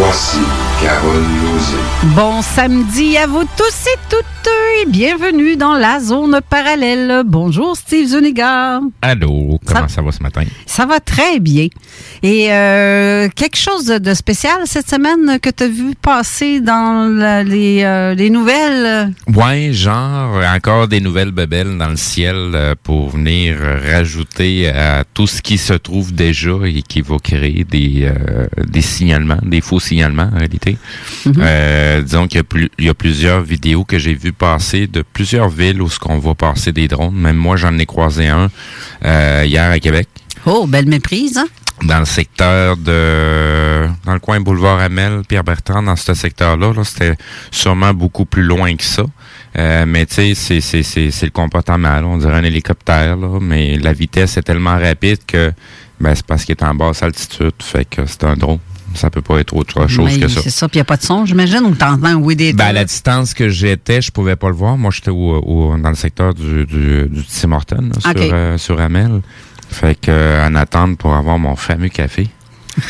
Voici Carole Lozé. Bon samedi à vous tous et toutes et bienvenue dans la zone parallèle. Bonjour Steve Zuniga. Allô, comment Ça- ça, va ce matin? Ça va très bien. Et euh, quelque chose de spécial cette semaine que tu as vu passer dans la- les, euh, les nouvelles? Ouais, genre, encore des nouvelles bebelles dans le ciel euh, pour venir rajouter à tout ce qui se trouve déjà et qui va créer des, euh, des signalements, des faux signalements en réalité. Euh, disons qu'il y, y a plusieurs vidéos que j'ai vues passer de plusieurs villes où ce qu'on voit passer des drones. Même moi, j'en ai croisé un euh, hier à Québec. Oh, belle méprise. Hein? dans le secteur de dans le coin boulevard Amel, Pierre Bertrand, dans ce secteur-là, là, c'était sûrement beaucoup plus loin que ça. Euh, mais tu sais, c'est, le comportement, là. on dirait un hélicoptère, là, mais la vitesse est tellement rapide que ben, c'est parce qu'il est en basse altitude, fait que c'est un drone. Ça peut pas être autre chose Mais que ça. C'est ça, puis il n'y a pas de son, j'imagine, ou t'entends oui des Ben, à la distance que j'étais, je pouvais pas le voir. Moi, j'étais au, au- dans le secteur du, du, du Tim là, Ok. sur, euh, sur Amel. Fait que, euh, en attente pour avoir mon fameux café.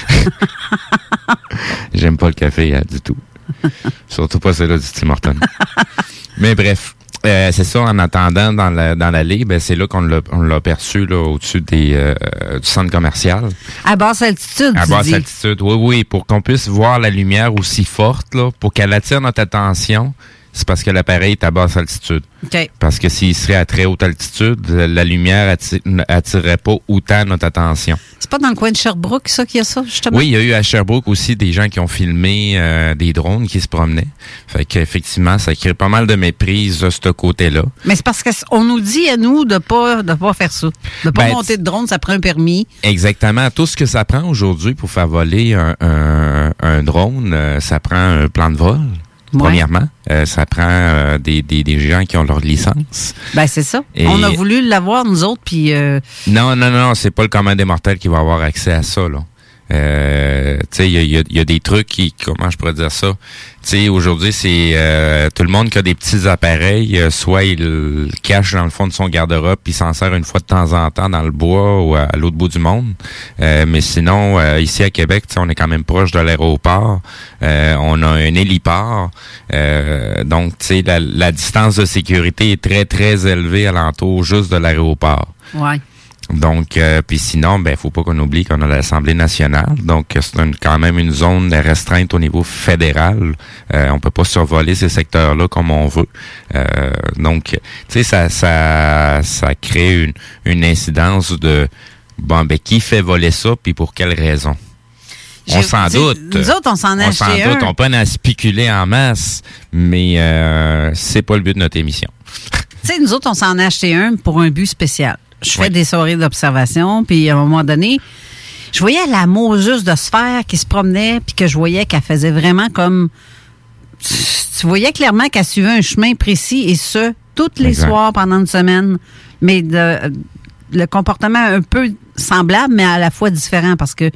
J'aime pas le café euh, du tout. Surtout pas celui-là du Tim Hortons. Mais bref. Euh, c'est ça, en attendant dans la dans l'allée, ben c'est là qu'on l'a on l'a perçu là au-dessus des euh, du centre commercial. À basse altitude, À tu basse dis. altitude, oui, oui, pour qu'on puisse voir la lumière aussi forte, là, pour qu'elle attire notre attention, c'est parce que l'appareil est à basse altitude. Parce que s'il serait à très haute altitude, la lumière atti- n'attirerait pas autant notre attention. C'est pas dans le coin de Sherbrooke, ça, qu'il y a ça, justement? Oui, il y a eu à Sherbrooke aussi des gens qui ont filmé euh, des drones qui se promenaient. Fait qu'effectivement, ça crée pas mal de méprise de ce côté-là. Mais c'est parce qu'on nous dit à nous de pas de pas faire ça. De pas Ben, monter de drone, ça prend un permis. Exactement. Tout ce que ça prend aujourd'hui pour faire voler un, un- un drone, euh, ça prend un plan de vol. Ouais. Premièrement, Euh, ça prend euh, des, des, des gens qui ont leur licence. Ben c'est ça. Et- On a voulu l'avoir nous autres, puis euh, Non, non, non, c'est pas le commun des mortels qui va avoir accès à ça, là. Euh, il y a, y a- y a des trucs qui, comment je pourrais dire ça? Aujourd'hui, c'est euh, tout le monde qui a des petits appareils, euh, soit il cache dans le fond de son garde-robe, puis s'en sert une fois de temps en temps dans le bois ou à, l'autre bout du monde. Euh, mais sinon, euh, ici à Québec, on est quand même proche de l'aéroport. On a un héliport. Donc, la, la distance de sécurité est très, très élevée alentour juste de l'aéroport. ouais. Donc, euh, puis sinon, ben, faut pas qu'on oublie qu'on a l'Assemblée nationale. Donc, c'est une- quand même une zone restreinte au niveau fédéral. Euh, on peut pas survoler ces secteurs-là comme on veut. Euh, donc, tu sais, ça, ça, ça crée une, une incidence de bon, ben, qui fait voler ça, puis pour quelle raison? On s'en doute. nous autres, on s'en a On s'en doute. On peut en spéculer en masse, mais euh, c'est pas le but de notre émission. Tu sais, nous autres, on s'en a acheté un pour un but spécial. Je fais Oui. des soirées d'observation, puis à un moment donné, je voyais la Moses de sphère qui se promenait, puis que je voyais qu'elle faisait vraiment comme... Tu voyais clairement qu'elle suivait un chemin précis, et ce, toutes les Exact. soirs pendant une semaine. Mais de, le comportement un peu semblable, mais à la fois différent, parce que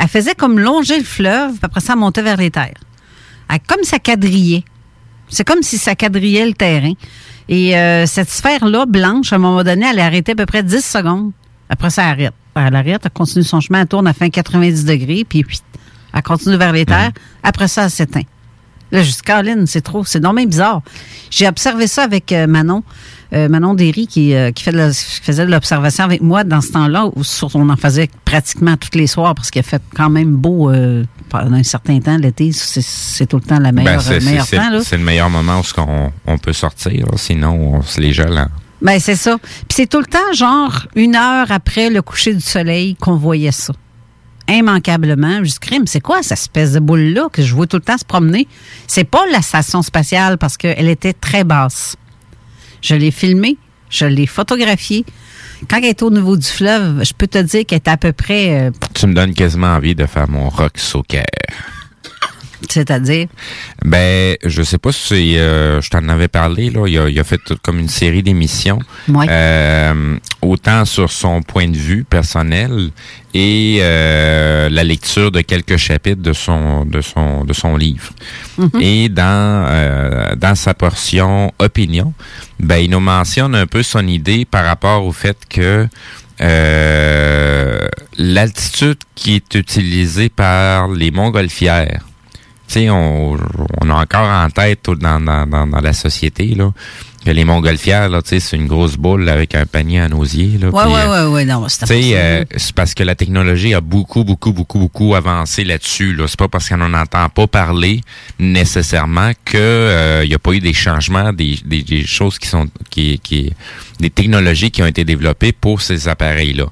elle faisait comme longer le fleuve, puis après ça, elle montait vers les terres. Elle- comme ça quadrillait. C'est comme si ça quadrillait le terrain. Et euh, cette sphère-là, blanche, à un moment donné, elle arrêtait à peu près 10 secondes. Après ça, elle arrête. Elle arrête, elle continue son chemin, elle tourne à fin 90 degrés, puis elle continue vers les terres. Après ça, elle s'éteint. Là, dis, Caroline, c'est trop, c'est non bizarre. J'ai observé ça avec euh, Manon, euh, Manon Derry, qui, euh, qui, fait de la- qui faisait de l'observation avec moi dans ce temps-là, où sur- on en faisait pratiquement tous les soirs, parce qu'il a fait quand même beau euh, pendant un certain temps. L'été, c'est- tout le temps la meilleure, Ben, meilleur temps. C'est le meilleur moment où on peut sortir. Sinon, on se les gèle. en- Ben, c'est ça. Puis c'est tout le temps, genre, une heure après le coucher du soleil qu'on voyait ça. Immanquablement. Je crime, c'est quoi cette espèce de boule-là que je vois tout le temps se promener? C'est pas la station spatiale parce qu'elle était très basse. Je l'ai filmée, je l'ai photographiée. Quand elle est au niveau du fleuve, je peux te dire qu'elle est à peu près, euh, Tu me donnes quasiment envie de faire mon rock soccer. C'est-à-dire, Ben, je sais pas si euh, je t'en avais parlé. Là, il a, il a fait comme une série d'émissions, Ouais. euh, autant sur son point de vue personnel et euh, la lecture de quelques chapitres de son de son de son livre. Et dans euh, dans sa portion opinion, ben il nous mentionne un peu son idée par rapport au fait que euh, l'altitude qui est utilisée par les montgolfières sais, on, on a encore en tête tout dans, dans, dans, dans la société là, que les montgolfières, là, tu sais, c'est une grosse boule avec un panier en osier. Là, ouais, puis, ouais, euh, ouais, ouais, non, c'était tu sais, euh, c'est parce que la technologie a beaucoup, beaucoup, beaucoup, beaucoup avancé là-dessus. Là. C'est pas parce qu'on n'en entend pas parler nécessairement que il n'y a pas eu des changements, des, des, des choses qui sont qui, qui des technologies qui ont été développées pour ces appareils-là.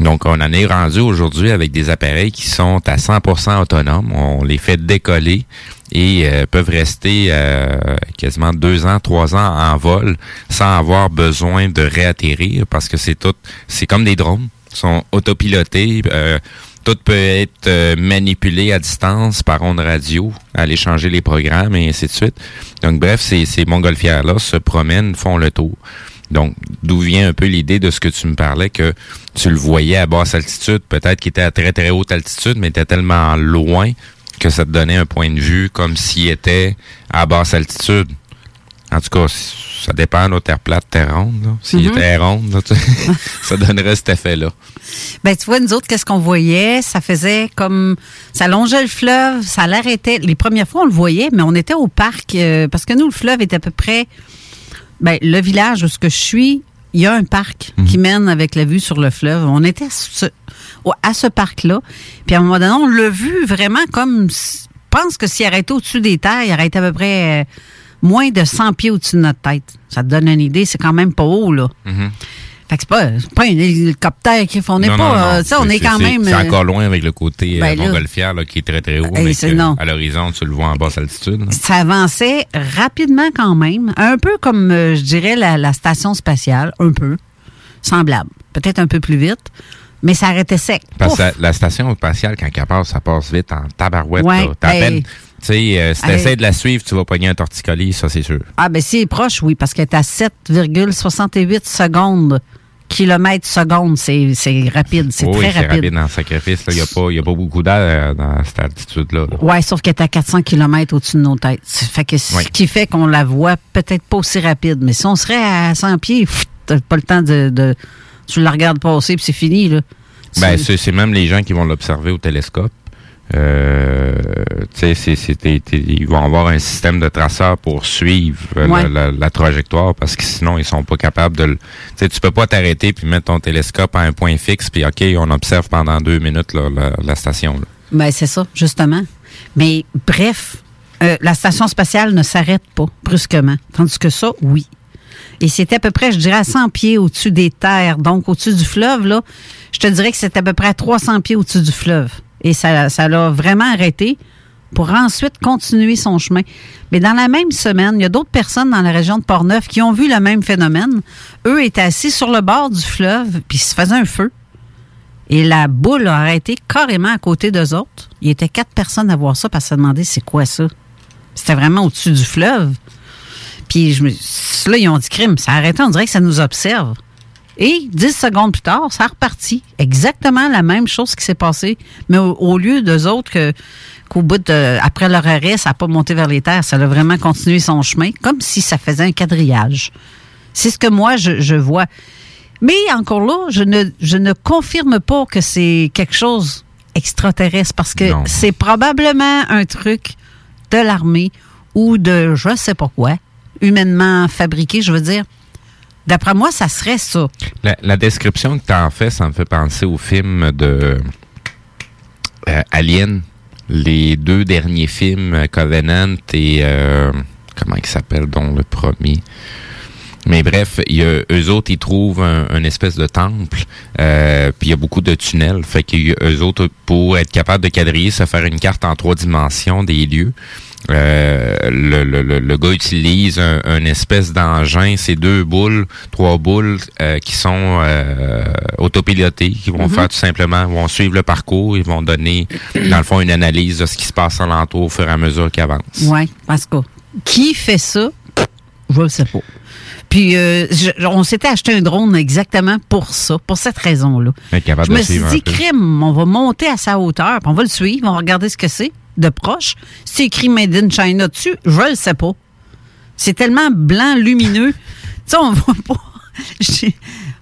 Donc, on en est rendu aujourd'hui avec des appareils qui sont à 100% autonomes. On les fait décoller et euh, peuvent rester euh, quasiment deux ans, trois ans en vol sans avoir besoin de réatterrir parce que c'est tout, c'est comme des drones, Ils sont autopilotés. euh, tout peut être euh, manipulé à distance par ondes radio, aller changer les programmes et ainsi de suite. Donc, bref, ces, ces montgolfières-là se promènent, font le tour. Donc, d'où vient un peu l'idée de ce que tu me parlais, que tu le voyais à basse altitude, peut-être qu'il était à très, très haute altitude, mais était tellement loin que ça te donnait un point de vue comme s'il était à basse altitude. En tout cas, ça dépend, là, terre plate, terre ronde. là. S'il Mhm. était ronde, là, tu sais, ça donnerait cet effet-là. Ben, tu vois, nous autres, qu'est-ce qu'on voyait? Ça faisait comme. Ça longeait le fleuve, ça l'arrêtait. Les premières fois, on le voyait, mais on était au parc, euh, parce que nous, le fleuve est à peu près. Ben, le village où ce que je suis, il y a un parc qui mène avec la vue sur le fleuve. On était à ce, au- à ce parc-là. Puis à un moment donné, on l'a vu vraiment comme. si- Je pense que s'il arrêtait au-dessus des terres, il arrêtait à peu près euh, moins de 100 pieds au-dessus de notre tête. Ça te donne une idée, c'est quand même pas haut, là. Mhm. Fait que c'est pas, pas un hélicoptère qui on n'est pas, non, non. euh, tu sais, on est quand même. C'est euh, encore loin avec le côté euh, ben là. montgolfière là, qui est très très haut, mais que, non. à l'horizon, tu le vois en basse altitude. là. ça avançait rapidement quand même, un peu comme, euh, je dirais, la, la station spatiale, un peu, semblable. Peut-être un peu plus vite, mais ça arrêtait sec. Parce que la, station spatiale, quand elle passe, ça passe vite en tabarouette. Ouais, là. Ben, peine- Tu sais, euh, si hey. t'essaies de la suivre, tu vas pogner un torticolis, ça c'est sûr. Ah, ben si, proche, oui, parce qu'elle est à 7,68 secondes. Kilomètres secondes, c'est c'est rapide, c'est oui, très c'est rapide. rapide dans le sacrifice. Il n'y a, pas- y a pas beaucoup d'air dans cette altitude-là. là. Ouais, sauf qu'elle est à 400 km au-dessus de nos têtes. Fait que ce Oui. qui fait qu'on la voit peut-être pas aussi rapide. Mais si on serait à 100 pieds, pff, t'as pas le temps de, de- Tu la regardes passer puis c'est fini, là. Ben, c'est même les gens qui vont l'observer au télescope. Euh, tu sais, ils vont avoir un système de traceurs pour suivre euh, la- Ouais. la, la trajectoire parce que sinon ils sont pas capables de le. Tu sais, tu peux pas t'arrêter puis mettre ton télescope à un point fixe puis ok, on observe pendant deux minutes là, la, la station. là. Ben, c'est ça, justement. Mais bref, euh, la station spatiale ne s'arrête pas brusquement. Tandis que ça, oui. Et c'était à peu près, je dirais, à 100 pieds au-dessus des terres. Donc, au-dessus du fleuve, là, je te dirais que c'était à peu près à 300 pieds au-dessus du fleuve. Et ça, ça l'a vraiment arrêté pour ensuite continuer son chemin. Mais dans la même semaine, il y a d'autres personnes dans la région de Portneuf qui ont vu le même phénomène. Eux étaient assis sur le bord du fleuve, puis il se faisait un feu. Et la boule a arrêté carrément à côté d'eux autres. Il y était quatre personnes à voir ça parce se demander c'est quoi ça? C'était vraiment au-dessus du fleuve. Puis je me, là, ils ont dit crime, ça a arrêté, on dirait que ça nous observe. Et dix secondes plus tard, ça a reparti. Exactement la même chose qui s'est passée. Mais au, au lieu d'eux autres que qu'au bout de, après leur arrêt, ça n'a pas monté vers les terres, ça a vraiment continué son chemin, comme si ça faisait un quadrillage. C'est ce que moi, je, je vois. Mais encore là, je ne, je ne confirme pas que c'est quelque chose extraterrestre parce que c'est probablement un truc de l'armée ou de je sais pas quoi, humainement fabriqué, je veux dire. D'après moi, ça serait ça. La, description que tu en fais, ça me fait penser au film de euh, Alien, les deux derniers films, euh, Covenant et euh, comment il s'appelle donc le premier? Mais bref, y a, eux autres, ils trouvent un, un espèce de temple, puis il y a beaucoup de tunnels. Fait que eux autres, pour être capables de quadriller, se faire une carte en trois dimensions des lieux, euh, le, le, le, le gars utilise un, un espèce d'engin, c'est deux boules, trois boules euh, qui sont euh, autopilotées, qui vont faire tout simplement, vont suivre le parcours, ils vont donner, dans le fond, une analyse de ce qui se passe alentour au fur et à mesure qu'ils avancent. Oui, parce que qui fait ça? Je ne sais pas. Puis, euh, je- on s'était acheté un drone exactement pour ça, pour cette raison-là. Je me suis dit, crime, on va monter à sa hauteur, puis on va le suivre, on va regarder ce que c'est de proche. C'est écrit Made in China dessus, je le sais pas. C'est tellement blanc, lumineux. tu sais, on voit pas.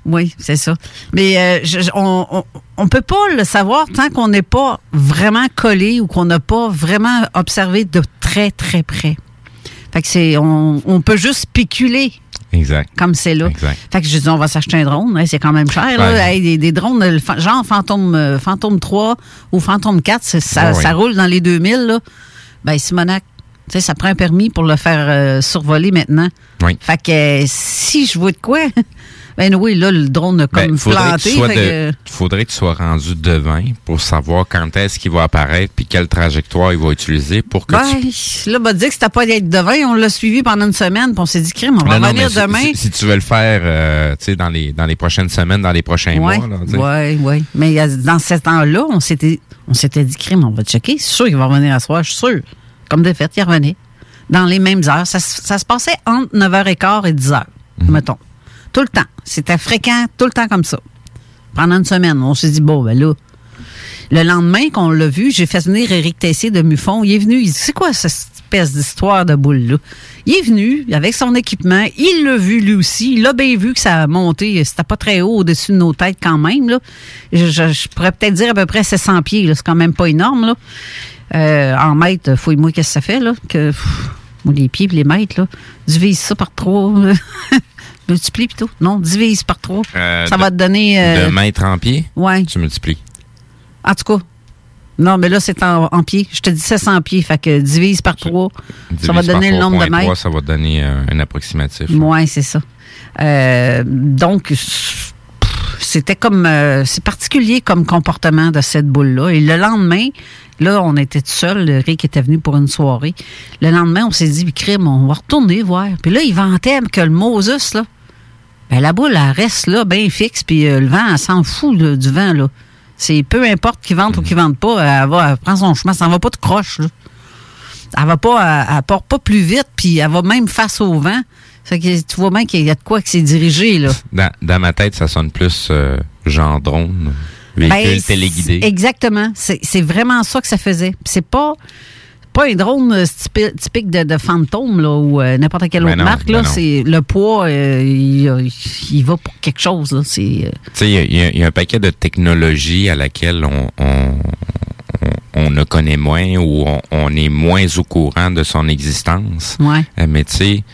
Oui, c'est ça. Mais euh, je- on, on, on peut pas le savoir tant qu'on n'est pas vraiment collé ou qu'on n'a pas vraiment observé de très, très près. Fait que c'est, on, on peut juste spéculer Exact. comme c'est là. Exact. Fait que je dis, on va s'acheter un drone. Hey, c'est quand même cher. Là. Ouais. Hey, des, des drones, genre Phantom, euh, Phantom 3 ou Phantom 4, c'est- ça, roule dans les 2000. Là. Ben, Simonac, tu sais, ça prend un permis pour le faire euh, survoler maintenant. Oui. Fait que euh, si je vois de quoi, ben oui, là, le drone a comme Ben, planté. tu de- que- faudrait que tu sois rendu devant pour savoir quand est-ce qu'il va apparaître puis quelle trajectoire il va utiliser pour que tu Ben, là, on m'a dit que c'était pas d'être devant. On l'a suivi pendant une semaine, puis on s'est dit, crime, on va Non, revenir demain. Si, si tu veux le faire, euh, tu sais, dans les dans les prochaines semaines, dans les prochains mois, là, tu oui, oui. Mais dans ce temps-là, on s'était, on s'était dit, crime, on va checker. C'est sûr qu'il va revenir à soir, je suis sûr. Comme de fait, il revenait. Dans les mêmes heures. Ça, se- ça se passait entre 9h15 et 10h, Mhm. mettons. Tout le temps. C'était fréquent, tout le temps comme ça. Pendant une semaine, on s'est dit, bon, ben là. Le lendemain qu'on l'a vu, j'ai fait venir Éric Tessier de Muffon. Il est venu, il dit, c'est quoi cette espèce d'histoire de boule-là? Il est venu avec son équipement, il l'a vu lui aussi, il a bien vu que ça a monté, c'était pas très haut au-dessus de nos têtes quand même. Là. Je, pourrais peut-être dire à peu près 700 pieds, c'est quand même pas énorme. Là. Euh, en mètres, fouille-moi qu'est-ce que ça fait, là, que les pieds et les mètres, là, divise ça par trois. Multiplie plutôt. Non, divise par trois. Euh, ça de- va te donner. euh, De mètre en pied, ouais. tu multiplies. En tout cas. Non, mais là, c'est en, en pieds. Je te dis 700 pieds. Fait que divise par trois. Ça va donner le nombre de 3.3, mètres. Ça va donner euh, un approximatif. Oui, c'est ça. Euh, donc, c'était comme. c'est particulier comme comportement de cette boule-là. Et le lendemain, là, on était tout seul. Rick était venu pour une soirée. Le lendemain, on s'est dit, crime, on va retourner voir. Puis là, il vantait que le Moses, là, ben, la boule, elle reste là, bien fixe. Puis euh, le vent, elle s'en fout là, du vent, là. C'est peu importe qu'il vente ou qu'il vente pas, elle, va, elle prend son chemin. Ça en va pas de croche, là. Elle va pas, elle, elle part pas plus vite, puis elle va même face au vent. Fait que tu vois bien qu'il y a de quoi que c'est dirigé, là. Dans, dans ma tête, ça sonne plus euh, genre drone, véhicule Ben, téléguidé. Exactement. C'est vraiment ça que ça faisait. C'est pas pas un drone euh, typi- typique de, de fantôme là, ou euh, n'importe quelle Ben autre non, marque. ben Là, non. c'est le poids, euh, il, il va pour quelque chose. Là. C'est il y a- il y, a- un paquet de technologies à laquelle on, on, on- on le connaît moins ou on, on est moins au courant de son existence. Ouais. Mais tu sais,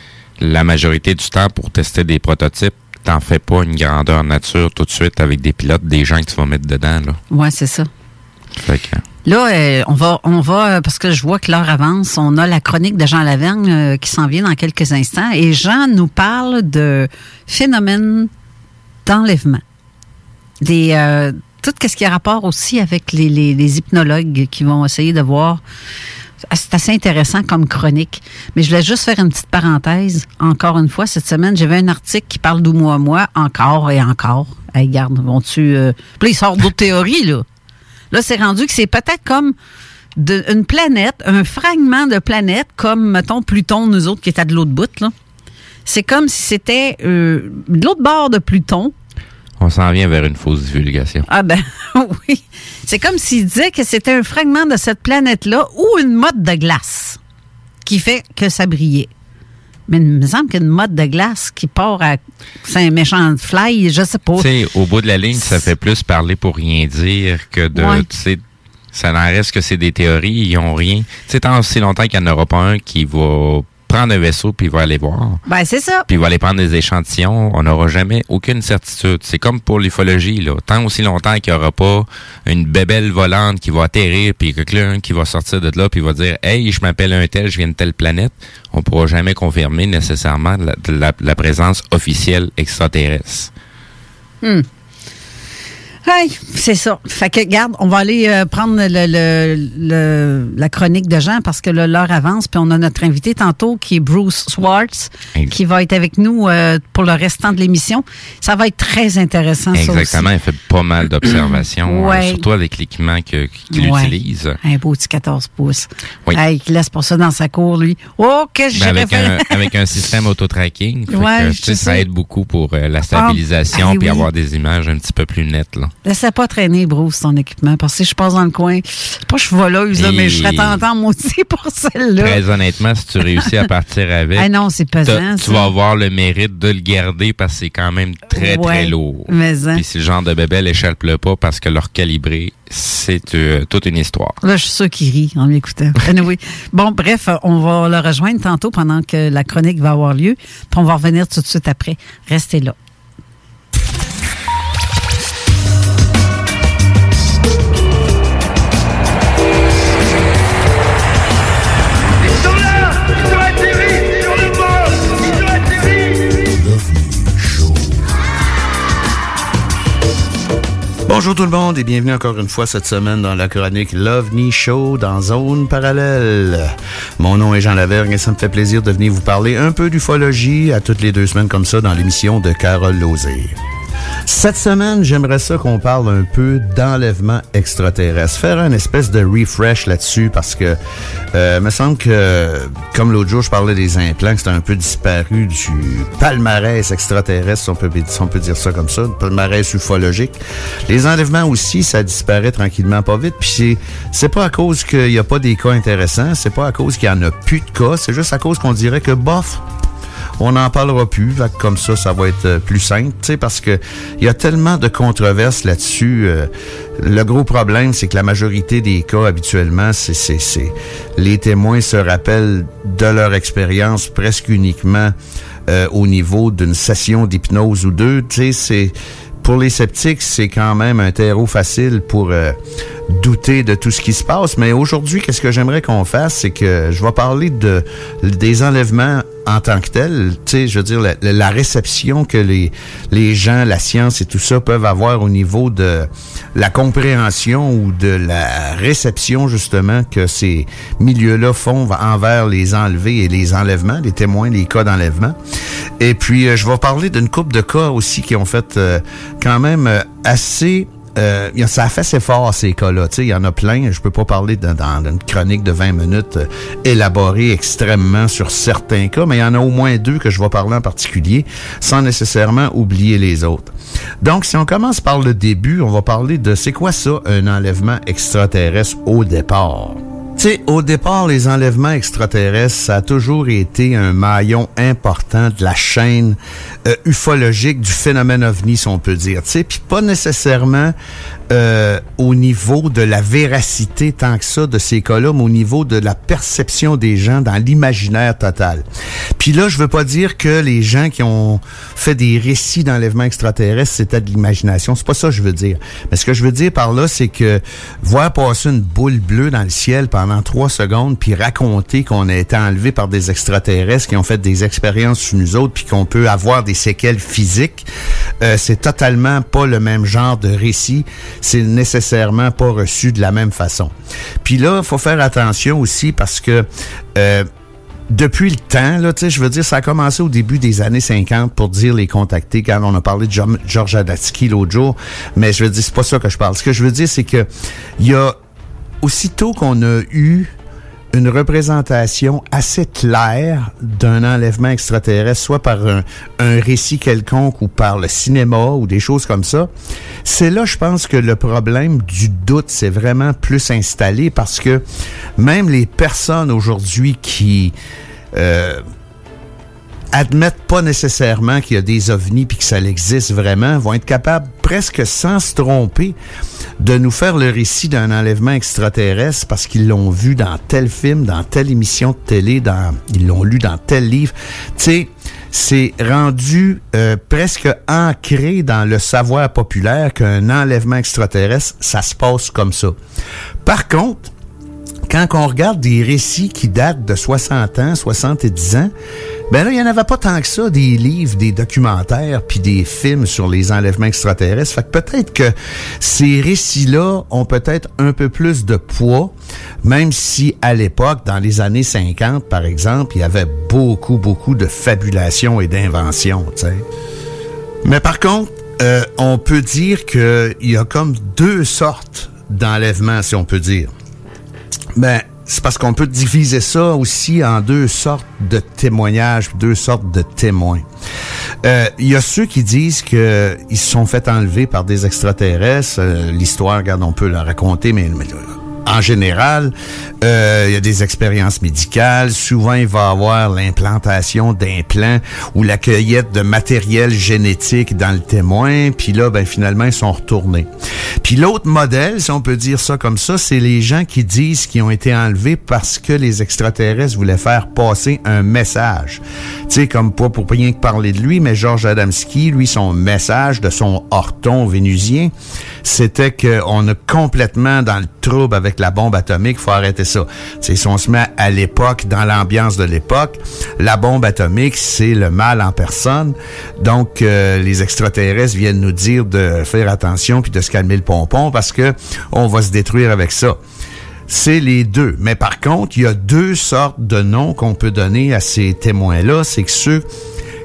la majorité du temps, pour tester des prototypes, t'en fais pas une grandeur nature tout de suite avec des pilotes, des gens que tu vas mettre dedans. Là. Ouais, c'est ça. Fait que, Là, euh, on va, on va, euh, parce que je vois que l'heure avance, on a la chronique de Jean Lavergne euh, qui s'en vient dans quelques instants. Et Jean nous parle de phénomènes d'enlèvement. Des, euh, tout ce qui a rapport aussi avec les, hypnologues qui vont essayer de voir. C'est assez intéressant comme chronique. Mais je voulais juste faire une petite parenthèse. Encore une fois, cette semaine, j'avais un article qui parle d'Oumuamua encore et encore. Hey, garde, vont-tu... Euh... Il sort d'autres théories, là. Là, c'est rendu que c'est peut-être comme de- une planète, un fragment de planète, comme, mettons, Pluton, nous autres, qui est à de l'autre bout, là. C'est comme si c'était euh, de l'autre bord de Pluton. on s'en vient vers une fausse divulgation. Ah ben oui. C'est comme s'il disait que c'était un fragment de cette planète-là ou une motte de glace qui fait que ça brillait. Mais il me semble qu'une motte de glace qui part à... C'est un méchant fly, je sais pas. Tu sais, au bout de la ligne, ça fait plus parler pour rien dire que de, Ouais. tu sais, ça n'en reste que c'est des théories, ils ont rien. Tu sais, tant aussi longtemps qu'il n'y en aura pas un qui va prendre un vaisseau puis il va aller voir, Ben c'est ça. puis il va aller prendre des échantillons, on n'aura jamais aucune certitude. C'est comme pour l'ufologie, là. Tant aussi longtemps qu'il n'y aura pas une bébelle volante qui va atterrir puis quelqu'un qui va sortir de là puis va dire, hey, je m'appelle un tel, je viens de telle planète, on pourra jamais confirmer nécessairement la, la- la présence officielle extraterrestre. Hey, c'est ça. Fait que, regarde, on va aller euh, prendre le, le- le- la chronique de Jean parce que l'heure avance. Puis on a notre invité tantôt qui est Bruce Swartz, qui va être avec nous euh, pour le restant de l'émission. Ça va être très intéressant, Exactement, il fait pas mal d'observations, Ouais. euh, surtout avec l'équipement qu'il Ouais. utilise. Un beau petit 14 pouces. Oui. Hey, qui laisse pour ça dans sa cour, lui. Oh, que Ben, j'ai avec, un, avec un système auto-tracking, Ouais, ça aide beaucoup pour la stabilisation Ah, puis oui. avoir des images un petit peu plus nettes. Là. Laissez pas traîner, Bruce, ton équipement. Parce que si je passe dans le coin, pas je suis voleuse, là, Et- mais je serais tentant, moi aussi, pour celle-là. Très honnêtement, si tu réussis à partir avec, Ah non, c'est pesant. tu ça. vas avoir le mérite de le garder parce que c'est quand même très, Ouais, très lourd. mais hein. Puis si le genre de bébé échappe pas parce que leur calibré, c'est euh, toute une histoire. Là, je suis sûr qu'il rit en m'écoutant. Anyway. Bon, bref, on va le rejoindre tantôt pendant que la chronique va avoir lieu. Puis on va revenir tout de suite après. Restez là. Bonjour tout le monde et bienvenue encore une fois cette semaine dans la chronique l'OVNI Show dans Zone Parallèle. Mon nom est Jean Lavergne et ça me fait plaisir de venir vous parler un peu d'ufologie à toutes les deux semaines comme ça dans l'émission de Carole Lozé. Cette semaine, j'aimerais ça qu'on parle un peu d'enlèvement extraterrestre. Faire un espèce de refresh là-dessus parce que euh, me semble que, comme l'autre jour, je parlais des implants, que c'était un peu disparu du palmarès extraterrestre, si on peut, on peut dire ça comme ça, le palmarès ufologique. Les enlèvements aussi, ça disparaît tranquillement pas vite. Puis c'est, c'est pas à cause qu'il n'y a pas des cas intéressants, c'est pas à cause qu'il y en a plus de cas, c'est juste à cause qu'on dirait que bof, on n'en parlera plus. Comme ça, ça va être euh, plus simple, parce que il y a tellement de controverses là-dessus. euh, le gros problème, c'est que la majorité des cas, habituellement, c'est, c'est, les témoins se rappellent de leur expérience presque uniquement euh, au niveau d'une session d'hypnose ou deux. Tu sais, c'est pour les sceptiques, c'est quand même un terreau facile pour douter de tout ce qui se passe. Mais aujourd'hui, qu'est-ce que j'aimerais qu'on fasse, c'est que je vais parler de des enlèvements en tant que tels. Tu sais, je veux dire la, réception que les les gens, la science et tout ça peuvent avoir au niveau de la compréhension ou de la réception justement que ces milieux-là font envers les enlevés et les enlèvements, les témoins, les cas d'enlèvement. Et puis, euh, je vais parler d'une couple de cas aussi qui ont fait euh, quand même euh, assez... Euh, ça a fait assez fort, ces cas-là. Il y en a plein. Je peux pas parler de- dans une chronique de 20 minutes euh, élaborée extrêmement sur certains cas, mais il y en a au moins deux que je vais parler en particulier, sans nécessairement oublier les autres. Donc, si on commence par le début, on va parler de c'est quoi ça, un enlèvement extraterrestre au départ. Au départ, les enlèvements extraterrestres, ça a toujours été un maillon important de la chaîne euh, ufologique du phénomène ovni, si on peut dire. Tu puis pas nécessairement euh, au niveau de la véracité tant que ça de ces cas-là, au niveau de la perception des gens dans l'imaginaire total. Puis là, je veux pas dire que les gens qui ont fait des récits d'enlèvements extraterrestres, c'était de l'imagination. C'est pas ça que je veux dire. Mais ce que je veux dire par là, c'est que voir passer une boule bleue dans le ciel pendant trois secondes, puis raconter qu'on a été enlevé par des extraterrestres qui ont fait des expériences sur nous autres, puis qu'on peut avoir des séquelles physiques, euh, c'est totalement pas le même genre de récit c'est nécessairement pas reçu de la même façon. Puis là, il faut faire attention aussi parce que euh, depuis le temps, là, je veux dire, ça a commencé au début des années 50 pour dire les contacter quand on a parlé de George Adatsky l'autre jour, mais je veux dire, c'est pas ça que je parle. Ce que je veux dire, c'est que il y a aussitôt qu'on a eu une représentation assez claire d'un enlèvement extraterrestre, soit par un, récit quelconque ou par le cinéma ou des choses comme ça, c'est là, je pense, que le problème du doute s'est vraiment plus installé parce que même les personnes aujourd'hui qui... Euh, admettent pas nécessairement qu'il y a des ovnis puis que ça existe vraiment, vont être capables, presque sans se tromper, de nous faire le récit d'un enlèvement extraterrestre parce qu'ils l'ont vu dans tel film, dans telle émission de télé, dans, ils l'ont lu dans tel livre. Tu sais, c'est rendu euh, presque ancré dans le savoir populaire qu'un enlèvement extraterrestre, ça se passe comme ça. Par contre, quand on regarde des récits qui datent de 60 ans, 70 ans, ben là, il n'y en avait pas tant que ça, des livres, des documentaires, puis des films sur les enlèvements extraterrestres. Fait que peut-être que ces récits-là ont peut-être un peu plus de poids, même si à l'époque, dans les années 50, par exemple, il y avait beaucoup, beaucoup de fabulation et d'invention, tu. Mais par contre, euh, on peut dire qu'il y a comme deux sortes d'enlèvements, si on peut dire. Ben, c'est parce qu'on peut diviser ça aussi en deux sortes de témoignages, deux sortes de témoins. Euh, il y a ceux qui disent qu'ils se sont fait enlever par des extraterrestres. Euh, l'histoire, regarde, on peut la raconter, mais en général, euh, il y a des expériences médicales. Souvent, il va avoir l'implantation d'implants ou la cueillette de matériel génétique dans le témoin. Puis là, ben finalement, ils sont retournés. Puis l'autre modèle, si on peut dire ça comme ça, c'est les gens qui disent qu'ils ont été enlevés parce que les extraterrestres voulaient faire passer un message. Tu sais, comme pas pour rien que parler de lui, mais Georges Adamski, lui, son message de son orton vénusien, c'était qu'on a complètement dans le trouble avec la bombe atomique, faut arrêter ça. C'est si on se met à l'époque, dans l'ambiance de l'époque, la bombe atomique, c'est le mal en personne. Donc, euh, les extraterrestres viennent nous dire de faire attention puis de se calmer le pompon parce que on va se détruire avec ça. C'est les deux. Mais par contre, il y a deux sortes de noms qu'on peut donner à ces témoins-là. C'est que ceux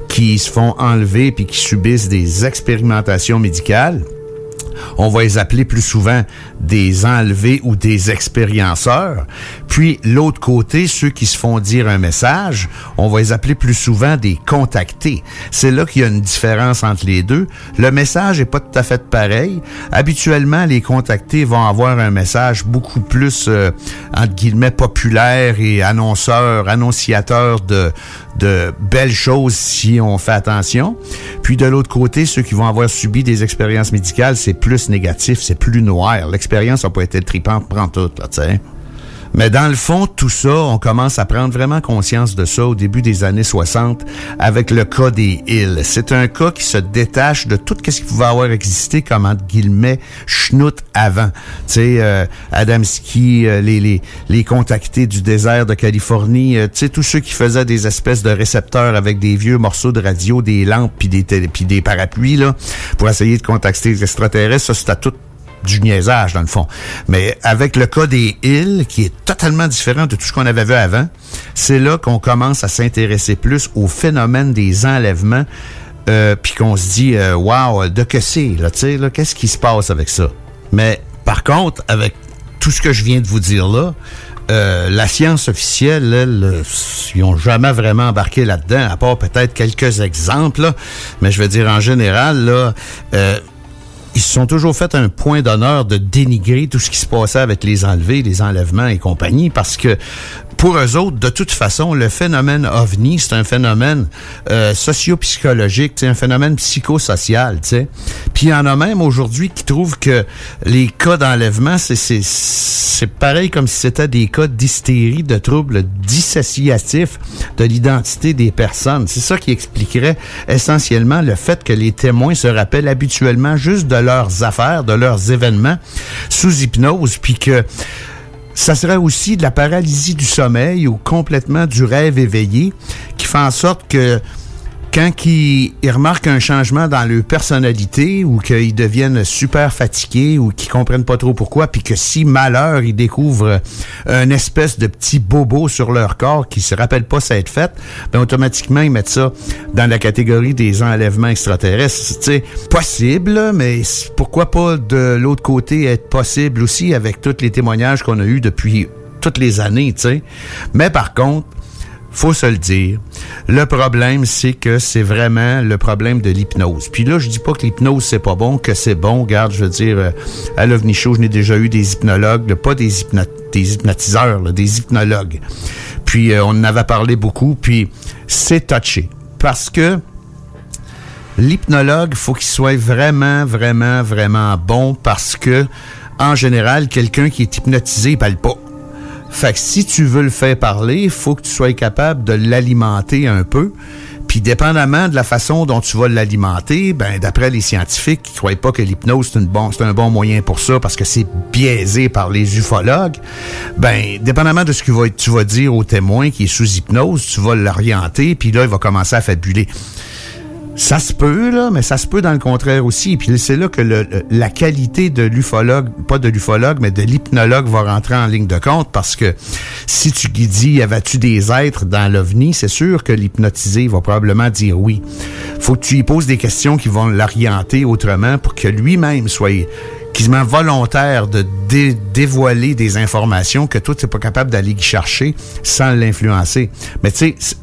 qui se font enlever puis qui subissent des expérimentations médicales, on va les appeler plus souvent des enlevés ou des expérienceurs. Puis l'autre côté, ceux qui se font dire un message, on va les appeler plus souvent des contactés. C'est là qu'il y a une différence entre les deux. Le message est pas tout à fait pareil. Habituellement, les contactés vont avoir un message beaucoup plus euh, entre guillemets populaire et annonceur, annonciateur de de belles choses si on fait attention. Puis de l'autre côté, ceux qui vont avoir subi des expériences médicales, c'est plus négatif, c'est plus noir. L'expérience n'a pas été tripante, prend tout, là, tu sais. Mais dans le fond, tout ça, on commence à prendre vraiment conscience de ça au début des années 60 avec le cas des îles. C'est un cas qui se détache de tout ce qui pouvait avoir existé comme, entre guillemets, schnout avant. Tu sais, euh, Adamski, euh, les, les, les contactés du désert de Californie, euh, tu sais, tous ceux qui faisaient des espèces de récepteurs avec des vieux morceaux de radio, des lampes puis des, des parapluies, là, pour essayer de contacter les extraterrestres, ça, c'était tout du niaisage, dans le fond. Mais avec le cas des îles, qui est totalement différent de tout ce qu'on avait vu avant, c'est là qu'on commence à s'intéresser plus au phénomène des enlèvements, euh, puis qu'on se dit, euh, wow, de que c'est, là, tu sais, là, qu'est-ce qui se passe avec ça? Mais par contre, avec tout ce que je viens de vous dire là, euh, la science officielle, elle, ils n'ont jamais vraiment embarqué là-dedans, à part peut-être quelques exemples, là, mais je veux dire en général, là, euh, ils se sont toujours fait un point d'honneur de dénigrer tout ce qui se passait avec les enlevés, les enlèvements et compagnie, parce que pour eux autres, de toute façon, le phénomène ovni, c'est un phénomène euh, socio-psychologique, c'est un phénomène psychosocial, tu sais. Puis il y en a même aujourd'hui qui trouvent que les cas d'enlèvement, c'est c'est pareil comme si c'était des cas d'hystérie, de troubles dissociatifs de l'identité des personnes. C'est ça qui expliquerait essentiellement le fait que les témoins se rappellent habituellement juste de leurs affaires, de leurs événements sous hypnose, puis que ça serait aussi de la paralysie du sommeil ou complètement du rêve éveillé qui fait en sorte que quand ils, remarquent un changement dans leur personnalité ou qu'ils deviennent super fatigués ou qu'ils comprennent pas trop pourquoi, puis que si malheur, ils découvrent un espèce de petit bobo sur leur corps qui se rappelle pas s'être fait, ben automatiquement ils mettent ça dans la catégorie des enlèvements extraterrestres. C'est possible, mais pourquoi pas de l'autre côté être possible aussi avec tous les témoignages qu'on a eus depuis toutes les années, tu sais. Mais par contre, faut se le dire. Le problème, c'est que c'est vraiment le problème de l'hypnose. Puis là, je dis pas que l'hypnose, c'est pas bon, que c'est bon. Regarde, je veux dire, euh, à l'OVNI Show, je n'ai déjà eu des hypnologues, pas des, hypno des hypnotiseurs, des hypnologues. Puis euh, on en avait parlé beaucoup, puis c'est touché. Parce que l'hypnologue, faut qu'il soit vraiment, vraiment, vraiment bon parce que, en général, quelqu'un qui est hypnotisé, il parle pas. Fait que si tu veux le faire parler, il faut que tu sois capable de l'alimenter un peu. Puis dépendamment de la façon dont tu vas l'alimenter, ben d'après les scientifiques qui croient pas que l'hypnose c'est bon, un bon moyen pour ça parce que c'est biaisé par les ufologues, ben dépendamment de ce que tu vas dire au témoin qui est sous hypnose, tu vas l'orienter puis là il va commencer à fabuler. Ça se peut, là, mais ça se peut dans le contraire aussi. Puis c'est là que le- la qualité de l'ufologue, pas de l'ufologue, mais de l'hypnologue va rentrer en ligne de compte parce que si tu dis, y avait-tu des êtres dans l'OVNI, c'est sûr que l'hypnotisé va probablement dire oui. Faut que tu lui poses des questions qui vont l'orienter autrement pour que lui-même soit quasiment volontaire de dé- dévoiler des informations que toi, tu n'es pas capable d'aller chercher sans l'influencer. Mais tu sais,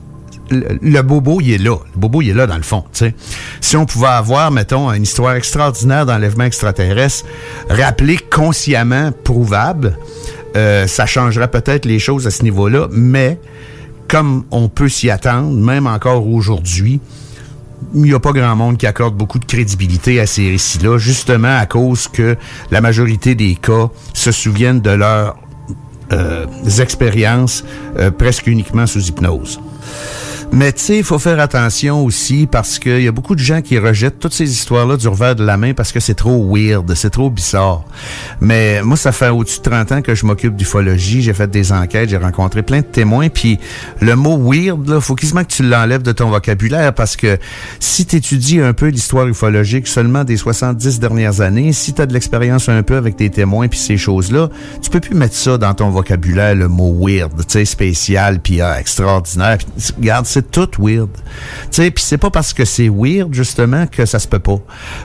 le, bobo, il est là. Le bobo, il est là dans le fond. Si on pouvait avoir, mettons, une histoire extraordinaire d'enlèvement extraterrestre, rappelée consciemment, prouvable, euh, ça changerait peut-être les choses à ce niveau-là, mais comme on peut s'y attendre, même encore aujourd'hui, il n'y a pas grand monde qui accorde beaucoup de crédibilité à ces récits-là, justement à cause que la majorité des cas se souviennent de leurs euh, expériences euh, presque uniquement sous hypnose. Mais tu sais, il faut faire attention aussi parce qu'il y a beaucoup de gens qui rejettent toutes ces histoires-là du revers de la main parce que c'est trop weird, c'est trop bizarre. Mais moi, ça fait au-dessus de 30 ans que je m'occupe d'ufologie, j'ai fait des enquêtes, j'ai rencontré plein de témoins, puis le mot weird, là, faut quasiment que tu l'enlèves de ton vocabulaire parce que si tu étudies un peu l'histoire ufologique seulement des 70 dernières années, si tu as de l'expérience un peu avec tes témoins puis ces choses-là, tu peux plus mettre ça dans ton vocabulaire, le mot weird, tu sais, spécial puis ah, extraordinaire. Puis, regarde, c'est tout weird. Tu sais, puis c'est pas parce que c'est weird justement que ça se peut pas.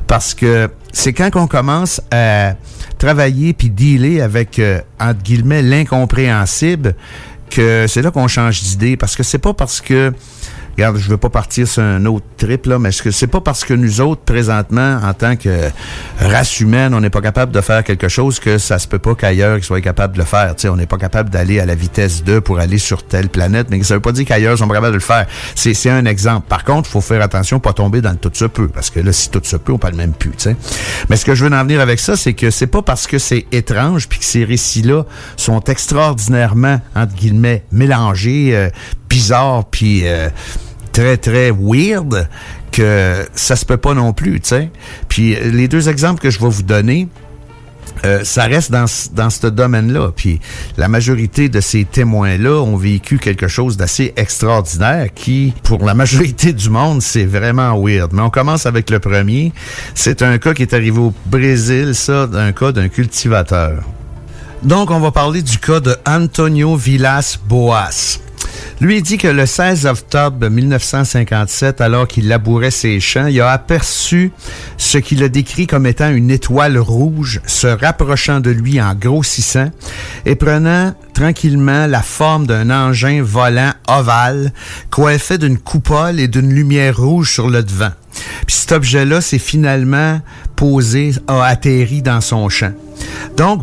Parce que c'est quand on commence à travailler puis dealer avec euh, entre guillemets l'incompréhensible que c'est là qu'on change d'idée parce que c'est pas parce que regarde, je veux pas partir sur un autre trip là, mais est-ce que c'est pas parce que nous autres présentement en tant que race humaine, on n'est pas capable de faire quelque chose que ça se peut pas qu'ailleurs ils soient capables de le faire, tu sais, on n'est pas capable d'aller à la vitesse 2 pour aller sur telle planète, mais ça veut pas dire qu'ailleurs ils sont capables de le faire. C'est un exemple. Par contre, faut faire attention pas tomber dans le tout se peut parce que là si tout se peut, on parle même plus, tu sais. Mais ce que je veux en venir avec ça, c'est que c'est pas parce que c'est étrange puis que ces récits-là sont extraordinairement entre guillemets mélangés, euh, bizarres puis euh, très, très weird que ça se peut pas non plus, tu sais. Puis euh, les deux exemples que je vais vous donner, euh, ça reste dans, dans ce domaine-là. Puis la majorité de ces témoins-là ont vécu quelque chose d'assez extraordinaire qui, pour la majorité du monde, c'est vraiment weird. Mais on commence avec le premier. C'est un cas qui est arrivé au Brésil, ça, d'un cas d'un cultivateur. Donc, on va parler du cas de Antonio Villas Boas. Lui dit que le 16 octobre 1957, alors qu'il labourait ses champs, il a aperçu ce qu'il a décrit comme étant une étoile rouge se rapprochant de lui en grossissant et prenant tranquillement la forme d'un engin volant ovale coiffé d'une coupole et d'une lumière rouge sur le devant. Puis cet objet-là s'est finalement posé, a atterri dans son champ. Donc,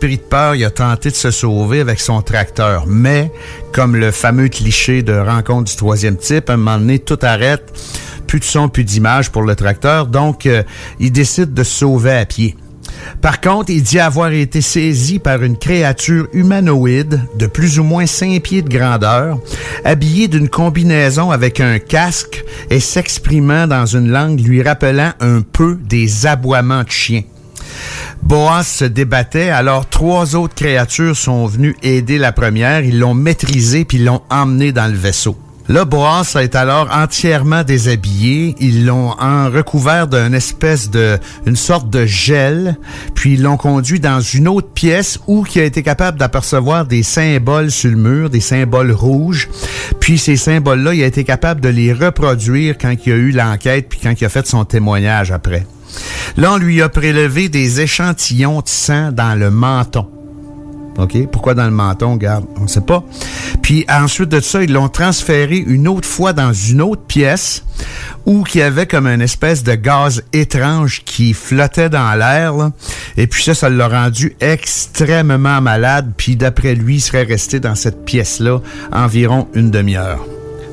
pris de peur, il a tenté de se sauver avec son tracteur. Mais, comme le fameux cliché de rencontre du troisième type, à un moment donné, tout arrête. Plus de son, plus d'image pour le tracteur. Donc, euh, il décide de se sauver à pied. Par contre, il dit avoir été saisi par une créature humanoïde de plus ou moins 5 pieds de grandeur, habillée d'une combinaison avec un casque et s'exprimant dans une langue lui rappelant un peu des aboiements de chiens. Boas se débattait, alors trois autres créatures sont venues aider la première, ils l'ont maîtrisé puis l'ont emmené dans le vaisseau. Là, Boas est alors entièrement déshabillé. Ils l'ont recouvert d'une espèce de, une sorte de gel, puis ils l'ont conduit dans une autre pièce où il a été capable d'apercevoir des symboles sur le mur, des symboles rouges. Puis ces symboles-là, il a été capable de les reproduire quand il a eu l'enquête, puis quand il a fait son témoignage après. Là, on lui a prélevé des échantillons de sang dans le menton. OK? Pourquoi dans le menton? On ne sait pas. Puis ensuite de ça, ils l'ont transféré une autre fois dans une autre pièce où il y avait comme une espèce de gaz étrange qui flottait dans l'air. Et puis ça, ça l'a rendu extrêmement malade. Puis d'après lui, il serait resté dans cette pièce-là environ une demi-heure.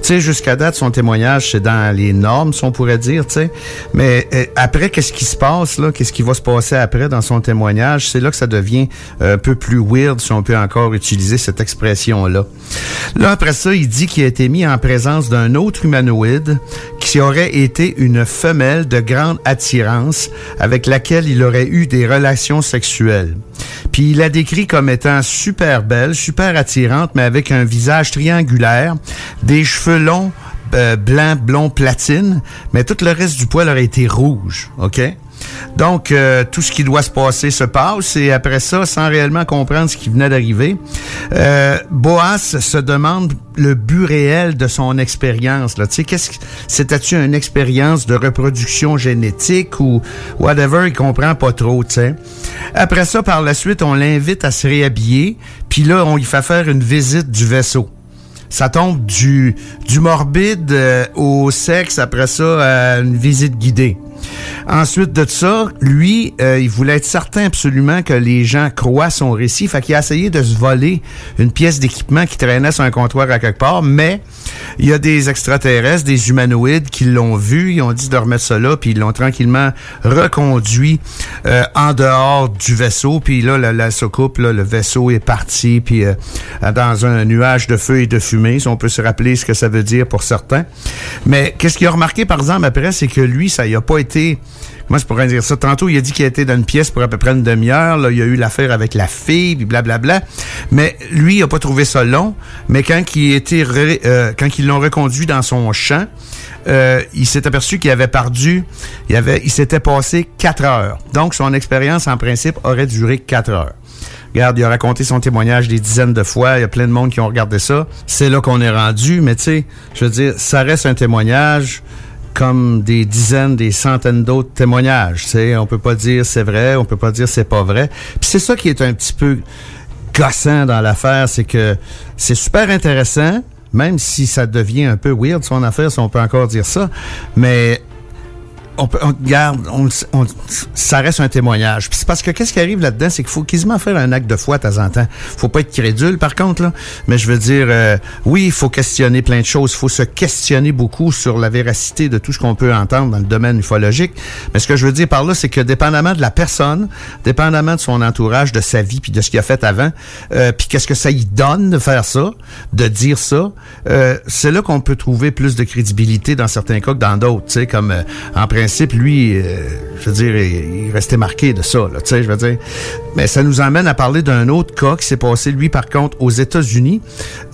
Tu sais, jusqu'à date, son témoignage, c'est dans les normes, si on pourrait dire, tu sais. Mais euh, après, qu'est-ce qui se passe, là? Qu'est-ce qui va se passer après dans son témoignage? C'est là que ça devient un peu plus weird, si on peut encore utiliser cette expression-là. Là, après ça, il dit qu'il a été mis en présence d'un autre humanoïde qui aurait été une femelle de grande attirance avec laquelle il aurait eu des relations sexuelles. Puis il la décrit comme étant super belle, super attirante, mais avec un visage triangulaire, des cheveux longs, euh, blanc, blond, platine, mais tout le reste du poil aurait été rouge, OK? Donc, euh, tout ce qui doit se passer se passe et après ça, sans réellement comprendre ce qui venait d'arriver, euh, Boas se demande le but réel de son expérience. Là. Tu sais, c'était-tu une expérience de reproduction génétique ou whatever, il comprend pas trop, tu sais. Après ça, par la suite, on l'invite à se réhabiller, puis là, on lui fait faire une visite du vaisseau ça tombe du, du morbide euh, au sexe, après ça, à une visite guidée. Ensuite de ça, lui, euh, il voulait être certain absolument que les gens croient son récit. Fait qu'il a essayé de se voler une pièce d'équipement qui traînait sur un comptoir à quelque part, mais il y a des extraterrestres, des humanoïdes qui l'ont vu, ils ont dit de remettre ça là, puis ils l'ont tranquillement reconduit euh, en dehors du vaisseau. Puis là, la, la soucoupe, là, le vaisseau est parti, puis euh, dans un nuage de feu et de fumée, si on peut se rappeler ce que ça veut dire pour certains. Mais qu'est-ce qu'il a remarqué, par exemple, après, c'est que lui, ça y a pas été Comment je pourrais dire ça? Tantôt, il a dit qu'il était dans une pièce pour à peu près une demi-heure. Là, il y a eu l'affaire avec la fille, puis blablabla. Mais lui, il a pas trouvé ça long. Mais quand il était euh, quand ils l'ont reconduit dans son champ, euh, il s'est aperçu qu'il avait perdu, il avait, il s'était passé quatre heures. Donc, son expérience, en principe, aurait duré quatre heures. Regarde, il a raconté son témoignage des dizaines de fois. Il y a plein de monde qui ont regardé ça. C'est là qu'on est rendu. Mais tu sais, je veux dire, ça reste un témoignage comme des dizaines, des centaines d'autres témoignages. Sais, on peut pas dire c'est vrai, on peut pas dire c'est pas vrai. Puis c'est ça qui est un petit peu gossant dans l'affaire, c'est que c'est super intéressant, même si ça devient un peu weird son affaire, si on peut encore dire ça. Mais on peut, on, garde, on, on- ça reste un témoignage. Puis parce que qu'est-ce qui arrive là-dedans, c'est qu'il faut quasiment faire un acte de foi de temps en temps. Faut pas être crédule, par contre, là. Mais je veux dire, euh, oui, il faut questionner plein de choses. Il faut se questionner beaucoup sur la véracité de tout ce qu'on peut entendre dans le domaine ufologique. Mais ce que je veux dire par là, c'est que dépendamment de la personne, dépendamment de son entourage, de sa vie, puis de ce qu'il a fait avant, euh, puis qu'est-ce que ça y donne de faire ça, de dire ça, euh, c'est là qu'on peut trouver plus de crédibilité dans certains cas que dans d'autres. Tu sais, comme euh, en lui, euh, je veux dire, il, restait marqué de ça. Tu sais, je veux dire. Mais ça nous emmène à parler d'un autre cas qui s'est passé, lui, par contre, aux États-Unis.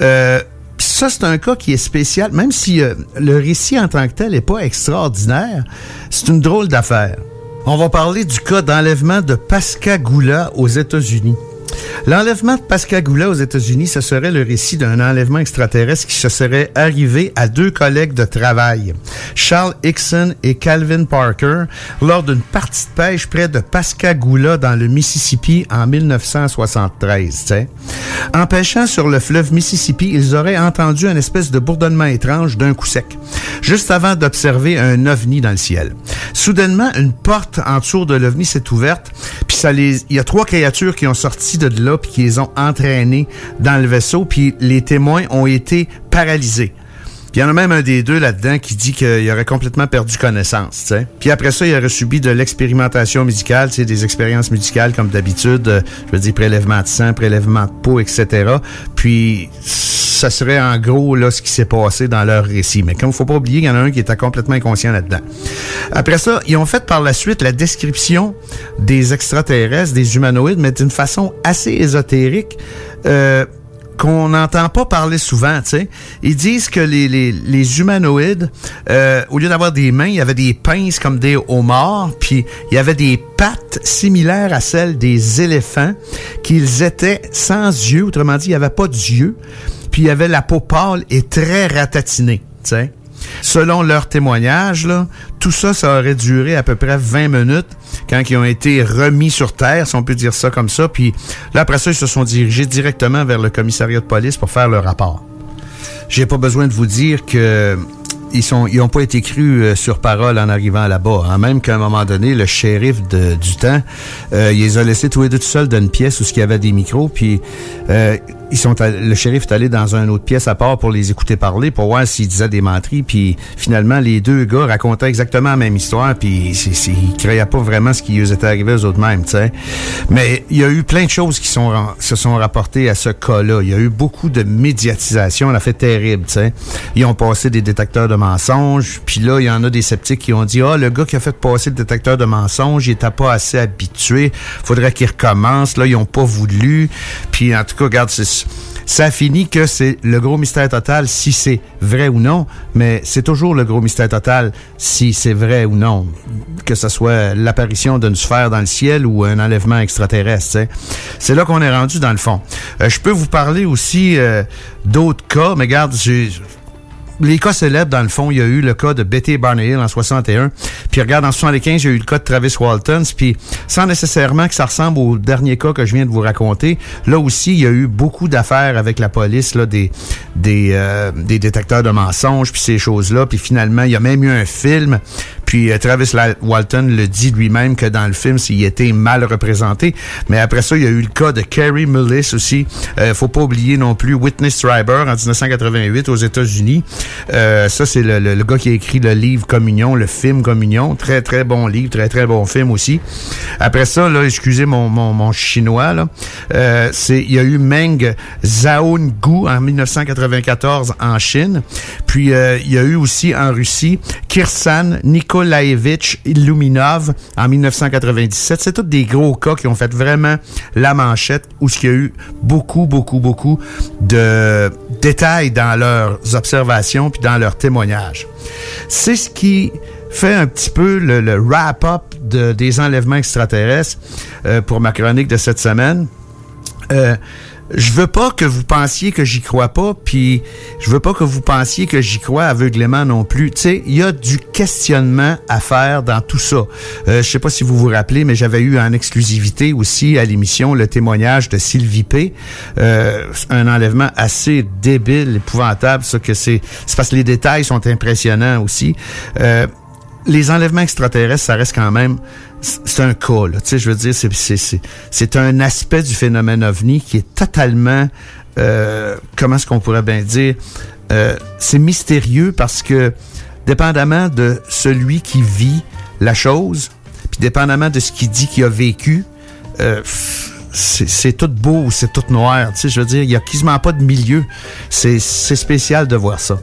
Euh, ça, c'est un cas qui est spécial, même si euh, le récit en tant que tel n'est pas extraordinaire, c'est une drôle d'affaire. On va parler du cas d'enlèvement de Pascagoula aux États-Unis. L'enlèvement de Pascagoula aux États-Unis, ce serait le récit d'un enlèvement extraterrestre qui se serait arrivé à deux collègues de travail, Charles Hickson et Calvin Parker, lors d'une partie de pêche près de Pascagoula dans le Mississippi en 1973. t'sais. En pêchant sur le fleuve Mississippi, ils auraient entendu une espèce de bourdonnement étrange d'un coup sec, juste avant d'observer un ovni dans le ciel. Soudainement, une porte en de l'ovni s'est ouverte, puis il y a trois créatures qui ont sorti de là, puis qui les ont entraînés dans le vaisseau, puis les témoins ont été paralysés. Puis il y en a même un des deux là-dedans qui dit qu'il aurait complètement perdu connaissance. t'sais. Puis après ça, il aurait subi de l'expérimentation médicale, t'sais, des expériences médicales comme d'habitude, euh, je veux dire prélèvement de sang, prélèvement de peau, etc. Puis ça serait en gros là ce qui s'est passé dans leur récit. Mais comme il faut pas oublier qu'il y en a un qui était complètement inconscient là-dedans. Après ça, ils ont fait par la suite la description des extraterrestres, des humanoïdes, mais d'une façon assez ésotérique. Euh, qu'on n'entend pas parler souvent, tu sais. Ils disent que les, les, les humanoïdes, euh, au lieu d'avoir des mains, il y avait des pinces comme des homards, puis il y avait des pattes similaires à celles des éléphants, qu'ils étaient sans yeux, autrement dit, il n'y avait pas d'yeux, puis il avait la peau pâle et très ratatinée, tu sais. Selon leur témoignage, tout ça, ça aurait duré à peu près 20 minutes quand ils ont été remis sur Terre, si on peut dire ça comme ça. Puis là, après ça, ils se sont dirigés directement vers le commissariat de police pour faire le rapport. J'ai pas besoin de vous dire que ils pas été crus euh, sur parole en arrivant là-bas. hein. Même qu'à un moment donné, le shérif du temps, euh, il les a laissés tous les deux tout seuls dans une pièce où il y avait des micros. Puis euh, ils sont le shérif est allé dans une autre pièce à part pour les écouter parler, pour voir s'ils disaient des menteries. Puis finalement, les deux gars racontaient exactement la même histoire. Puis c'est- ils croyaient pas vraiment ce qui eux était arrivé aux autres mêmes. tu sais. Mais il y a eu plein de choses qui sont, se sont rapportées à ce cas-là. Il y a eu beaucoup de médiatisation. On a fait terrible. tu sais. Ils ont passé des détecteurs de mensonges. Puis là, il y en a des sceptiques qui ont dit Ah, le gars qui a fait passer le détecteur de mensonges, il était pas assez habitué. Faudrait qu'il recommence. Là, ils ont pas voulu. Puis en tout cas, regarde, c'est- ça finit que c'est le gros mystère total si c'est vrai ou non, mais c'est toujours le gros mystère total si c'est vrai ou non, que ce soit l'apparition d'une sphère dans le ciel ou un enlèvement extraterrestre. C'est là qu'on est rendu dans le fond. Euh, je peux vous parler aussi euh, d'autres cas, mais regarde, j'ai les cas célèbres, dans le fond, il y a eu le cas de Betty Barney Hill en 61. Puis regarde, en 75, il y a eu le cas de Travis Waltons. Puis sans nécessairement que ça ressemble au dernier cas que je viens de vous raconter, là aussi, il y a eu beaucoup d'affaires avec la police, là, des, des, euh, des détecteurs de mensonges, puis ces choses-là. Puis finalement, il y a même eu un film. Puis euh, Travis Walton le dit lui-même que dans le film, s'il était mal représenté. Mais après ça, il y a eu le cas de Carrie Mullis aussi. Euh, faut pas oublier non plus Whitney Strieber en 1988 aux États-Unis. Euh, ça, c'est le, le- le gars qui a écrit le livre Communion, le film Communion. Très, très bon livre, très, très bon film aussi. Après ça, là, excusez mon, mon, mon chinois, là. Euh, c'est, il y a eu Meng Zhaogu en 1994 en Chine. Puis, euh, il y a eu aussi en Russie Kirsan Nikolaevich Illuminov en 1997. C'est tous des gros cas qui ont fait vraiment la manchette où il y a eu beaucoup, beaucoup, beaucoup de détails dans leurs observations puis dans leurs témoignages. C'est ce qui fait un petit peu le, wrap-up de- des enlèvements extraterrestres euh, pour ma chronique de cette semaine. Euh, je veux pas que vous pensiez que j'y crois pas, puis je veux pas que vous pensiez que j'y crois aveuglément non plus. Tu sais, il y a du questionnement à faire dans tout ça. Euh, je sais pas si vous vous rappelez, mais j'avais eu en exclusivité aussi à l'émission le témoignage de Sylvie P. Euh, un enlèvement assez débile, épouvantable, ça que c'est. C'est parce que les détails sont impressionnants aussi. Euh, les enlèvements extraterrestres, ça reste quand même, c'est un cas. Tu sais, je veux dire, c'est- un aspect du phénomène ovni qui est totalement, euh, comment est-ce qu'on pourrait bien dire, euh, c'est mystérieux parce que, dépendamment de celui qui vit la chose, puis dépendamment de ce qu'il dit qu'il a vécu, euh, c'est tout beau c'est tout noir. Tu sais, je veux dire, il y a quasiment pas de milieu. C'est spécial de voir ça.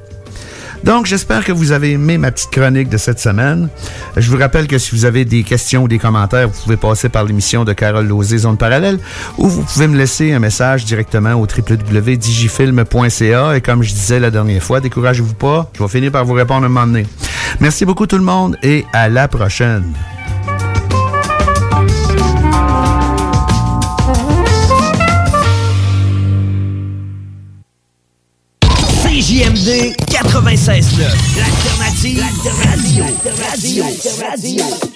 Donc, j'espère que vous avez aimé ma petite chronique de cette semaine. Je vous rappelle que si vous avez des questions ou des commentaires, vous pouvez passer par l'émission de Carole Lozé, Zone Parallèle, ou vous pouvez me laisser un message directement au www.digifilm.ca. Et comme je disais la dernière fois, découragez-vous pas, je vais finir par vous répondre un moment donné. Merci beaucoup tout le monde et à la prochaine. CJMD 96.9. L'alternative radio.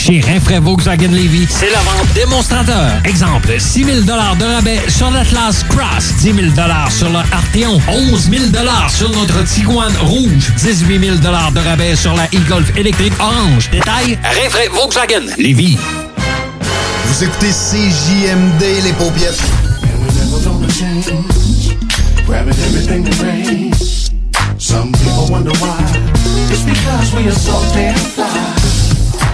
681 4476. Chez Rinfraie Volkswagen Levy, c'est la vente démonstrateur. Exemple, 6 000 de rabais sur l'Atlas Cross, 10 000 sur le Arteon, 11 000 sur notre Tiguan Rouge, 18 000 de rabais sur la e-Golf électrique orange. Détail, Rinfraie Volkswagen Levy. Vous écoutez CJMD, les paupiètes. Grabbing everything that rains. Some people wonder why. It's because we are so damn fly.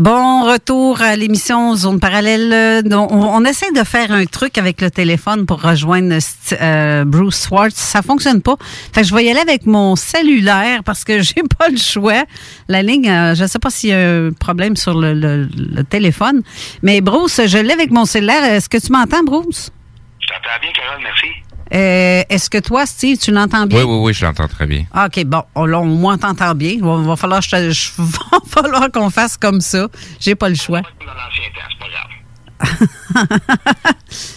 Bon retour à l'émission Zone Parallèle. On, essaie de faire un truc avec le téléphone pour rejoindre euh, Bruce Swartz. Ça fonctionne pas. Fait je vais y aller avec mon cellulaire parce que j'ai pas le choix. La ligne, euh, je sais pas s'il y a un problème sur le, le- le téléphone. Mais Bruce, je l'ai avec mon cellulaire. Est-ce que tu m'entends, Bruce? Je t'entends bien, Carole, merci. Euh, Est-ce que toi, Steve, tu l'entends bien? Oui, oui, oui, je l'entends très bien. Ah, OK, bon, on, là, au moins, on t'entend bien. Il va, va falloir, je je- va falloir qu'on fasse comme ça. J'ai pas le choix.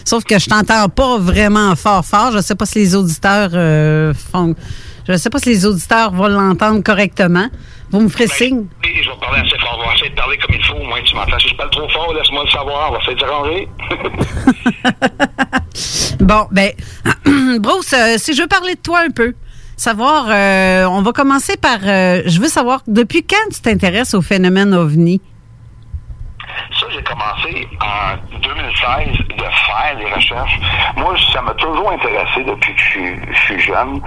Sauf que je t'entends pas vraiment fort, fort. Je sais pas si les auditeurs euh, font. Je sais pas si les auditeurs vont l'entendre correctement. Vous me ferez signe. Oui, je vais parler assez fort. On va essayer de parler comme il faut. Au moins, tu m'entends. Si je parle trop fort, laisse-moi le savoir. On va essayer de s'arranger. Bon, ben, Bruce, euh, si je veux parler de toi un peu, savoir, euh, on va commencer par, euh, je veux savoir, depuis quand tu t'intéresses au phénomène OVNI? Ça, j'ai commencé en 2016 de faire des recherches. Moi, ça m'a toujours intéressé depuis que je suis, je suis jeune.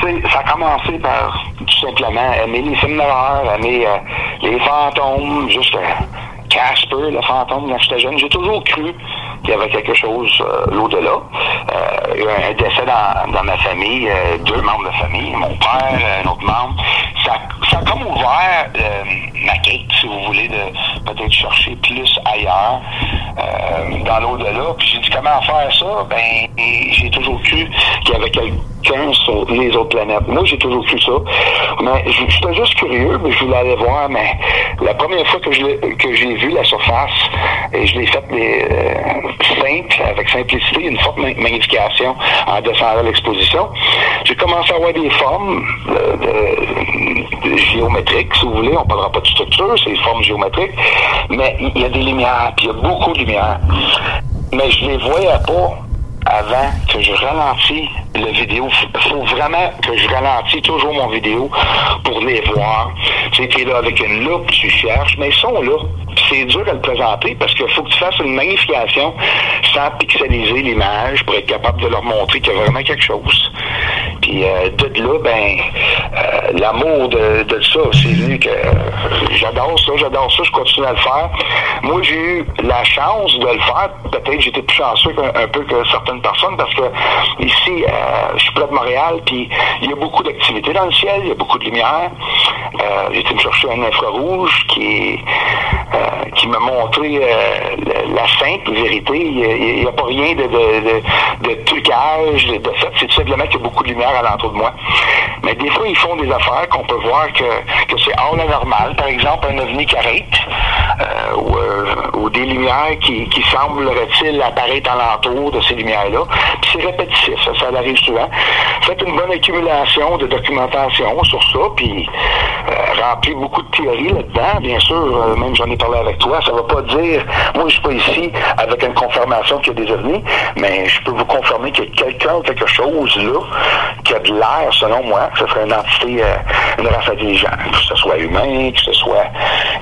Tu sais, ça a commencé par tout simplement aimer les films aimer euh, les fantômes, juste euh, Casper, le fantôme, quand j'étais jeune. J'ai toujours cru qu'il y avait quelque chose euh, l'au-delà. Euh, il y a un décès dans, ma famille, euh, deux membres de famille, mon père, un autre membre. Ça, ça a comme ouvert euh, ma quête, si vous voulez, de peut-être chercher plus ailleurs, euh, dans l'au-delà. Puis j'ai dit comment faire ça? Ben, j'ai toujours cru qu'il y avait sur les autres planètes. Moi, j'ai toujours cru ça. Mais j'étais juste curieux, mais je voulais aller voir. Mais la première fois que j'ai vu la surface, et je l'ai faite euh, simple, avec simplicité, une forte ma- magnification en descendant à l'exposition. J'ai commencé à avoir des formes euh, géométriques, si vous voulez. On parlera pas de structure, c'est des formes géométriques. Mais il y a des lumières, puis il y a beaucoup de lumière. mais je les voyais pas avant que je ralentis le vidéo. Il faut vraiment que je ralentis toujours mon vidéo pour les voir. Tu sais, t'es là avec une loupe, tu cherches, mais ils sont là. C'est dur à le présenter parce qu'il faut que tu fasses une magnification sans pixeliser l'image pour être capable de leur montrer qu'il y a vraiment quelque chose. Puis euh, de là, ben, euh, l'amour de, ça, c'est venu que euh, j'adore ça, j'adore ça, je continue à le faire. Moi, j'ai eu la chance de le faire. Peut-être j'étais plus chanceux un peu que certaines personnes parce que ici, euh, je suis près de Montréal, puis il y a beaucoup d'activités dans le ciel, il y a beaucoup de lumière. Euh, j'ai été me chercher un infrarouge qui, euh, qui m'a montré euh, la, simple vérité. Il n'y a, pas rien de, de, trucage, de, fait. C'est tout simplement qu'il y a beaucoup de lumière alentour de moi. Mais des fois, ils font des affaires qu'on peut voir que, que c'est hors la normale. Par exemple, un ovni euh, ou, ou des lumières qui, qui sembleraient-il apparaître alentour de ces lumières-là. C'est répétitif, ça, ça arrive souvent. Faites une bonne accumulation de documentation sur ça, puis euh, remplis beaucoup de théories là-dedans. Bien sûr, euh, même j'en ai parlé avec toi, ça va pas dire, moi je suis pas ici avec une confirmation qu'il y a des ovnis, mais je peux vous confirmer a quelqu'un ou quelque chose là qui a de l'air, selon moi, que ce serait une entité, euh, une race intelligente, que ce soit humain, que ce soit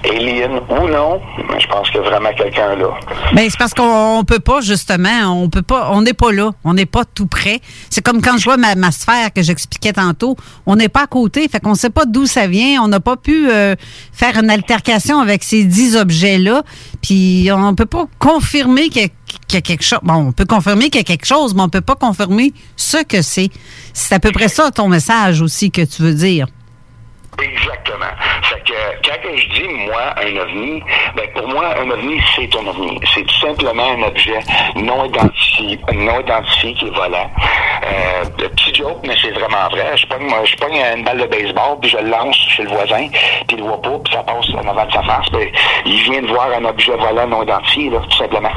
alien ou non, mais je pense qu'il y a vraiment quelqu'un là. Ben, c'est parce qu'on on peut pas, justement, on peut pas, on n'est pas là, on n'est pas tout près. C'est comme quand je vois ma, sphère que j'expliquais tantôt, on n'est pas à côté, fait qu'on sait pas d'où ça vient, on n'a pas pu euh, faire une altercation avec ces dix objets-là, puis on peut pas confirmer qu'il y, y a quelque chose. Bon, on peut confirmer qu'il y a quelque chose, mais on peut pas confirmer ce que c'est. C'est à peu près ça ton message aussi que tu veux dire. Exactement. Fait que quand je dis moi un ovni, ben pour moi un ovni c'est un ovni. C'est tout simplement un objet non identifié, non identifié qui est volant. Euh, petit joke, mais c'est vraiment vrai. Je pogne, je une balle de baseball puis je le lance chez le voisin puis il le voit pas puis ça passe en avant de sa face. Ben, il vient de voir un objet volant non identifié là, tout simplement.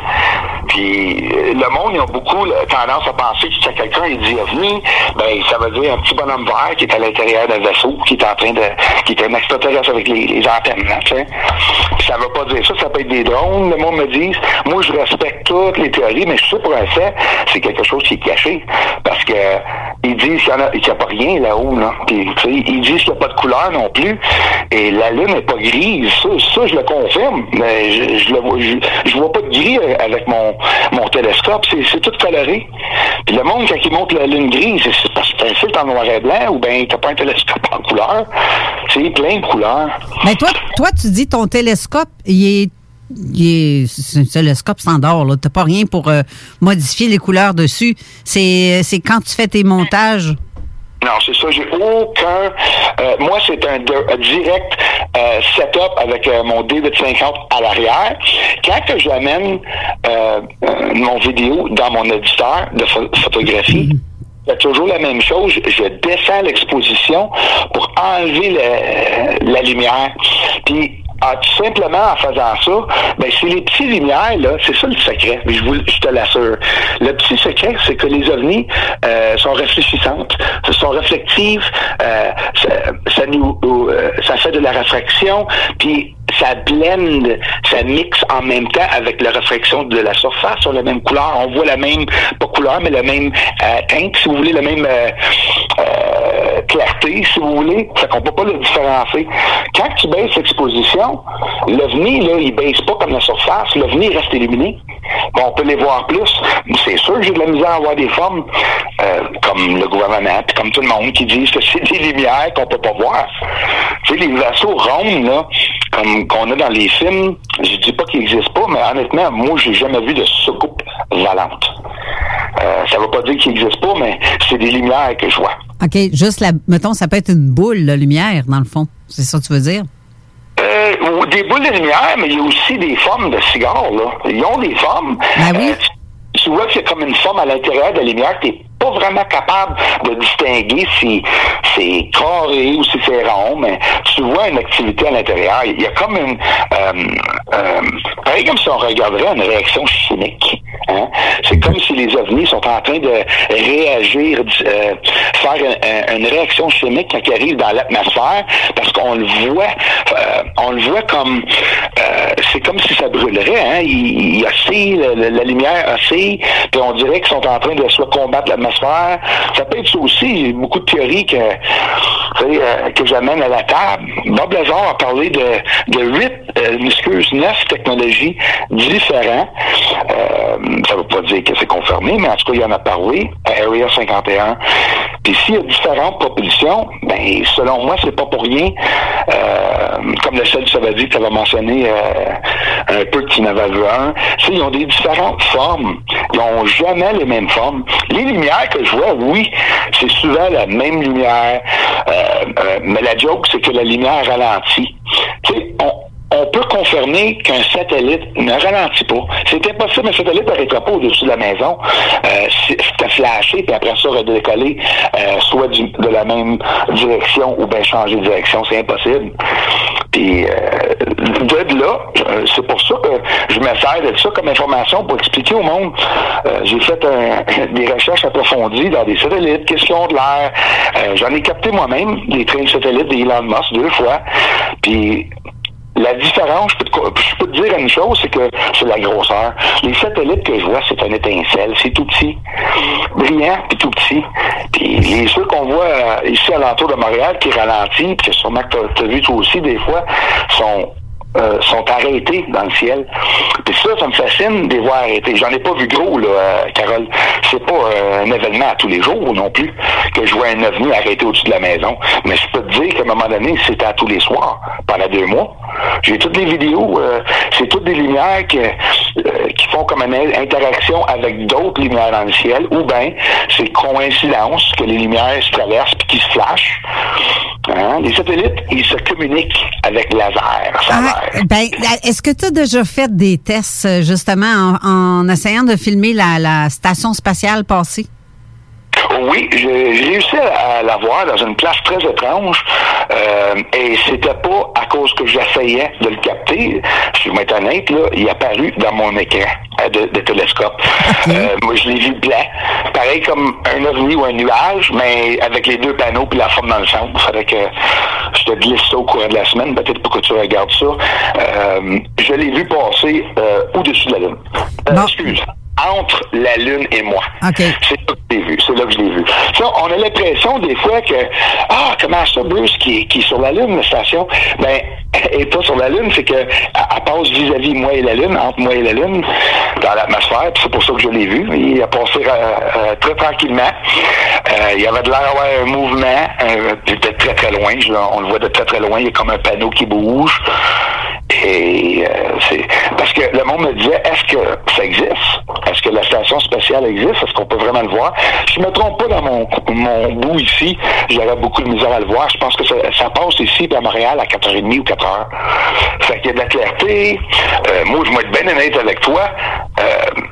Puis euh, le monde ils ont beaucoup tendance à penser que quand quelqu'un il dit ovni, ben ça veut dire un petit bonhomme vert qui est à l'intérieur d'un vaisseau qui est en train de qui est un extraterrestre avec les, antennes, là. Puis ça veut pas dire ça, ça peut être des drones, le monde me dit. Moi, je respecte toutes les théories, mais je sais pour un fait, c'est quelque chose qui est caché. Parce que ils disent qu'il n'y a, pas rien là-haut, là. Ils disent qu'il n'y a pas de couleur non plus. Et la lune n'est pas grise. Ça, ça, je le confirme. Mais je, je le vois, je, vois pas de gris avec mon, mon télescope. C'est, tout coloré. Puis le monde, quand il montre la lune grise, c'est parce que c'est un en noir et blanc ou bien t'as pas un télescope en couleur. C'est plein de couleurs. Mais toi, toi, tu dis ton télescope, il est. C'est un télescope standard, là. T'as pas rien pour euh, modifier les couleurs dessus. C'est quand tu fais tes montages. Non, c'est ça. J'ai aucun. euh, moi, c'est un, direct euh, setup avec euh, mon D850 à l'arrière. Quand que j'amène mon vidéo dans mon éditeur de pho- photographie, c'est toujours la même chose. Je descends l'exposition pour enlever le- la lumière. Puis tout simplement en faisant ça, ben c'est les petites lumières là, c'est ça le secret. Mais je vous, je te l'assure. Le petit secret, c'est que les ovnis euh, sont réfléchissantes, sont réflectives, euh, ça, ça nous, euh, ça fait de la réfraction, puis ça blende, ça mixe en même temps avec la réfraction de la surface sur la même couleur. On voit la même, pas couleur, mais la même euh, teinte, si vous voulez, la même euh, euh, clarté, si vous voulez. Fait qu'on peut pas le différencier. Quand tu baisses l'exposition, l'OVNI, là, il baisse pas comme la surface. L'OVNI reste illuminé. Bon, on peut les voir plus. C'est sûr que j'ai de la misère à voir des formes, euh, comme le gouvernement, puis comme tout le monde, qui disent que c'est des lumières qu'on peut pas voir. Tu sais, les vaisseaux ronds, là, comme qu'on a dans les films, je dis pas qu'ils n'existent pas, mais honnêtement, moi, j'ai jamais vu de soucoupe volante. Euh, ça veut pas dire qu'ils n'existent pas, mais c'est des lumières que je vois. OK, juste la. Mettons, ça peut être une boule de lumière, dans le fond. C'est ça que tu veux dire? Euh, des boules de lumière, mais il y a aussi des formes de cigares, là. Ils ont des formes. Euh, tu, tu vois qu'il y a comme une forme à l'intérieur de la lumière, tu pas vraiment capable de distinguer si c'est carré ou si c'est rond, mais tu vois une activité à l'intérieur. Il y a comme une... Euh, euh, pareil comme si on regarderait une réaction chimique. hein. C'est comme si les ovnis sont en train de réagir, euh, faire un- un- une réaction chimique quand ils arrivent dans l'atmosphère, parce qu'on le voit, on le voit comme c'est comme si ça brûlerait. Hein? Il, il oscille, le- le- la lumière oscille, puis on dirait qu'ils sont en train de soit combattre l'atmosphère. Ça peut être ça aussi. Il y a beaucoup de théories que, euh, que j'amène à la table. Bob Lazar a parlé de, de huit, euh, excuse, neuf technologies différentes. Euh, ça veut pas dire que c'est confirmé, mais en tout cas, il en a parlé à Area 51. Puis s'il y a différentes propositions, ben selon moi, c'est pas pour rien. Euh, comme le seul Savadi que tu avais mentionné un peu que tu n'avais vu un. Tu sais, ils ont des différentes formes. Ils ont jamais les mêmes formes. Les lumières que je vois, oui, c'est souvent la même lumière. Euh, euh, mais la joke, c'est que la lumière ralentit. On, peut confirmer qu'un satellite ne ralentit pas. C'est impossible, un satellite n'arrêtera pas au-dessus de la maison. Euh, C'était flashé, puis après ça, redécoller euh, soit de la même direction ou bien changer de direction. C'est impossible. Puis, euh, de là, euh, c'est pour ça que je me sers de ça comme information pour expliquer au monde. Euh, J'ai fait des recherches approfondies dans des satellites, ont de l'air. Euh, J'en ai capté moi-même des trains de satellites d'Elon Musk deux fois. Puis, la différence, je peux, te, je peux te dire une chose, c'est que c'est la grosseur. Les satellites que je vois, c'est un étincelle, c'est tout petit, brillant puis tout petit. Puis les ceux qu'on voit euh, ici à l'entour de Montréal qui ralentissent, puis que sûrement que tu as vu toi aussi des fois, sont euh, sont arrêtés dans le ciel. Puis ça, ça me fascine de les voir arrêtés. J'en ai pas vu gros, là, euh, Carole. C'est pas euh, un événement à tous les jours non plus que je vois un ovni arrêté au-dessus de la maison. Mais je peux te dire qu'à un moment donné, c'était à tous les soirs, pendant deux mois. J'ai toutes les vidéos, euh, c'est toutes des lumières que, euh, qui font comme une interaction avec d'autres lumières dans le ciel, ou bien c'est coïncidence que les lumières se traversent puis qui se flashent. Hein? Les satellites, ils se communiquent avec laser. Ça. Ben, est-ce que tu as déjà fait des tests, euh, justement, en, en essayant de filmer la, la station spatiale passée? Oui, j'ai réussi à, à la voir dans une place très étrange euh, et c'était pas à cause que j'essayais de le capter. Je vais être honnête, là, il est apparu dans mon écran euh, de, de télescope. Euh, moi, je l'ai vu blanc, pareil comme un ovni ou un nuage, mais avec les deux panneaux puis la forme dans le centre. Il faudrait que je te glisse ça au courant de la semaine, peut-être pour que tu regardes ça. Euh, je l'ai vu passer euh, au-dessus de la Lune. Euh, Excuse entre la Lune et moi. C'est là que je l'ai vu. C'est là que je l'ai vu. Ça, on a l'impression des fois que Ah, comment ça, Bruce, qui est, qui est sur la Lune, la station? Ben, elle est pas sur la Lune, c'est que elle passe vis-à-vis moi et la Lune, entre moi et la Lune, dans l'atmosphère, puis c'est pour ça que je l'ai vu. Il a passé euh, euh, très tranquillement. Euh, il y avait de l'air d'avoir un mouvement, euh, de très très loin. On le voit de très très loin. Il y a comme un panneau qui bouge. Et euh, c'est parce que le monde me disait est-ce que ça existe? Est-ce que la station spatiale existe? Est-ce qu'on peut vraiment le voir? Je me trompe pas dans mon mon bout ici. J'aurais beaucoup de misère à le voir. Je pense que ça, ça passe ici à Montréal à 4h30 ou 4h. Fait qu'il y a de la clarté. Euh, moi, je vais être bien honnête avec toi. Euh,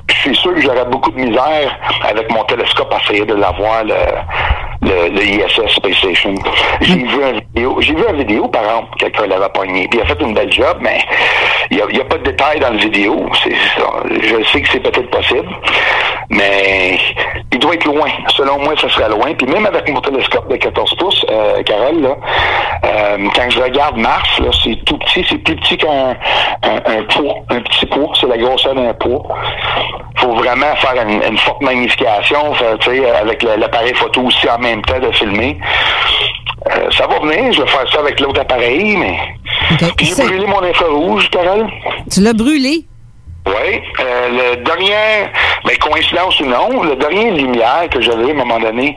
je suis sûr que j'aurais beaucoup de misère avec mon télescope à essayer de la voir le, le, le ISS Space Station. J'ai vu un vidéo, j'ai vu une vidéo, par exemple, quelqu'un l'avait pogné, puis il a fait une belle job, mais il n'y a, pas de détails dans le vidéo. Je sais que c'est peut-être possible, mais il doit être loin. Selon moi, ça serait loin. Puis même avec mon télescope de 14 pouces, euh, Carole, là, euh, quand je regarde Mars, c'est tout petit, c'est plus petit qu'un un, un pot, un petit pot, c'est la grosseur d'un pot. faut vraiment faire une, forte magnification, faire, avec l'appareil photo aussi en même temps de filmer. Euh, ça va venir, je vais faire ça avec l'autre appareil, mais Puis j'ai brûlé mon infrarouge, Carole. Tu l'as brûlé? Oui. Euh, le dernier, ben, coïncidence ou non, le dernier lumière que j'avais à un moment donné,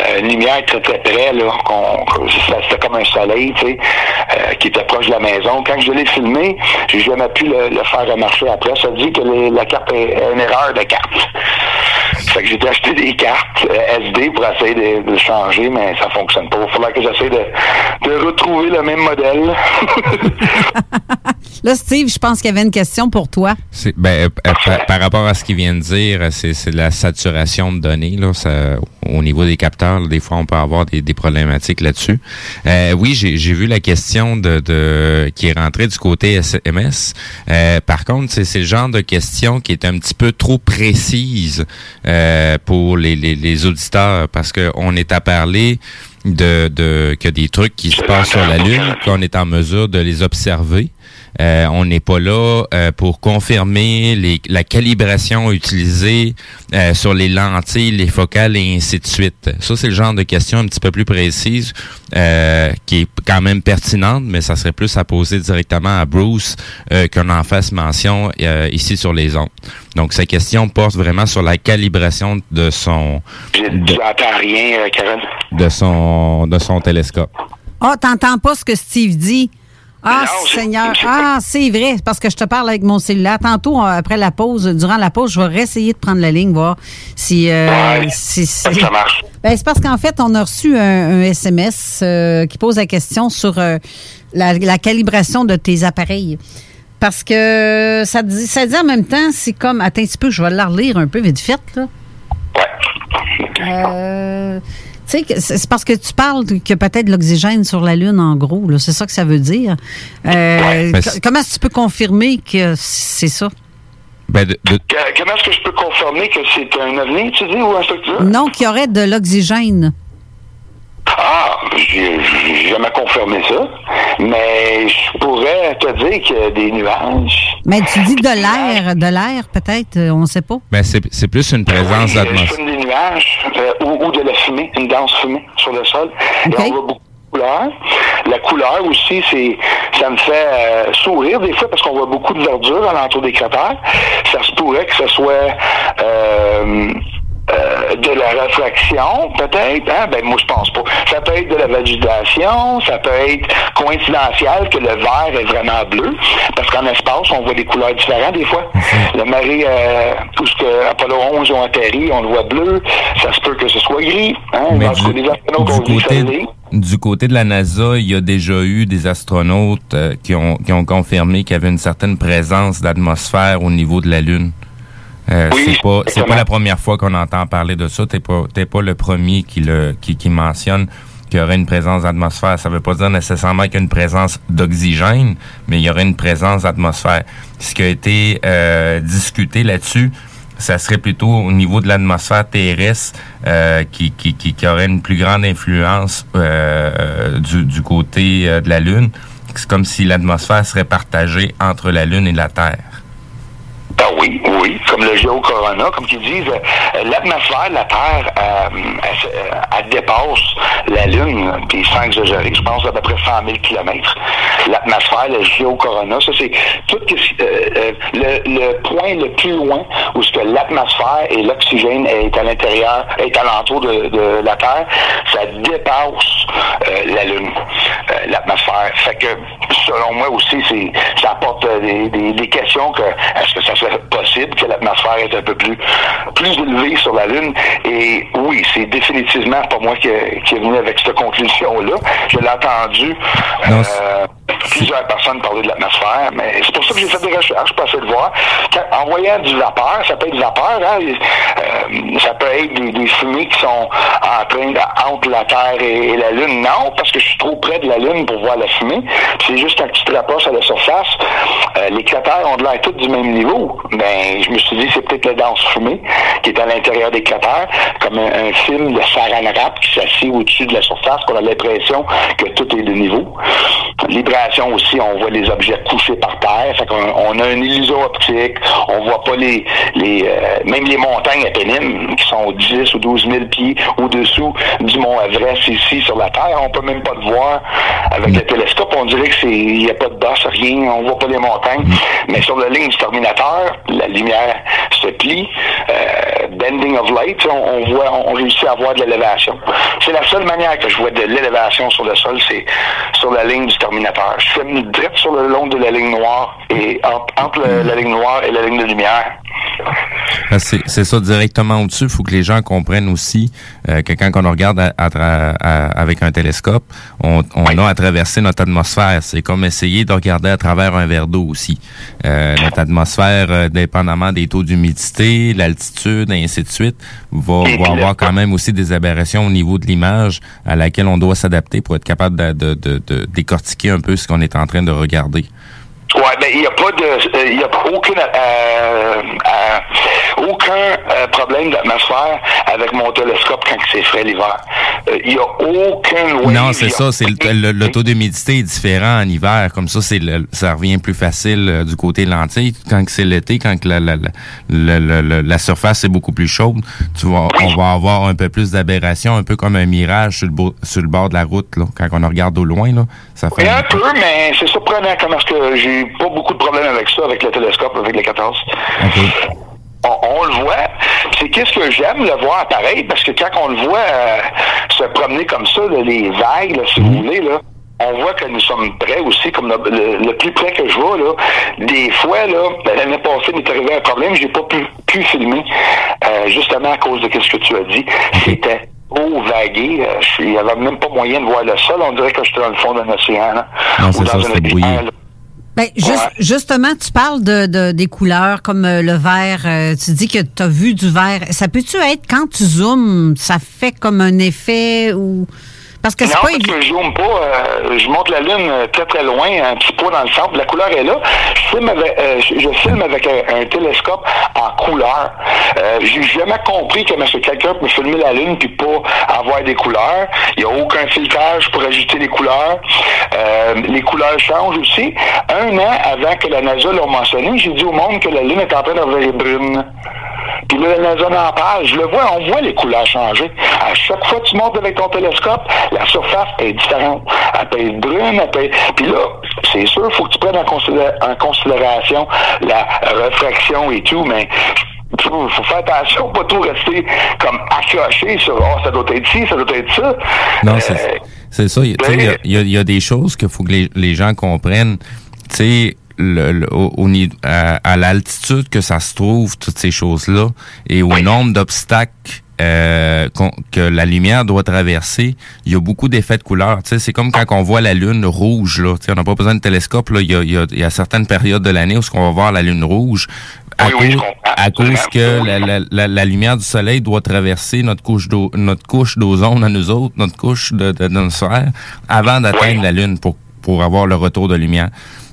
euh, une lumière très très près, là, qu'on, c'était comme un soleil, tu sais, euh, qui était proche de la maison. Quand je l'ai filmé, j'ai jamais pu le, le faire remarcher après. Ça dit que les- la carte est une erreur de carte. Fait que j'ai acheté des cartes euh, SD pour essayer de, changer, mais ça fonctionne pas. Il faudra que j'essaie de, de retrouver le même modèle. Là, Steve, je pense qu'il y avait une question pour toi. C'est- Ben, euh, par, par rapport à ce qu'il vient de dire, c'est la saturation de données. Là, ça, au niveau des capteurs, là, des fois, on peut avoir des, des problématiques là-dessus. Euh, oui, j'ai j'ai vu la question de, de qui est rentrée du côté SMS. Euh, par contre, c'est c'est le genre de question qui est un petit peu trop précise euh, pour les, les, les auditeurs parce qu'on est à parler de, de a des trucs qui se passent sur la Lune, qu'on est en mesure de les observer. Euh, on n'est pas là euh, pour confirmer les, la calibration utilisée euh, sur les lentilles, les focales et ainsi de suite. Ça, c'est le genre de question un petit peu plus précise qui est quand même pertinente, mais ça serait plus à poser directement à Bruce qu'on en fasse mention ici sur les ondes. Donc, sa question porte vraiment sur la calibration de son... J'entends rien, Karen. De son, de son télescope. Ah, oh, t'entends pas ce que Steve dit? Ah, Seigneur. Ah, c'est vrai, parce que je te parle avec mon cellulaire. Tantôt, euh, après la pause, durant la pause, je vais réessayer de prendre la ligne, voir si. Euh, si, ça marche. Ben, c'est parce qu'en fait, on a reçu un, SMS euh, qui pose la question sur la, calibration de tes appareils. Parce que ça dit, ça dit en même temps, c'est comme. Attends un petit peu, je vais la relire un peu vite fait, là. Ouais. Euh c'est parce que tu parles que peut-être l'oxygène sur la Lune, en gros. C'est ça que ça veut dire. Euh, comment est-ce que tu peux confirmer que c'est ça? Ben comment est-ce que je peux confirmer que c'est un avenir, tu dis, ou un structure? Non, qu'il y aurait de l'oxygène. Ah, j'ai jamais confirmé ça, mais je pourrais te dire qu'il y a des nuages. Mais tu dis de l'air, de l'air peut-être, euh, on ne sait pas. Ben c'est plus une présence d'atmosphère. des nuages euh, ou, de la fumée, une dense fumée sur le sol. Et on voit beaucoup de couleurs. La couleur aussi, c'est, ça me fait euh, sourire des fois parce qu'on voit beaucoup de verdure alentour des cratères. Ça se pourrait que ce soit euh, de la réfraction, peut-être. Hein? Ben moi je pense pas. Ça peut être de la validation, ça peut être coïncidentiel que le vert est vraiment bleu, parce qu'en espace on voit des couleurs différentes des fois. Le marais euh, où ce que Apollo 11 ont atterri, on le voit bleu. Ça se peut que ce soit gris. Hein? Mais du, du, côté, du côté de la NASA, il y a déjà eu des astronautes euh, qui, ont, qui ont confirmé qu'il y avait une certaine présence d'atmosphère au niveau de la Lune. Euh, c'est pas c'est pas la première fois qu'on entend parler de ça. T'es pas t'es pas le premier qui le qui, qui mentionne qu'il y aurait une présence d'atmosphère. Ça veut pas dire nécessairement qu'il y a une présence d'oxygène, mais il y aurait une présence d'atmosphère. Ce qui a été euh, discuté là-dessus, ça serait plutôt au niveau de l'atmosphère terrestre euh, qui, qui, qui, qui, aurait une plus grande influence euh, du, du côté de la Lune. C'est comme si l'atmosphère serait partagée entre la Lune et la Terre. Ah oui, oui, comme le géocorona, comme ils disent, euh, l'atmosphère de la Terre, euh, elle, elle, dépasse la Lune, puis sans exagérer, je pense à peu près 100 000 kilomètres. L'atmosphère, le géocorona, ça c'est tout euh, le, point le plus loin où ce que l'atmosphère et l'oxygène est à l'intérieur, est alentour de, de, la Terre, ça dépasse la Lune, l'atmosphère. Fait que, selon moi aussi, ça apporte des, questions que est-ce que ça possible que l'atmosphère est un peu plus, plus élevée sur la Lune. Et oui, c'est définitivement pas moi qui, qui est venu avec cette conclusion-là. Je l'ai entendu euh, plusieurs personnes parler de l'atmosphère, mais c'est pour ça que j'ai fait des recherches pour essayer de voir. en voyant du vapeur, ça peut être du vapeur, hein, euh, ça peut être des, fumées qui sont en train de, entre la Terre et, la Lune. Non, parce que je suis trop près de la Lune pour voir la fumée. C'est juste quand tu te rapproches à la surface, euh, les cratères ont de l'air tous du même niveau ben, je me suis dit, c'est peut-être le danse fumée qui est à l'intérieur des cratères, comme un, film de Saran Wrap qui s'assied au-dessus de la surface, qu'on a l'impression que tout est de niveau. Libération aussi, on voit les objets couchés par terre, fait qu'on on a une illusion optique, on voit pas les, euh, même les montagnes apennines qui sont 10 ou 12 000 pieds au-dessous du mont Everest ici sur la Terre, on peut même pas le voir avec le télescope, on dirait que c'est, a pas de bosse, rien, on voit pas les montagnes, mais sur la ligne du Terminateur, la lumière se plie, euh, bending of light, on, voit, on réussit à voir de l'élévation. C'est la seule manière que je vois de l'élévation sur le sol, c'est sur la ligne du Terminateur. Je fais une drette sur le long de la ligne noire et entre, la ligne noire et la ligne de lumière. Ah, c'est ça directement au-dessus. Il faut que les gens comprennent aussi euh, que quand on regarde avec un télescope, on, a à traverser notre atmosphère. C'est comme essayer de regarder à travers un verre d'eau aussi. Euh, notre atmosphère, euh, dépendamment des taux d'humidité, l'altitude, et ainsi de suite, va, va avoir quand même aussi des aberrations au niveau de l'image à laquelle on doit s'adapter pour être capable de, de, de, de décortiquer un peu ce qu'on est en train de regarder. Ouais, ben il n'y a pas de, il y a aucune, euh, euh, aucun euh, problème d'atmosphère avec mon télescope quand c'est frais l'hiver. Il n'y a aucun wave, Non, c'est ça. C'est le, taux d'humidité est différent en hiver. Comme ça, c'est le- ça revient plus facile du côté lentille. Quand c'est l'été, quand la, la, la, la, surface est beaucoup plus chaude, tu vois, on va avoir un peu plus d'aberration, un peu comme un mirage sur le, sur le bord de la route. Là. Quand on regarde au loin, là, ça fait Oui, un peu, mais c'est surprenant comment est-ce que j'ai pas beaucoup de problèmes avec ça, avec le télescope, avec les 14. On, on le voit. C'est qu'est-ce que j'aime le voir pareil, parce que quand on le voit euh, se promener comme ça, là, les vagues, là, si vous voulez, là, on voit que nous sommes prêts aussi, comme le, le- le plus près que je vois, là. Des fois, là, ben, l'année passée, m'est arrivé un problème, j'ai pas pu, pu filmer, euh, justement à cause de ce que tu as dit. C'était vagué. euh, je suis- Il y avait même pas moyen de voir le sol. On dirait que j'étais dans le fond d'un océan, là. Non, Ou c'est dans ça, une c'est brouillé. Ben, juste- Justement, tu parles de, de- des couleurs comme euh, le vert. euh, tu dis que tu as vu du vert. Ça peut-tu être quand tu zoomes, ça fait comme un effet ou. Parce que c'est pas évident. je zoome pas. euh, je monte la lune euh, très très loin, un petit peu dans le centre. La couleur est là. Je filme avec, euh, je, je filme avec un, un télescope en couleur. Euh, J'ai jamais compris que quelqu'un peut filmer la lune puis pas avoir des couleurs. Il n'y a aucun filtrage pour ajouter les couleurs. Les couleurs changent aussi. Un an avant que la NASA l'a mentionné, j'ai dit au monde que la lune est en train de devenir brune. Puis là, la NASA en parle. Je le vois, on voit les couleurs changer. À chaque fois que tu montes avec ton télescope, la surface est différente. Elle peut être brune, elle peut être... Puis là, c'est sûr, il faut que tu prennes en, considé- en considération la réfraction et tout, mais faut, faut faire attention, pas tout rester comme accroché sur oh, ça doit être ci, ça doit être ça. Non, c'est c'est ça. Il il y, a- il y a- il y a des choses qu'il faut que les, les gens comprennent. Tu sais, le, le- au, au à l'altitude que ça se trouve, toutes ces choses-là, et au nombre d'obstacles euh, que la lumière doit traverser, il y a beaucoup d'effets de couleur. Tu sais, c'est comme quand on voit la lune rouge. Là, Tu sais, on n'a pas besoin de télescope. Là, il y a, il y a- il y a certaines périodes de l'année où ce qu'on va voir la lune rouge. À cause, à cause que la, la, la, la lumière du soleil doit traverser notre couche d'o- notre couche d'ozone à nous autres, notre couche de, de, d'atmosphère, avant d'atteindre la lune pour pour avoir le retour de lumière.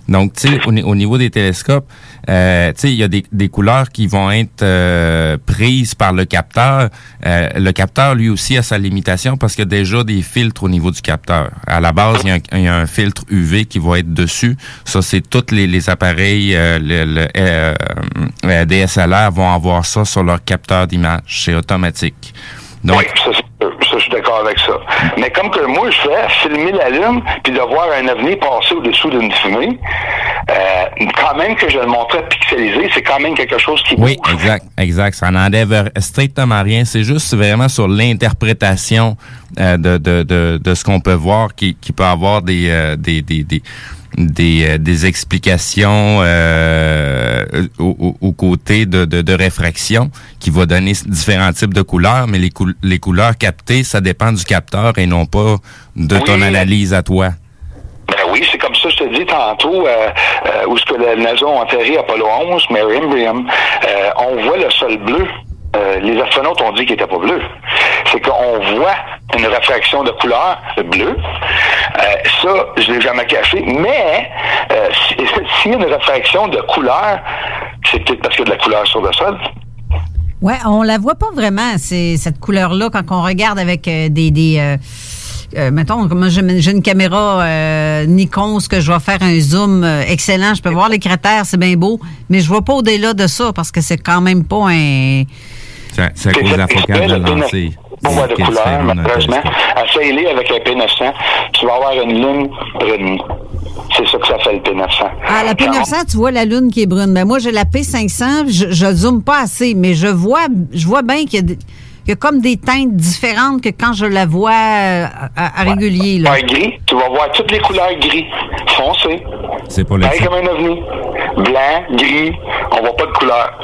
Donc, tu sais, au, au niveau des télescopes, euh, tu sais, il y a des, couleurs qui vont être euh, prises par le capteur. Euh, le capteur, lui aussi, a sa limitation parce qu'il y a déjà des filtres au niveau du capteur. À la base, il y a un, filtre UV qui va être dessus. Ça, c'est tous les, les appareils euh, le, le, euh, euh, DSLR vont avoir ça sur leur capteur d'image. C'est automatique. Donc, oui, c'est- ça, je suis d'accord avec ça. Mais comme que moi, je fais, filmer la Lune, puis de voir un avenir passer au-dessous d'une fumée, euh, quand même que je le montrais pixelisé, c'est quand même quelque chose qui Oui, exact, exact. Ça n'enlève strictement rien. C'est juste vraiment sur l'interprétation euh, de, de, de, de ce qu'on peut voir qui, qui peut avoir des, euh, des, des, des, des, euh, des explications euh, au, au- côté de, de, de réfraction qui va donner différents types de couleurs, mais les, coul- les couleurs captées, ça dépend du capteur et non pas de ton analyse à toi. Ben oui, c'est comme ça, je te dis tantôt, euh, euh, où ce que la NASA a enterré Apollo 11, Mary Imbrium, euh, on voit le sol bleu. Euh, les astronautes ont dit qu'il n'était pas bleu. C'est qu'on voit une réfraction de couleur bleue. Euh, ça, je l'ai jamais caché. Mais euh, si- s'il y a une réfraction de couleur, c'est peut-être parce qu'il y a de la couleur sur le sol. Ouais, on la voit pas vraiment, c'est cette couleur-là, quand on regarde avec des. mettons, moi, j'ai une caméra euh, Nikon, ce que je vais faire un zoom excellent, je peux voir les cratères, c'est bien beau, mais je vois pas au-delà de ça parce que c'est quand même pas un. C'est c'est à cause de la focale de la lentille. On voit de qui est couleur, malheureusement. Essaye-les avec un P900, tu vas avoir une lune brune. C'est ça que ça fait le P900. Ah, la P900, tu vois la lune qui est brune. Mais moi, j'ai la P500, je, je zoome pas assez, mais je vois, je vois bien qu'il y a des- il y a comme des teintes différentes que quand je la vois euh, à, régulier. Là. Un gris, tu vas voir toutes les couleurs gris, foncé, C'est pour les pareil comme un ovni. Blanc, gris, on voit pas de couleur.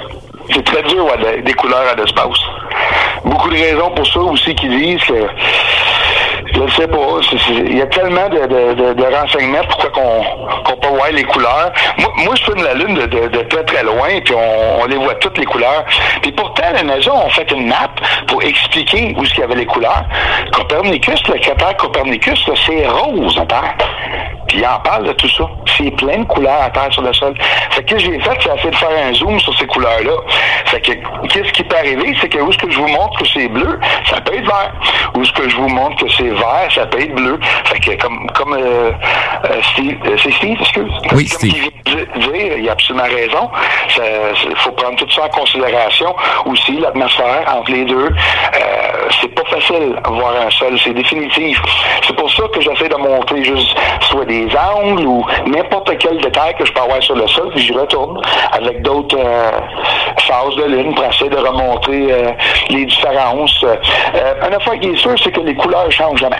C'est très dur, des couleurs à l'espace. Beaucoup de raisons pour ça aussi qui disent que Je sais pas. Il y a tellement de, renseignements pourquoi qu'on qu'on peut voir les couleurs. Moi, moi, je filme la Lune de, très très loin, puis on, les voit toutes les couleurs. Puis pourtant, la NASA ont fait une map pour expliquer où il y avait les couleurs. Copernicus, le cratère Copernicus, c'est rose à terre. Puis il en parle de tout ça. C'est plein de couleurs à terre sur le sol. Fait que ce que j'ai fait, c'est essayer de faire un zoom sur ces couleurs-là. Fait que qu'est-ce qui peut arriver, c'est que où est-ce que je vous montre que c'est bleu, ça peut être vert. Où est-ce que je vous montre que c'est vert, ça peut être bleu. Fait que comme comme euh, euh, Steve, euh, c'est Steve, excuse. Oui, comme Steve. il vient de dire, il a absolument raison. Il faut prendre tout ça en considération. Aussi, l'atmosphère entre les deux, euh, c'est pas facile à voir un sol, c'est définitif. C'est pour ça que j'essaie de montrer juste soit des angles ou n'importe quel détail que je peux avoir sur le sol, puis j'y retourne avec d'autres euh, phases de lune pour essayer de remontrer euh, les différences. Une affaire qui est sûre, c'est que les couleurs changent jamais.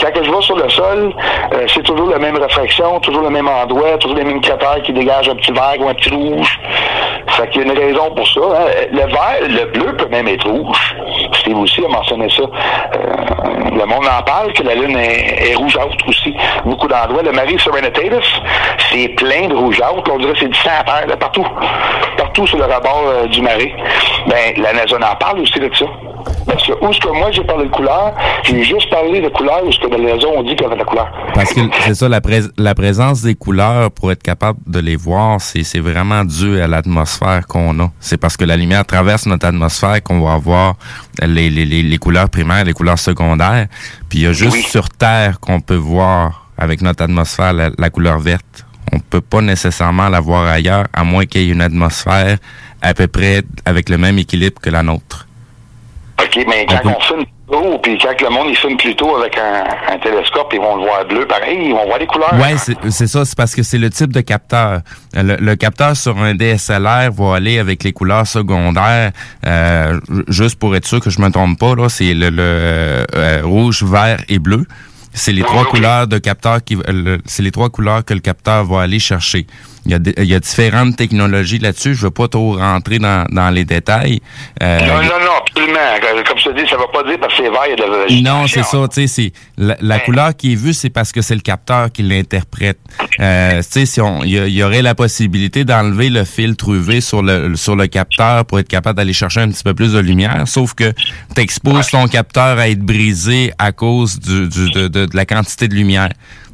Quand je vais sur le sol, euh, c'est toujours la même réfraction, toujours le même endroit, toujours les mêmes cratères qui dégagent un petit vert ou un petit rouge. Fait qu'il y a une raison pour ça. hein. Le vert, le bleu peut même être rouge. Steve aussi a mentionné ça. Euh, le monde en parle que la lune est, est rougeâtre aussi. Beaucoup d'endroits. Le Marie Serenitatis, c'est plein de rougeâtre. On dirait que c'est du sang à terre, partout. Partout sur le rebord euh, du marais. Ben, la NASA en parle aussi de ça. Parce que où est-ce que moi j'ai parlé de couleur, j'ai juste parlé de couleur où est-ce que dans la NASA on dit qu'il y avait de la couleur. Parce que c'est ça, la, la présence des couleurs, pour être capable de les voir, c'est vraiment dû à l'atmosphère qu'on a. C'est parce que la lumière traverse notre atmosphère qu'on va avoir les, les, les, les couleurs primaires, les couleurs secondaires. Puis il y a juste sur Terre qu'on peut voir avec notre atmosphère la, la couleur verte. On peut pas nécessairement la voir ailleurs, à moins qu'il y ait une atmosphère à peu près avec le même équilibre que la nôtre. OK, mais quand on filme plus tôt, puis quand le monde il filme plus tôt avec un, un télescope, ils vont le voir bleu pareil, ils vont voir les couleurs. Ouais, c'est ça. C'est parce que c'est le type de capteur. Le, le capteur sur un DSLR va aller avec les couleurs secondaires. euh, juste pour être sûr que je me trompe pas, là, c'est le, le, euh, rouge, vert et bleu. C'est les trois couleurs de capteur qui, c'est les trois couleurs que le capteur va aller chercher. Il y a, il y a différentes technologies là-dessus. Je veux pas trop rentrer dans, dans les détails. Euh, Non, non, non, absolument. Comme je te dis, ça va pas dire parce que c'est vert, il y a de la non, c'est ça. Tu sais, c'est la, la couleur qui est vue, c'est parce que c'est le capteur qui l'interprète. Euh, tu sais, si on, il y, aurait la possibilité d'enlever le filtre UV sur le sur le capteur pour être capable d'aller chercher un petit peu plus de lumière. Sauf que t'exposes ton capteur à être brisé à cause du, du- de, de- de la quantité de lumière.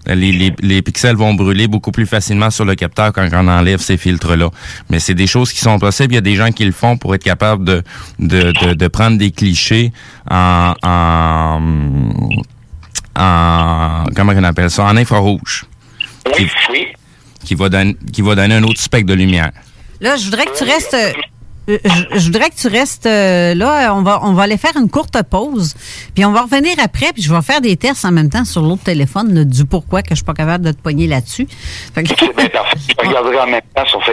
Les, les, les pixels vont brûler beaucoup plus facilement sur le capteur quand on enlève ces filtres-là. Mais c'est des choses qui sont possibles. Il y a des gens qui le font pour être capable de, de, de, de prendre des clichés en, en, en comment on appelle ça, en infrarouge. Oui, oui. Qui va, donner, qui va donner un autre spectre de lumière. Là, je voudrais que tu restes. Euh, Je, je voudrais que tu restes euh, là. On va, on va aller faire une courte pause. Puis on va revenir après. Puis je vais faire des tests en même temps sur l'autre téléphone là, du pourquoi que je suis pas capable de te poigner là-dessus. Que- C'est bien parfait. Je regarderai en même temps sur, sur,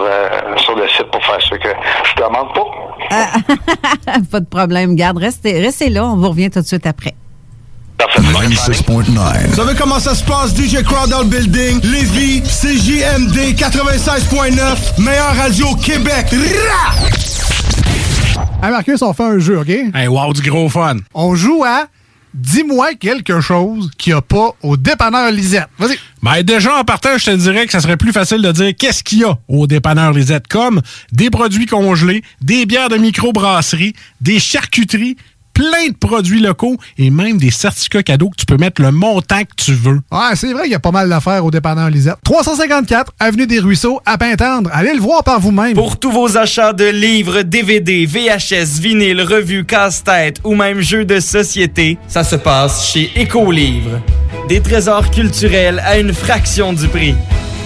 euh, sur le site pour faire ce que je te demande pas. pas de problème. Garde, restez, restez là. On vous revient tout de suite après. 96.9. Vous savez comment ça se passe, DJ Crowd dans le building? Lévis, CJMD 96.9, meilleure radio au Québec. Rah! Hey Marcus, on fait un jeu, OK? Hey, wow, du gros fun. On joue à Dis-moi quelque chose qu'il n'y a pas au dépanneur Lisette. Vas-y. Ben déjà, en partant, je te dirais que ça serait plus facile de dire qu'est-ce qu'il y a au dépanneur Lisette, comme des produits congelés, des bières de microbrasserie, des charcuteries, plein de produits locaux et même des certificats cadeaux que tu peux mettre le montant que tu veux. Ouais, c'est vrai, il y a pas mal d'affaires au dépanneur Lisette. 354 Avenue des Ruisseaux, à Pintendre. Allez le voir par vous-même. Pour tous vos achats de livres, DVD, VHS, vinyle, revues, casse-tête ou même jeux de société, ça se passe chez Écolivre. Des trésors culturels à une fraction du prix.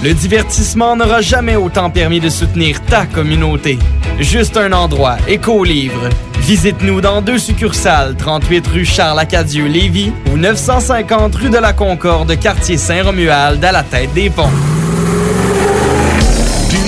Le divertissement n'aura jamais autant permis de soutenir ta communauté. Juste un endroit, Écolivre. Visite-nous dans deux succursales, 38 rue Charles-Acadieux, Lévis ou 950 rue de la Concorde, quartier Saint-Romuald, à la tête des ponts.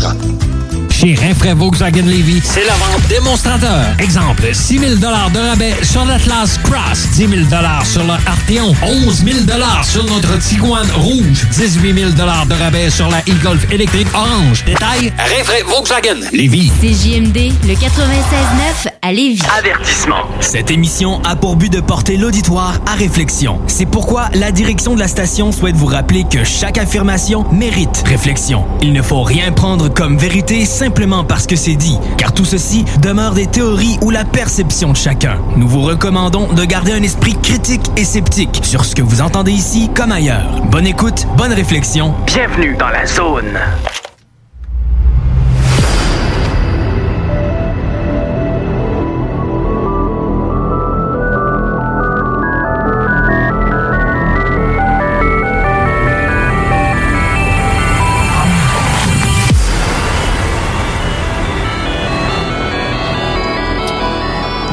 Yeah. Chez Rinfraie Volkswagen Levy, c'est la vente démonstrateur. Exemple, 6 000 de rabais sur l'Atlas Cross, 10 000 sur le Arteon, 11 000 sur notre Tiguan Rouge, 18 000 de rabais sur la e-Golf électrique orange. Détail, Rinfraie Volkswagen Levy. CJMD, le 96.9 à Lévis. Avertissement. Cette émission a pour but de porter l'auditoire à réflexion. C'est pourquoi la direction de la station souhaite vous rappeler que chaque affirmation mérite réflexion. Il ne faut rien prendre comme vérité simplement parce que c'est dit, car tout ceci demeure des théories ou la perception de chacun. Nous vous recommandons de garder un esprit critique et sceptique sur ce que vous entendez ici comme ailleurs. Bonne écoute, bonne réflexion. Bienvenue dans la zone.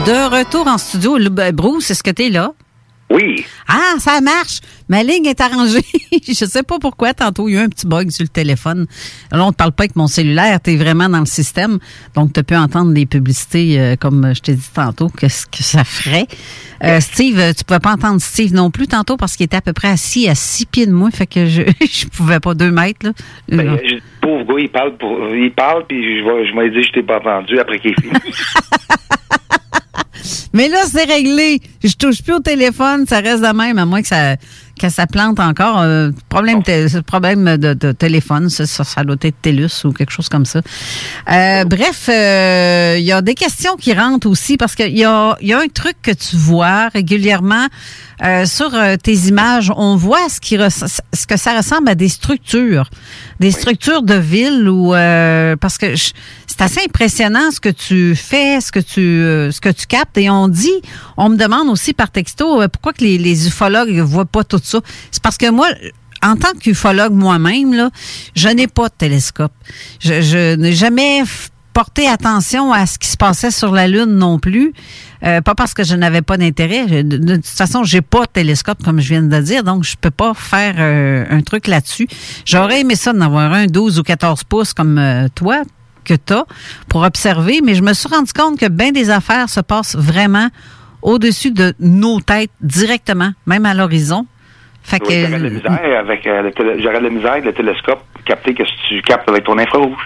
De retour en studio, Le- ben, Bruce, est-ce que tu es là? Oui. Ah, ça marche. Ma ligne est arrangée. je sais pas pourquoi. Tantôt, il y a eu un petit bug sur le téléphone. Là, on ne te parle pas avec mon cellulaire. Tu es vraiment dans le système. Donc, tu peux entendre les publicités, euh, comme je t'ai dit tantôt, qu'est-ce que ça ferait. Euh, Steve, euh, tu pouvais pas entendre Steve non plus tantôt parce qu'il était à peu près assis à six pieds de moi. Fait que je je pouvais pas deux mètres. Là. Ben, Euh, je- pauvre gars, il parle, pour, il parle, puis je, je m'ai dit, je t'ai pas entendu après qu'il est fini. Mais là, c'est réglé. Je touche plus au téléphone, ça reste de même, à moins que ça, que ça plante encore. Euh, problème, problème de, de téléphone, ça, ça, doit être TELUS ou quelque chose comme ça. Euh, bref, euh, il y a des questions qui rentrent aussi parce qu'il y a, y a un truc que tu vois régulièrement euh, sur euh, tes images. On voit ce, qui ce que ça ressemble à des structures, des structures de ville ou euh, parce que c'est assez impressionnant ce que tu fais, ce que tu euh, ce que tu captes et on dit, on me demande aussi par texto euh, pourquoi que les, les ufologues voient pas tout ça? C'est parce que moi en tant qu'ufologue moi-même là, je n'ai pas de télescope. Je, je n'ai jamais porté attention à ce qui se passait sur la lune non plus. Euh, pas parce que je n'avais pas d'intérêt. De, de toute façon, j'ai pas de télescope comme je viens de le dire, donc je peux pas faire euh, un truc là-dessus. J'aurais aimé ça d'en avoir un 12 ou 14 pouces comme euh, toi que tu as pour observer, mais je me suis rendu compte que bien des affaires se passent vraiment au-dessus de nos têtes directement, même à l'horizon. Fait que J'aurais de la misère avec le télé- j'aurais de la misère avec le télescope capter que tu captes avec ton infrarouge.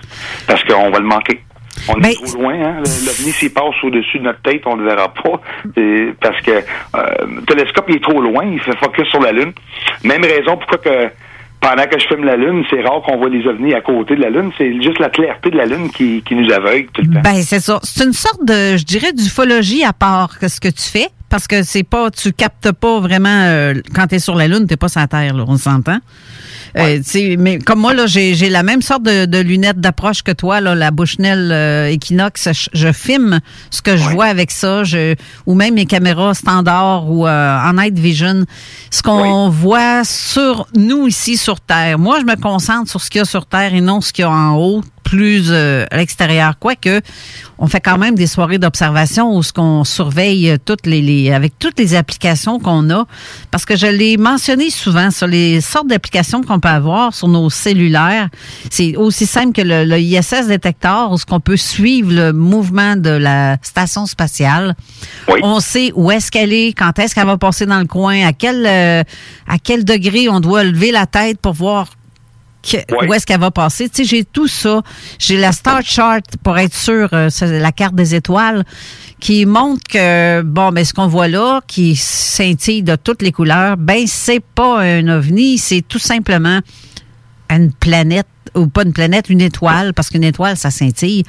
Parce qu'on va le manquer. On Ben, est trop loin, hein. L'OVNI, s'il passe au-dessus de notre tête, on ne le verra pas. Et- parce que euh, le télescope, il est trop loin, il fait focus sur la Lune. Même raison pourquoi que pendant que je filme la Lune, c'est rare qu'on voit les ovnis à côté de la Lune. C'est juste la clarté de la Lune qui, qui nous aveugle tout le temps. Ben, c'est ça. C'est une sorte de, je dirais, d'ufologie à part que ce que tu fais. Parce que c'est pas, tu captes pas vraiment, euh, quand tu es sur la Lune, t'es pas sur la Terre, là, on s'entend. Euh, mais comme moi, là, j'ai la même sorte de, de lunettes d'approche que toi, là, la Bushnell euh, Equinox. Je, je filme ce que je vois avec ça, je, ou même mes caméras standard ou euh, en night vision. Ce qu'on voit sur nous ici sur Terre. Moi, je me concentre sur ce qu'il y a sur Terre et non ce qu'il y a en haut. Plus euh, à l'extérieur. Quoique, on fait quand même des soirées d'observation où ce qu'on surveille toutes les, les- avec toutes les applications qu'on a. Parce que je l'ai mentionné souvent sur les sortes d'applications qu'on peut avoir sur nos cellulaires. C'est aussi simple que le, le ISS détecteur où ce qu'on peut suivre le mouvement de la station spatiale. On sait où est-ce qu'elle est, quand est-ce qu'elle va passer dans le coin, à quel euh, à quel degré on doit lever la tête pour voir que- où est-ce qu'elle va passer. Tu sais, j'ai tout ça. J'ai la Star Chart pour être sûr, euh, c'est la carte des étoiles, qui montre que, bon, ben, ce qu'on voit là, qui scintille de toutes les couleurs, ben, c'est pas un ovni, c'est tout simplement une planète ou pas une planète, une étoile, parce qu'une étoile, ça scintille.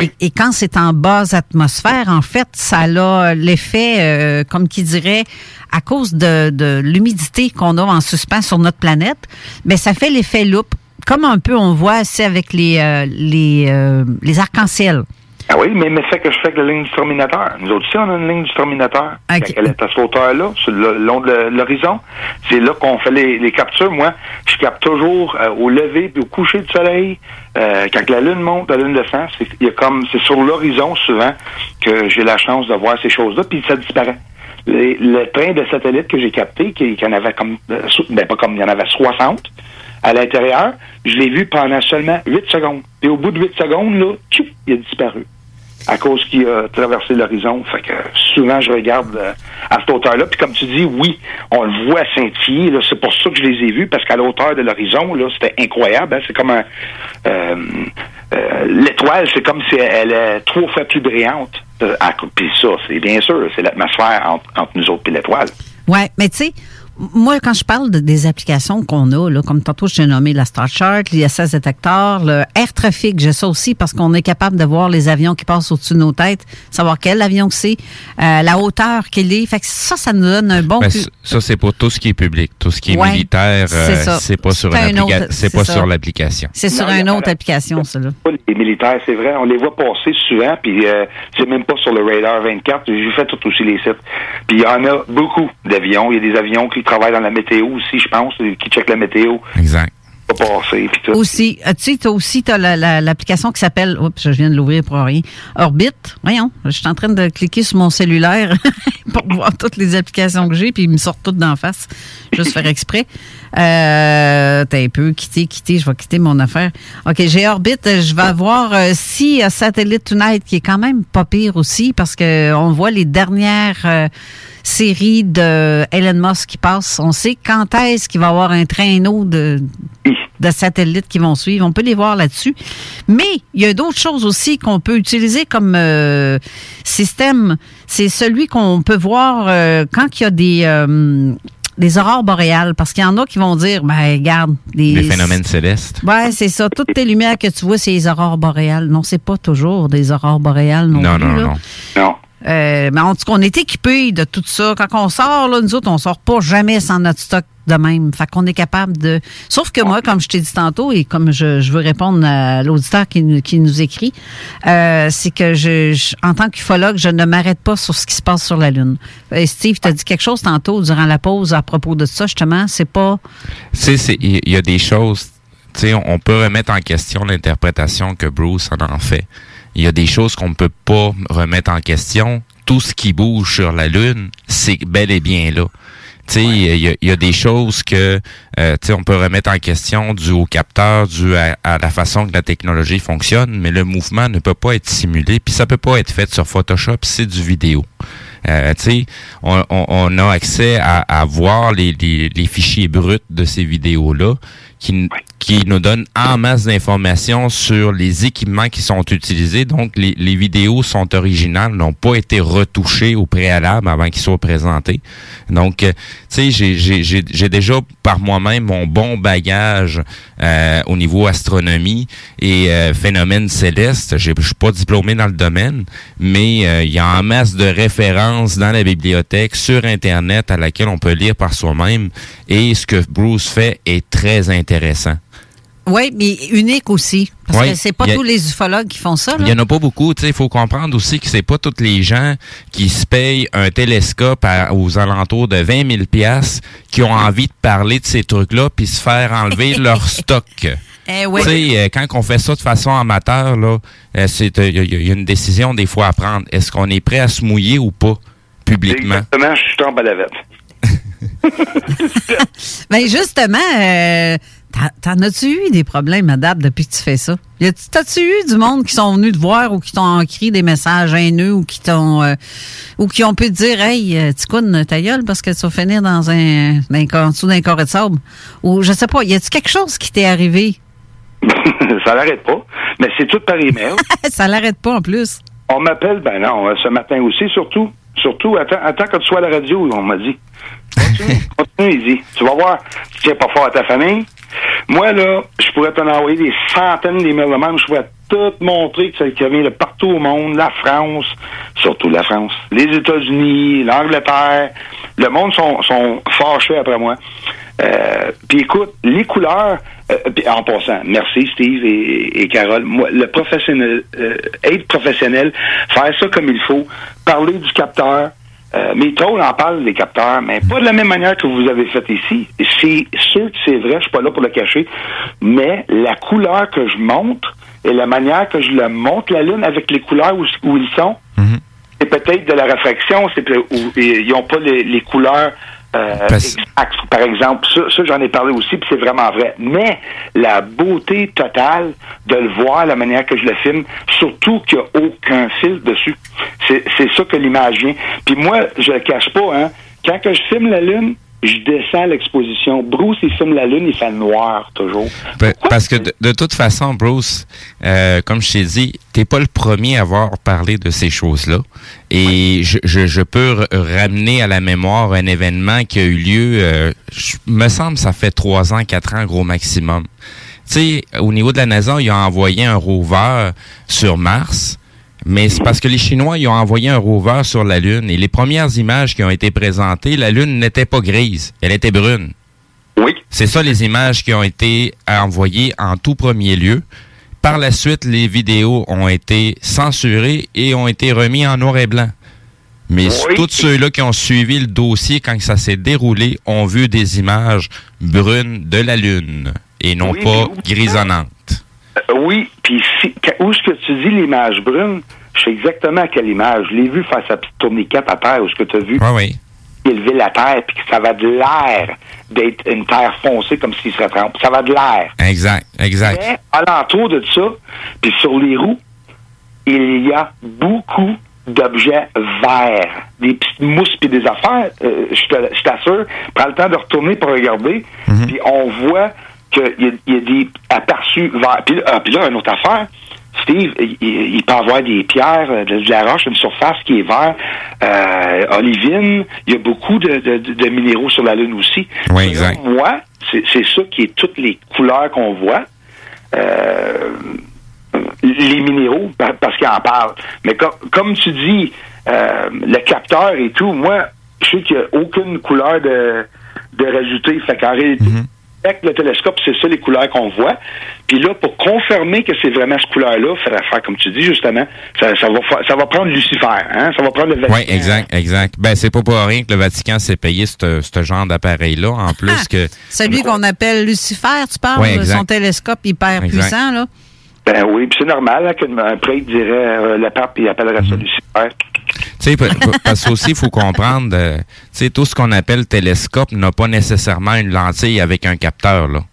Et, et quand c'est en basse atmosphère, en fait, ça a l'effet, euh, comme qui dirait, à cause de, de l'humidité qu'on a en suspens sur notre planète, mais ça fait l'effet loupe, comme un peu on voit c'est avec les, euh, les, euh, les arcs-en-ciel. Ah oui, mais, mais c'est que je fais avec la ligne du terminateur. Nous autres aussi, on a une ligne du terminateur. Quand elle est à cette hauteur-là, sur le long de l'horizon, c'est là qu'on fait les, les captures. Moi, je capte toujours euh, au lever puis au coucher du soleil. Euh, quand la lune monte, la lune descend, c'est il y a comme c'est sur l'horizon souvent que j'ai la chance de voir ces choses-là, puis ça disparaît. Les- le train de satellites que j'ai capté, qui, qui en avait comme, euh, ben pas comme il y en avait 60 à l'intérieur, je l'ai vu pendant seulement 8 secondes. Et au bout de 8 secondes, là, tchou, il a disparu. À cause qu'il a traversé l'horizon. Fait que souvent, je regarde euh, à cette hauteur-là. Puis comme tu dis, oui, on le voit scintiller. Là, c'est pour ça que je les ai vus, parce qu'à la hauteur de l'horizon, là, c'était incroyable. hein. C'est comme un... euh, euh, L'étoile, c'est comme si elle est trois fois plus brillante. À- Puis ça, c'est bien sûr, c'est l'atmosphère entre, entre nous autres et l'étoile. Ouais, mais tu sais, moi, quand je parle de- des applications qu'on a, là, comme tantôt, je t'ai nommé la Star Chart, l'ISS détecteur, le Air Traffic, j'ai ça aussi parce qu'on est capable de voir les avions qui passent au-dessus de nos têtes, savoir quel avion que c'est, euh, la hauteur qu'il est. Fait que ça, ça nous donne un bon... Ben, pu- ça, c'est pour tout ce qui est public. Tout ce qui est Ouais, militaire, c'est euh, c'est pas sur C'est pas ça. sur l'application. C'est sur une autre application, ça, là. les militaires, c'est vrai. On les voit passer souvent, puis euh, c'est même pas sur le radar 24. J'ai fait tout aussi les sites. Puis il y en a beaucoup d'avions. Il y a des avions qui travaillent dans la météo aussi, je pense, qui checkent la météo. Exact. Pas passer, puis tout. Aussi, euh, tu sais, t'as aussi t'as la- la- l'application qui s'appelle, oups, je viens de l'ouvrir pour rien, Orbit. Voyons, je suis en train de cliquer sur mon cellulaire pour voir toutes les applications que j'ai, puis ils me sortent toutes d'en face, juste faire exprès. Euh, t'as un peu quitté, quitté, je vais quitter mon affaire. Ok, j'ai Orbit, euh, je vais avoir euh, si euh, Satellite Tonight qui est quand même pas pire aussi parce que on voit les dernières euh, séries de Elon Musk qui passent. On sait quand est-ce qu'il va y avoir un traîneau de de satellites qui vont suivre. On peut les voir là-dessus. Mais il y a d'autres choses aussi qu'on peut utiliser comme euh, système. C'est celui qu'on peut voir euh, quand il y a des, euh, des aurores boréales. Parce qu'il y en a qui vont dire, ben regarde, des, Les phénomènes célestes. Ouais, c'est ça. Toutes tes lumières que tu vois, c'est les aurores boréales. Non, c'est pas toujours des aurores boréales non, Non, plus. non, là. non. Non. Euh, mais en tout cas, on est équipés de tout ça. Quand on sort, là, nous autres, on sort pas jamais sans notre stock de même. Fait qu'on est capable de. Sauf que moi, comme je t'ai dit tantôt, et comme je, veux répondre à l'auditeur qui, nous- qui nous écrit, euh, c'est que je, je- en tant qu'ufologue, je ne m'arrête pas sur ce qui se passe sur la Lune. Steve, tu as dit quelque chose tantôt durant la pause à propos de ça, justement. C'est pas. C'est- il y a des choses, tu sais, on on peut remettre en question l'interprétation que Bruce en en fait. Il y a des choses qu'on ne peut pas remettre en question. Tout ce qui bouge sur la Lune, c'est bel et bien là. Tu sais, il y, a- il y a des choses que, euh, tu sais, on peut remettre en question dû au capteur, dû à, à la façon que la technologie fonctionne, mais le mouvement ne peut pas être simulé, puis ça peut pas être fait sur Photoshop, c'est du vidéo. Euh, tu sais, on, on- on a accès à, à voir les, les, les fichiers bruts de ces vidéos-là qui, qui nous donnent en masse d'informations sur les équipements qui sont utilisés. Donc, les, les vidéos sont originales, n'ont pas été retouchées au préalable avant qu'ils soient présentés. Donc, euh, tu sais, j'ai- déjà par moi-même mon bon bagage euh, au niveau astronomie et euh, phénomènes célestes. Je je suis pas diplômé dans le domaine, mais euh, il y a en masse de références dans la bibliothèque, sur Internet, à laquelle on peut lire par soi-même. Et ce que Bruce fait est très intéressant. Oui, mais unique aussi. Parce Ouais, que c'est pas a- tous les ufologues qui font ça. Il y en a pas beaucoup. Il faut comprendre aussi que c'est pas tous les gens qui se payent un télescope à- aux alentours de 20 000 piastres qui ont envie de parler de ces trucs-là puis se faire enlever leur stock. Eh oui. Tu sais, euh, quand on fait ça de façon amateur, là, euh, c'est euh, il y, a- il y a une décision des fois à prendre. Est-ce qu'on est prêt à se mouiller ou pas publiquement? Exactement, je suis tombé à la vette. Ben justement, euh, t'en- as-tu eu des problèmes, Madame, depuis que tu fais ça? T'as-tu eu du monde qui sont venus te voir ou qui t'ont écrit des messages haineux ou qui t'ont euh, ou qui ont pu te dire Hey, euh, Ticoune, ta gueule parce que tu vas finir dans un, dans un en dessous d'un carré de sable? Ou je sais pas, y a-tu quelque chose qui t'est arrivé? ça l'arrête pas. Mais c'est tout par email. ça l'arrête pas en plus. On m'appelle, ben non, euh, ce matin aussi, surtout. Surtout, attends, attends que tu sois à la radio, on m'a dit. Continue, continue, il dit. Tu vas voir, tu tiens pas fort à ta famille. Moi, là, je pourrais t'en envoyer des centaines d'emails de même. Je pourrais tout montrer que ça vient de partout au monde, la France, surtout la France, les États-Unis, l'Angleterre. Le monde sont, sont fâchés après moi. Euh, puis écoute, les couleurs, euh, en passant, merci Steve et, et Carole. Moi, le professionnel, euh, être professionnel, faire ça comme il faut, parler du capteur. Euh, mes trolls en parlent des capteurs, mais pas de la même manière que vous avez fait ici. C'est sûr que c'est vrai, je suis pas là pour le cacher, mais la couleur que je montre et la manière que je le montre la lune avec les couleurs où, où ils sont, c'est peut-être de la réfraction, c'est ils n'ont pas les, les couleurs euh. Par exemple, ça, ça, j'en ai parlé aussi, puis c'est vraiment vrai. Mais la beauté totale de le voir, la manière que je le filme, surtout qu'il n'y a aucun fil dessus, c'est c'est ça que l'image vient. Puis moi, je le cache pas, hein, quand que je filme la lune, je descends l'exposition. Bruce, il filme la lune, il fait noir toujours. Pa- Parce que de, de toute façon, Bruce, euh, comme je t'ai dit, t'es pas le premier à avoir parlé de ces choses-là. Et je, je, je peux ramener à la mémoire un événement qui a eu lieu, euh, je- me semble, ça fait trois ans, quatre ans, gros maximum. Tu sais, au niveau de la NASA, ils ont envoyé un rover sur Mars. Mais c'est parce que les Chinois, ils ont envoyé un rover sur la Lune. Et les premières images qui ont été présentées, la Lune n'était pas grise, elle était brune. Oui. C'est ça les images qui ont été envoyées en tout premier lieu. Par la suite, les vidéos ont été censurées et ont été remis en noir et blanc. Mais Oui. tous ceux-là qui ont suivi le dossier quand ça s'est déroulé ont vu des images brunes de la Lune et non Oui, pas grisonnantes. Euh, oui, puis si, où est-ce que tu dis l'image brune, je sais exactement à quelle image. Je l'ai vu faire sa petite tourniquette à terre, où est-ce que tu as vu oui. élever la terre, puis que ça va de l'air d'être une terre foncée comme s'il serait trempé. Ça va de l'air. Exact, exact. Mais alentour de ça, puis sur les roues, il y a beaucoup d'objets verts, des petites mousses puis des affaires. Euh, je t'assure, prends le temps de retourner pour regarder, puis on voit qu'il y, a- il y a des aperçus. Puis, là- ah, puis là, une autre affaire, Steve, il, peut avoir des pierres, euh, de, de la roche, une surface qui est vert, euh, olivine. Il y a beaucoup de, de- minéraux sur la Lune aussi. Oui, exact. Moi, c'est ça qui est toutes les couleurs qu'on voit. Euh, les minéraux, pa- parce qu'ils en parlent. Mais com- comme tu dis, euh, le capteur et tout, moi, je sais qu'il n'y a aucune couleur de, de résulté. Fait qu'en réalité, avec le télescope, c'est ça les couleurs qu'on voit. Puis là, pour confirmer que c'est vraiment cette couleur-là, il faudra faire, comme tu dis, justement, ça, ça va, fa- ça va prendre Lucifer, hein? Ça va prendre le Vatican. Oui, exact, exact. Ben, c'est pas pour rien que le Vatican s'est payé ce ce genre d'appareil-là, en plus que... Celui qu'on appelle Lucifer, tu parles, Ouais, son télescope hyper Exact. puissant, là. Ben oui, puis c'est normal hein, qu'un prêtre dirait euh, le pape, il appellerait ça Lucifer. Tu sais, pa- pa- parce qu'aussi, il faut comprendre, euh, tu sais, tout ce qu'on appelle télescope n'a pas nécessairement une lentille avec un capteur, là.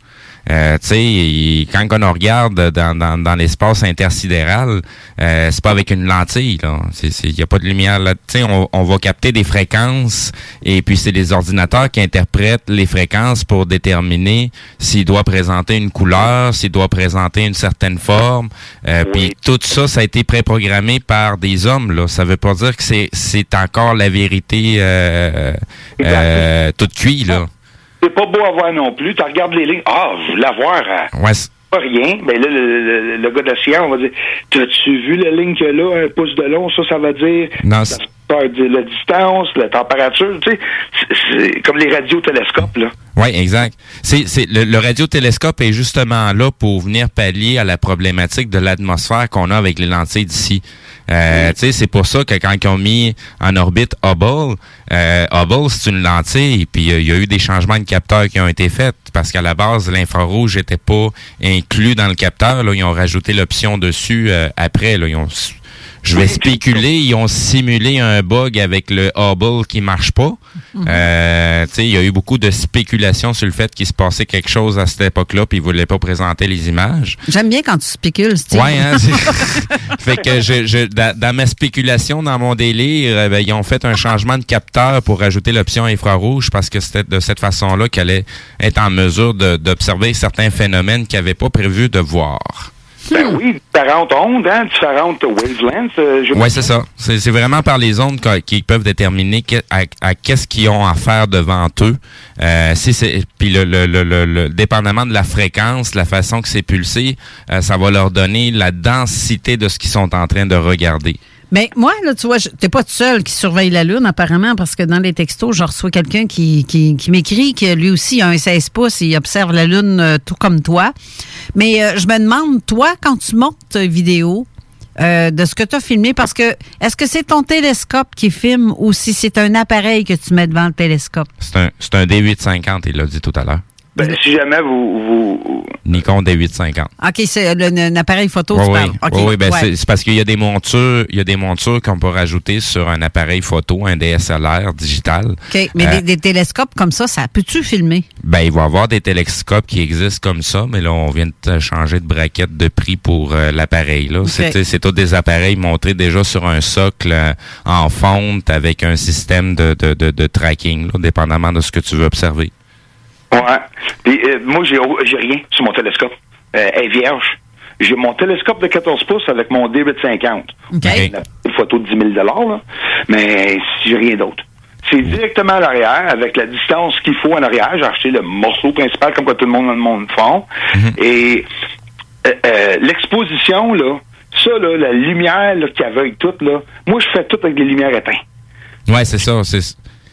Euh, tu sais, quand on regarde dans, dans, dans l'espace intersidéral, euh, c'est pas avec une lentille, là. Il n'y a pas de lumière là. Tu sais, on, on va capter des fréquences et puis c'est les ordinateurs qui interprètent les fréquences pour déterminer s'il doit présenter une couleur, s'il doit présenter une certaine forme. Euh, Puis tout ça, ça a été préprogrammé par des hommes, là. Ça veut pas dire que c'est c'est encore la vérité euh, euh, toute cuite, là. C'est pas beau à voir non plus. Tu regardes les lignes. Ah, je voulais voir. euh, Ouais, pas rien. Ben là, le, le- le gars d'océan, on va dire T'as-tu vu la ligne a là, un pouce de long? Ça, ça va dire Non, la, distance, la température, tu sais. c'est- C'est comme les radiotélescopes, là. Oui, exact. C'est, c'est le, le radiotélescope est justement là pour venir pallier à la problématique de l'atmosphère qu'on a avec les lentilles d'ici. Euh, c'est pour ça que quand ils ont mis en orbite Hubble, euh, Hubble c'est une lentille, puis euh, il y a eu des changements de capteurs qui ont été faits parce qu'à la base l'infrarouge n'était pas inclus dans le capteur. Là, ils ont rajouté l'option dessus euh, après. Là, ils ont je vais spéculer, ils ont simulé un bug avec le Hubble qui marche pas. Euh, tu sais, il y a eu beaucoup de spéculations sur le fait qu'il se passait quelque chose à cette époque-là, puis ils voulaient pas présenter les images. J'aime bien quand tu spécules, Steve. Ouais, hein, c'est- fait que je, je, dans, dans ma spéculation, dans mon délire, euh, ben, ils ont fait un changement de capteur pour rajouter l'option infrarouge parce que c'était de cette façon-là qu'elle allait être en mesure d'observer certains phénomènes qu'ils n'avaient pas prévu de voir. Ben oui, différentes ondes, hein, différentes wavelengths. euh, je- Oui, c'est ça. C'est vraiment par les ondes qu'ils peuvent déterminer que- à, à qu'est-ce qu'ils ont à faire devant eux. Euh, si c'est puis le, le, le, le- le- dépendamment de la fréquence, la façon que c'est pulsé, euh, ça va leur donner la densité de ce qu'ils sont en train de regarder. Mais moi, là, tu vois, t'es pas tout seul qui surveille la Lune, apparemment, parce que dans les textos, je reçois quelqu'un qui, qui, m'écrit que lui aussi a un 16 pouces et il observe la Lune euh, tout comme toi. Mais euh, je me demande, toi, quand tu montes vidéo euh, de ce que tu as filmé, parce que est-ce que c'est ton télescope qui filme ou si c'est un appareil que tu mets devant le télescope? C'est un, c'est un D850, il l'a dit tout à l'heure. Ben, si jamais vous, vous, Nikon D850. OK, c'est un appareil photo, Oui, tu oui, parles. OK, oui, oui, ben ouais. c'est- parce qu'il y a des montures, il y a des montures qu'on peut rajouter sur un appareil photo, un DSLR digital. OK, mais Euh, des, des télescopes comme ça, ça peux-tu filmer? Ben, il va y avoir des télescopes qui existent comme ça, mais là, on vient de changer de braquette de prix pour euh, l'appareil. Là, C'est- c'est tous des appareils montés déjà sur un socle euh, en fonte avec un système de, de, de, de tracking, là, dépendamment de ce que tu veux observer. Ouais. Puis, euh, moi, j'ai j'ai rien sur mon télescope. Euh, elle est vierge. J'ai mon télescope de 14 pouces avec mon D850. Une photo de 10 000 là, mais j'ai rien d'autre. C'est directement à l'arrière, avec la distance qu'il faut en arrière. J'ai acheté le morceau principal, comme que tout le monde dans le monde font. Et euh, euh, l'exposition, là, ça, là, la lumière là, qui aveugle tout, là, moi, je fais tout avec des lumières éteintes Ouais, c'est ça. C'est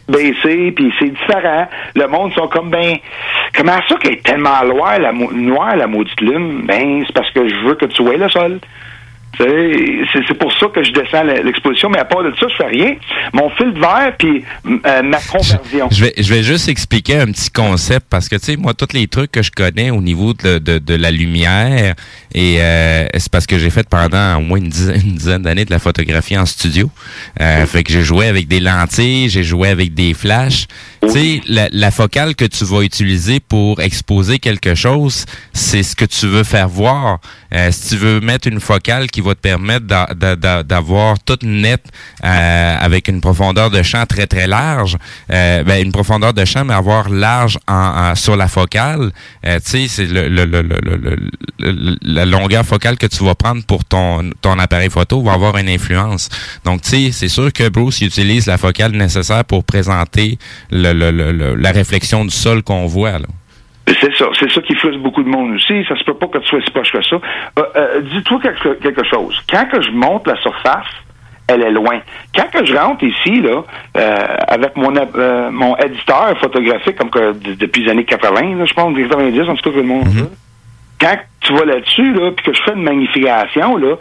baissé, puis c'est différent. Le monde sont comme ben comment ça qu'elle est tellement noire la, noire, la maudite lune? Ben, c'est parce que je veux que tu vois le sol. Tu sais, C'est pour ça que je descends le- l'exposition, mais à part de ça, je fais rien. Mon fil de verre, puis euh, ma conversion. Je vais, je vais juste expliquer un petit concept parce que, tu sais, moi, tous les trucs que je connais au niveau de, de, de la lumière, et euh, c'est parce que j'ai fait pendant au moins une dizaine, une dizaine d'années de la photographie en studio. Euh, fait que j'ai joué avec des lentilles, j'ai joué avec des flashs. Tu sais, la, la focale que tu vas utiliser pour exposer quelque chose, c'est ce que tu veux faire voir. Euh, si tu veux mettre une focale qui va te permettre d'a- d'a- d'a- d'avoir toute nette euh, avec une profondeur de champ très très large, euh, ben, une profondeur de champ mais avoir large en, en- sur la focale, euh, tu sais c'est le, le, le, le- le- le- le- la longueur focale que tu vas prendre pour ton ton appareil photo va avoir une influence. Donc tu sais c'est sûr que Bruce il utilise la focale nécessaire pour présenter le, le- le- la réflexion du sol qu'on voit là. C'est ça, c'est ça qui frustre beaucoup de monde aussi. Ça se peut pas que tu sois si proche que ça. Euh, euh, Dis-toi quelque, quelque chose. Quand que je monte la surface, elle est loin. Quand que je rentre ici, là, euh, avec mon euh, mon éditeur photographique, comme que depuis les années 80, là, je pense, 90, en tout cas, que le monde veut, quand tu vas là-dessus, là, puis que je fais une magnification, là,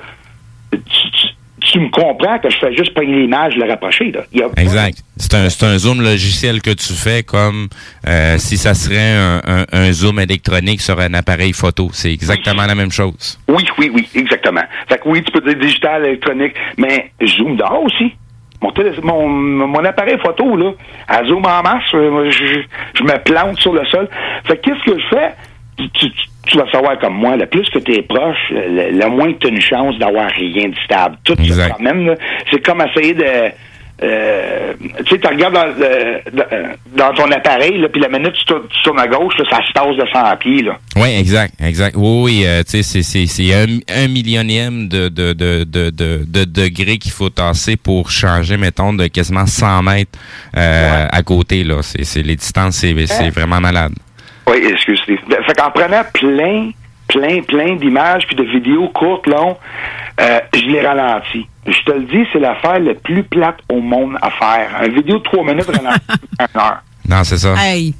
tu, tu- tu me comprends que je fais juste prendre l'image et la rapprocher, là. Il y a pas- Exact. C'est un, c'est un zoom logiciel que tu fais comme euh, si ça serait un, un- un zoom électronique sur un appareil photo. C'est exactement la même chose. Oui, oui, oui, exactement. Fait que oui, tu peux dire digital, électronique, mais je zoome dehors aussi. Mon, mon, mon appareil photo, là, elle zoome en masse. euh, Je, je me plante sur le sol. Fait que qu'est-ce que je fais? Tu, tu- tu vas savoir comme moi, le plus que tu es proche, le, le moins que tu as une chance d'avoir rien de stable. Tout ça, quand même, là, c'est comme essayer de... euh, tu sais, tu regardes dans, le- dans- dans ton appareil, puis la minute tu tournes, tu tournes à gauche, là, ça se tasse de 100 pieds. Là. Oui, exact, exact. Oui, oui, euh, tu sais, c'est- un, un millionième de, de, de, de, de, de degrés qu'il faut tasser pour changer, mettons, de quasiment 100 mètres euh, à côté. là. C'est c'est- Les distances, c'est c'est vraiment malade. Oui, excuse. Ben, Fait qu'en prenant plein, plein, plein d'images puis de vidéos courtes, longues, euh, je les ralentis. Je te le dis, c'est l'affaire la plus plate au monde à faire. Une vidéo de trois minutes ralentie une heure. Non, c'est ça. Hey.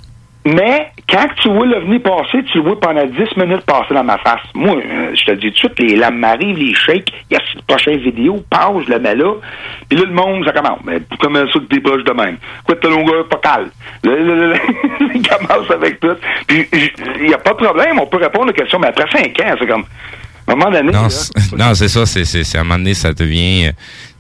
Mais quand tu vois l'OVNI passer, tu le vois pendant 10 minutes passer dans ma face. Moi, euh, je te dis tout de suite, les lames m'arrivent, les shakes, il y a cette prochaine vidéo, passe, je le mets là. Puis là, le monde, ça commence. Mais comment ça que proche de même? Quoi, ta longueur là, il commence avec tout. Puis, il n'y a pas de problème, on peut répondre aux questions, mais après 5 ans, c'est comme... À un moment donné, Non, là, c'est- non, c'est ça. C'est, c'est, c'est- à un moment donné, ça devient. euh,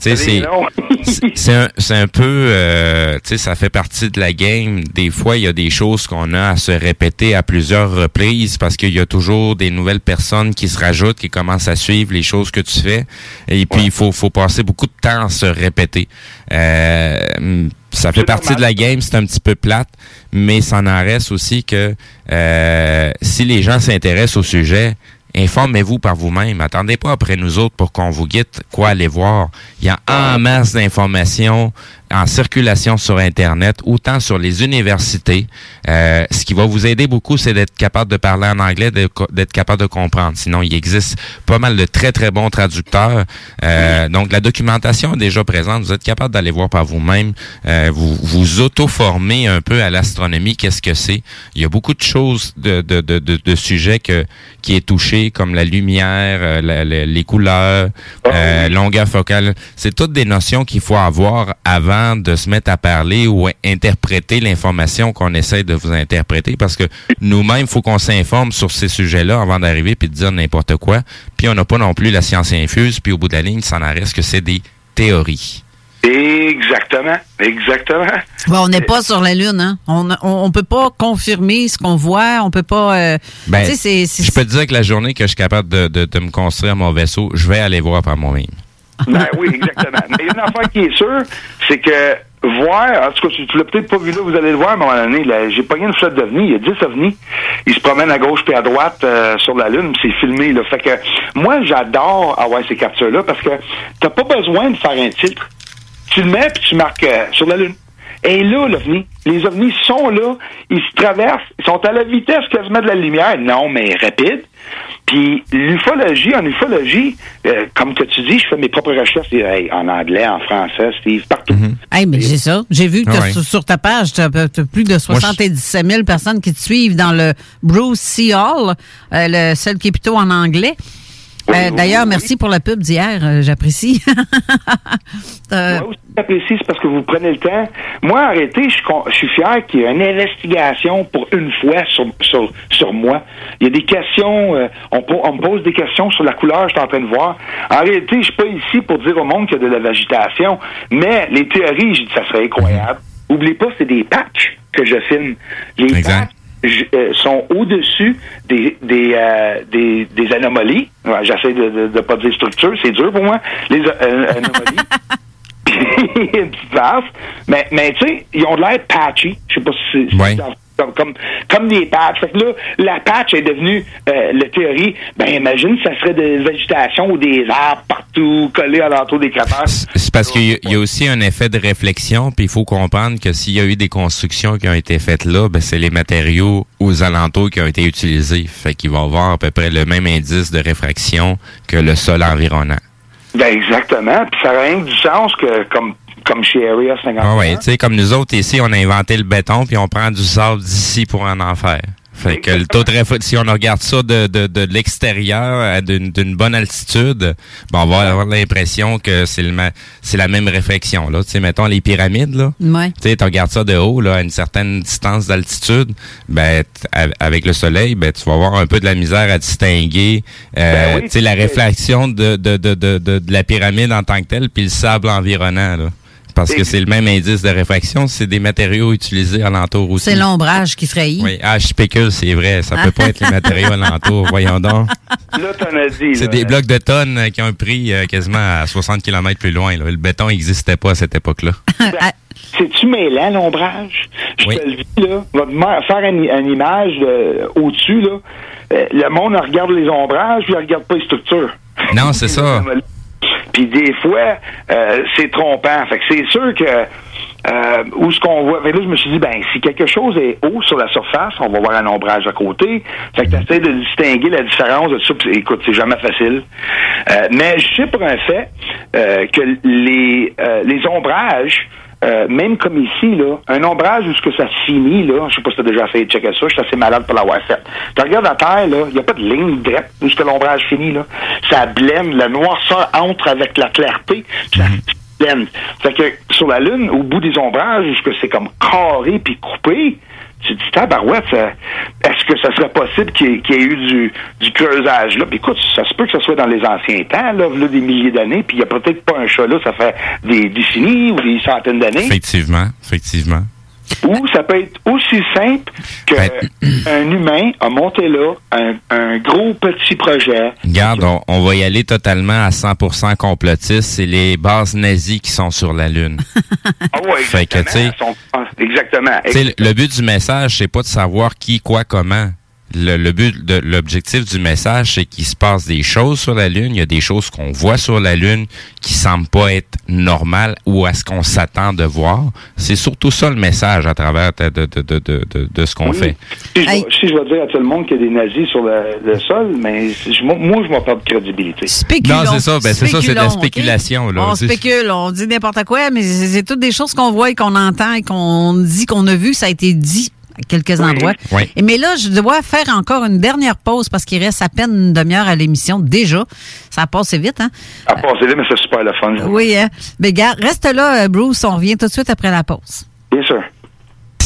Tu sais, c'est, c'est- un, peu. euh, tu sais, ça fait partie de la game. Des fois, il y a des choses qu'on a à se répéter à plusieurs reprises parce qu'il y a toujours des nouvelles personnes qui se rajoutent, qui commencent à suivre les choses que tu fais. Et puis, il faut, faut passer beaucoup de temps à se répéter. Euh, ça fait partie normal. de la game, c'est un petit peu plate, mais ça en reste aussi que euh, si les gens s'intéressent au sujet, informez-vous par vous-même. Attendez pas après nous autres pour qu'on vous guide quoi aller voir. Il y a en masse d'informations en circulation sur Internet, autant sur les universités. Euh, ce qui va vous aider beaucoup, c'est d'être capable de parler en anglais, d'être capable de comprendre. Sinon, il existe pas mal de très, très bons traducteurs. Euh, donc, la documentation est déjà présente. Vous êtes capable d'aller voir par vous-même. Euh, vous vous auto-formez un peu à l'astronomie. Qu'est-ce que c'est? Il y a beaucoup de choses, de, de, de, de, de sujets que, qui est touché, comme la lumière, euh, la- la- les couleurs, euh, longueur focale. C'est toutes des notions qu'il faut avoir avant de se mettre à parler ou à interpréter l'information qu'on essaie de vous interpréter parce que nous-mêmes, il faut qu'on s'informe sur ces sujets-là avant d'arriver puis de dire n'importe quoi. Puis on n'a pas non plus la science infuse, puis au bout de la ligne, ça en reste que c'est des théories. Exactement, exactement. Bon, on n'est pas sur la Lune, hein? On, on, on peut pas confirmer ce qu'on voit, on peut pas. euh, Ben, tu sais, c'est- c'est- je peux te dire que la journée que je suis capable de, de, de me construire mon vaisseau, je vais aller voir par moi-même. Ben oui, exactement. Mais il y a une affaire qui est sûre, c'est que voir, en tout cas, tu, tu l'as peut-être pas vu là, vous allez le voir à un moment donné, là, j'ai pogné une flotte d'ovnis, il y a 10 ovnis, ils se promènent à gauche puis à droite euh, sur la Lune, c'est filmé, là. Fait que moi, j'adore avoir ces captures-là parce que t'as pas besoin de faire un titre. Tu le mets puis tu marques euh, sur la Lune. Et là, l'OVNI, les ovnis sont là, ils se traversent, ils sont à la vitesse quasiment de la lumière, non, mais rapide. Puis l'ufologie, en ufologie, euh, comme que tu dis, je fais mes propres recherches et, hey, en anglais, en français, Steve, partout. Hey, mais j'ai ça. J'ai vu que Ouais. sur, sur ta page, tu as, plus de 77 000 personnes qui te suivent dans le Bruce C. Hall, euh, le, celle qui est plutôt en anglais. Euh, D'ailleurs, merci pour la pub d'hier. euh, J'apprécie. Euh, Moi aussi, j'apprécie, c'est parce que vous prenez le temps. Moi, arrêtez, je suis, con- je suis fier qu'il y ait une investigation pour une fois sur, sur, sur moi. Il y a des questions, euh, on, me pose des questions sur la couleur, je suis en train de voir. En réalité, je suis pas ici pour dire au monde qu'il y a de la végétation, mais les théories, je dis, ça serait incroyable. Oubliez pas, c'est des patchs que je filme. Les patchs je- euh, sont au-dessus des des, euh, des des anomalies. J'essaie de, de, de pas dire structure, c'est dur pour moi. Les euh, anomalies. Puis, une petite. Mais, mais tu sais, ils ont de l'air patchy. Je sais pas si c'est comme, comme, comme des patchs. Fait que là, la patch est devenue euh, la théorie. Ben, imagine, ça serait de la végétation ou des arbres partout collés alentour des cratères. C'est parce qu'il y, a- il y a aussi un effet de réflexion, puis il faut comprendre que s'il y a eu des constructions qui ont été faites là, ben c'est les matériaux aux alentours qui ont été utilisés. Fait qu'ils vont avoir à peu près le même indice de réfraction que le sol environnant. Ben, exactement. Puis ça a rien du sens que, comme, comme chez Area 51. Ah ouais, tu sais, comme nous autres ici, on a inventé le béton, puis on prend du sable d'ici pour en en faire. Fait que le taux de réfra- si on regarde ça de, de, de l'extérieur, à d'une d'une bonne altitude, ben on va avoir l'impression que c'est le ma- c'est la même réflexion. Là. Tu sais, mettons les pyramides, là. Ouais. Tu regardes ça de haut, là, à une certaine distance d'altitude, ben, avec le soleil, ben, tu vas avoir un peu de la misère à distinguer, euh, Ben oui, tu sais, la réflexion de, de, de, de, de, de la pyramide en tant que telle, puis le sable environnant, là. Parce que c'est le même indice de réfraction, c'est des matériaux utilisés alentour aussi. c'est l'ombrage qui fraye. Oui, ah, je spécule, c'est vrai. Ça peut pas être les matériaux alentour, voyons donc. Là, t'en as dit. C'est des blocs de tonnes qui ont un prix euh, quasiment à 60 km plus loin. là. Le béton n'existait pas à cette époque-là. C'est-tu mêlant, l'ombrage? Je te le dis, là. Va faire une, une image euh, au-dessus, là. Euh, le monde regarde les ombrages, puis il regarde pas les structures. Non, c'est ça. Puis des fois, euh, c'est trompant. Fait que c'est sûr que euh, où ce qu'on voit. Mais là, je me suis dit, ben, si quelque chose est haut sur la surface, on va voir un ombrage à côté. Fait que t'essaies de distinguer la différence de ça. Écoute, c'est jamais facile. Euh, mais je sais pour un fait euh, que les, euh, les ombrages euh, même comme ici, là, un ombrage où ce que ça finit, là, je sais pas si tu as déjà fait checker ça, je suis assez malade pour l'avoir fait. Tu regardes la terre, là, il n'y a pas de ligne droite où ce que l'ombrage finit, là. Ça blende, la noirceur entre avec la clarté, puis ça blende. Fait que sur la Lune, au bout des ombrages, où c'est comme carré puis coupé, tu te dis, tabarouette, est-ce que ça serait possible qu'il y, ait- qu'il y ait eu du, du creusage là? Puis écoute, ça se peut que ce soit dans les anciens temps, là, là, des milliers d'années, puis il n'y a peut-être pas un chat là, ça fait des décennies ou des centaines d'années. Effectivement, effectivement. Ou ça peut être aussi simple Ben, qu'un humain a monté là un, un gros petit projet. Regarde, on, on va y aller totalement à 100% complotiste. C'est les bases nazies qui sont sur la Lune. Ah ouais, Fait que, exactement. Le- le but du message, c'est pas de savoir qui, quoi, comment. Le, le but de l'objectif du message, c'est qu'il se passe des choses sur la Lune. Il y a des choses qu'on voit sur la Lune qui semblent pas être normales ou à ce qu'on s'attend de voir. C'est surtout ça le message à travers de, de, de, de, de, de ce qu'on Oui. fait. Si je, vais- si je vais dire à tout le monde qu'il y a des nazis sur le, le sol, mais je- moi, je vais perdre de crédibilité. Spéculons. Non, c'est ça, ben, c'est ça, c'est de la spéculation, là. On spécule, on dit n'importe quoi, mais c'est c'est toutes des choses qu'on voit et qu'on entend et qu'on dit qu'on a vu, ça a été dit quelques endroits. Oui. Et mais là, je dois faire encore une dernière pause parce qu'il reste à peine une demi-heure à l'émission déjà. Ça a passé vite, hein? À passer là, mais c'est super le fun. Oui, hein? Mais gars, reste là, euh, Bruce, on revient tout de suite après la pause. Bien sûr.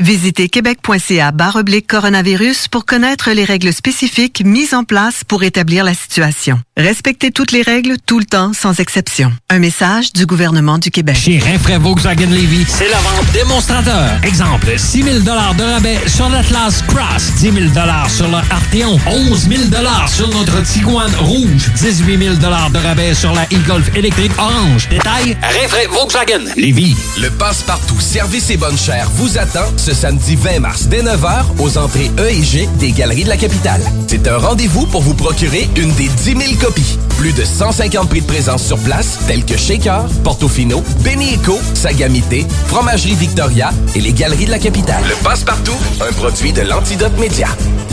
Visitez québec.ca oblique coronavirus pour connaître les règles spécifiques mises en place pour établir la situation. Respectez toutes les règles tout le temps sans exception. Un message du gouvernement du Québec. Chez Rinfraie Volkswagen Levy, c'est la vente démonstrateur. Exemple, 6 000 de rabais sur l'Atlas Cross, 10 000 sur le Arteon, 11 000 sur notre Tiguan Rouge, 18 000 de rabais sur la e-Golf électrique orange. Détail, Rinfraie Volkswagen Levy. Le passe-partout Service et Bonne Chère vous attend ce samedi 20 mars dès 9h aux entrées E et G des Galeries de la Capitale. C'est un rendez-vous pour vous procurer une des 10 000 copies. Plus de 150 prix de présence sur place, tels que Shaker, Portofino, Benny Eco, Sagamité, Fromagerie Victoria et les Galeries de la Capitale. Le passe-partout, un produit de l'Antidote Média.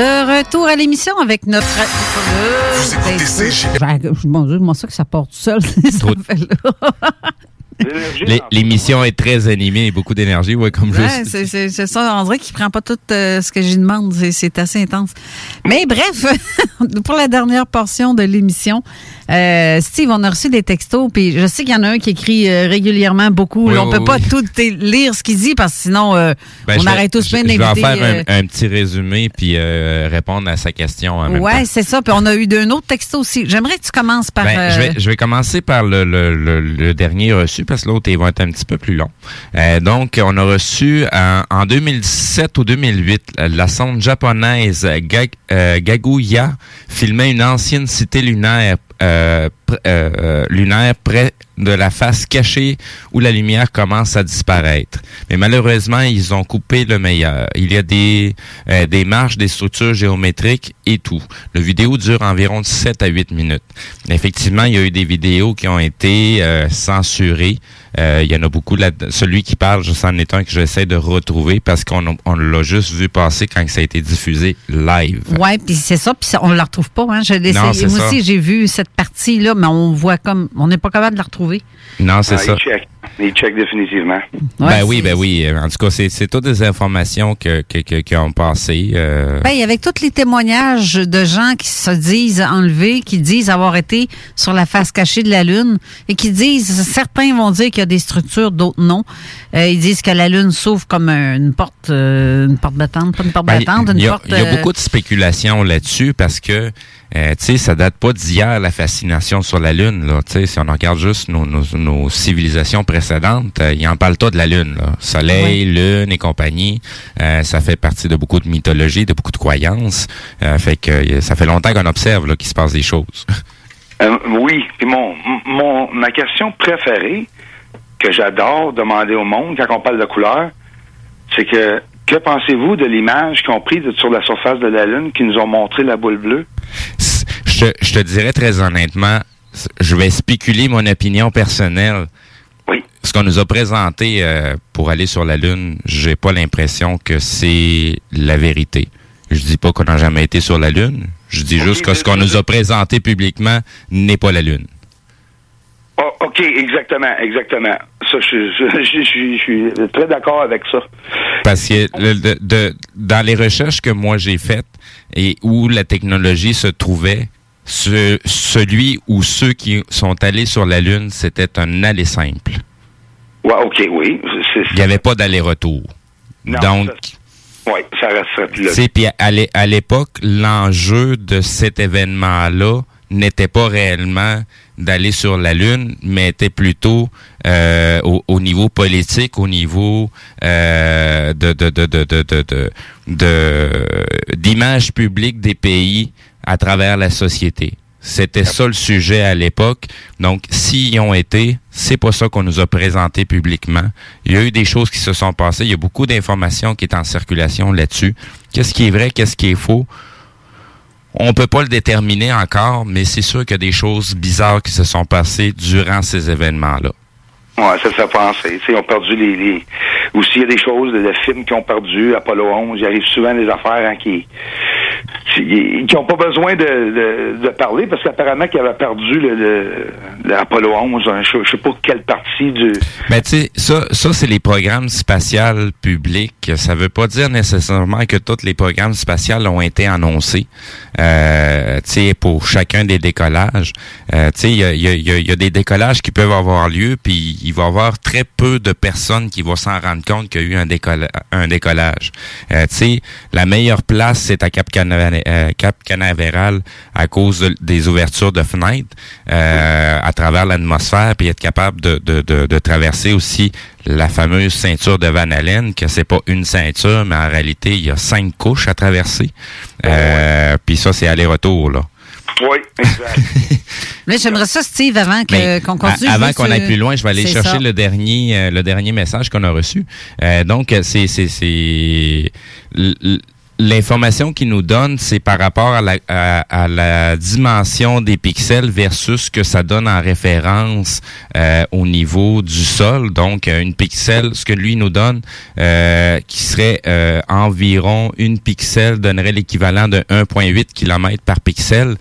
Retour à l'émission avec notre. CG. Mon Dieu, ça que ça porte tout seul, L'émission est très animée, beaucoup d'énergie, ouais, comme Ouais, juste. c'est- c'est c'est ça. On dirait qu'il prend pas tout euh, ce que j'y demande. C'est- C'est assez intense. Mais bref, pour la dernière portion de l'émission, euh, Steve, on a reçu des textos, puis je sais qu'il y en a un qui écrit euh, régulièrement beaucoup. Oui, Là, on oui, peut pas oui. tout lire ce qu'il dit parce que sinon euh, Ben, on je arrête tous plein Je vais en d'invités. faire euh, un, un petit résumé puis répondre à sa question en même temps. Ouais, c'est ça. Puis on a eu d'un autre texto aussi. J'aimerais que tu commences par. Ben, je, vais, je vais commencer par le, le, le, le dernier reçu parce que l'autre, il va être un petit peu plus long. Donc, on a reçu en, en 2007 ou 2008 la- sonde japonaise Gag, Gaguya filmait une ancienne cité lunaire euh, pr- euh, euh, lunaire près de la face cachée où la lumière commence à disparaître. Mais malheureusement, ils ont coupé le meilleur. Il y a des, euh, des marches, des structures géométriques et tout. Le vidéo dure environ 7 à 8 minutes. Effectivement, il y a eu des vidéos qui ont été euh, censurées. Euh, il y en a beaucoup là Celui qui parle, je c'en est un que j'essaie de retrouver parce qu'on on l'a juste vu passer quand ça a été diffusé live. Ouais, puis c'est ça, puis on la retrouve pas. Hein. Je Non, Moi ça. aussi, j'ai vu cette partie-là, mais on voit comme. On n'est pas capable de la retrouver. Non, c'est Ah, ça. Il check. Il check définitivement. ben oui, ben oui. En tout cas, c'est toutes des informations que, que, que- qui ont passé. euh, Ben, avec tous les témoignages de gens qui se disent enlevés, qui disent avoir été sur la face cachée de la Lune et qui disent, certains vont dire qu'il y a des structures, d'autres non. Euh, ils disent que la Lune s'ouvre comme un- une porte, euh, une porte battante, pas une porte Ben, battante, il une y a, porte. il y a euh, beaucoup de spéculations là-dessus parce que, euh, tu sais, ça date pas d'hier, la fascination sur la Lune. Là, si on regarde juste nos, nos, nos civilisations précédentes, euh, ils en parlent pas de la Lune. Là. Soleil, Lune et compagnie, euh, ça fait partie de beaucoup de mythologie, de beaucoup de croyances. Euh, fait que euh, ça fait longtemps qu'on observe là, qu'il se passe des choses. Euh, oui. Puis mon, mon, ma question préférée que j'adore demander au monde quand on parle de couleur, c'est que que pensez-vous de l'image qu'ils ont prise sur la surface de la Lune qui nous ont montré la boule bleue? je, te- je te dirais très honnêtement, je vais spéculer mon opinion personnelle. Oui. Ce qu'on nous a présenté euh, pour aller sur la Lune, j'ai pas l'impression que c'est la vérité. Je dis pas qu'on n'a jamais été sur la Lune. Je dis juste que ce qu'on nous a présenté publiquement n'est pas la Lune. Oh, OK, exactement, exactement. Ça, je, je, je- je- je suis très d'accord avec ça. Parce que le- de- de- dans les recherches que moi j'ai faites et où la technologie se trouvait, ce- celui ou ceux qui sont allés sur la Lune, c'était un aller simple. Ouais, OK, oui. Il n'y avait pas d'aller-retour. Donc, Oui, ça resterait plus tu sais, puis à l'époque, l'enjeu de cet événement-là n'était pas réellement d'aller sur la Lune, mais était plutôt euh, au, au niveau politique, au niveau euh, de de de de de de- de- de- d'image publique des pays à travers la société. C'était ça le sujet à l'époque. Donc, s'ils y ont été, c'est pas ça qu'on nous a présenté publiquement. Il y a eu des choses qui se sont passées. Il y a beaucoup d'informations qui est en circulation là-dessus. Qu'est-ce qui est vrai, qu'est-ce qui est faux? On peut pas le déterminer encore, mais c'est sûr qu'il y a des choses bizarres qui se sont passées durant ces événements-là. Ouais, ça fait penser. Ils ont perdu les. Aussi, il y a des choses, les films qui ont perdu, Apollo 11, il arrive souvent des affaires hein, qui qui n'ont pas besoin de, de, parler parce qu'apparemment qu'ils avaient perdu le, le, le Apollo 11. hein, je, je sais pas quelle partie du... Ben, tu sais, ça, ça c'est les programmes spatials publics. Ça veut pas dire nécessairement que tous les programmes spatials ont été annoncés, euh, tu sais, pour chacun des décollages. Euh, tu sais, il y a, y, y a- des décollages qui peuvent avoir lieu, puis il va y avoir très peu de personnes qui vont s'en rendre compte qu'il y a eu un, décolla- un décollage. Euh, tu sais, la meilleure place, c'est à Cap, Canaveral, Cap Canaveral à cause de- des ouvertures de fenêtres euh, à travers l'atmosphère, puis être capable de, de, de, de traverser aussi la fameuse ceinture de Van Allen, que c'est pas une ceinture, mais en réalité, il y a cinq couches à traverser. Euh, Puis ça, c'est aller-retour, là. Oui, exact. Mais j'aimerais ça, Steve, avant que- Mais, qu'on continue. Avant qu'on aille euh, plus loin, je vais aller chercher ça. le dernier, euh, le dernier message qu'on a reçu. Euh, donc, euh, c'est, L'information qu'il nous donne, c'est par rapport à la, à, la dimension des pixels versus ce que ça donne en référence euh, au niveau du sol. Donc, euh, une pixel, ce que lui nous donne, euh, qui serait euh, environ une pixel, donnerait l'équivalent de 1,8 km par pixel.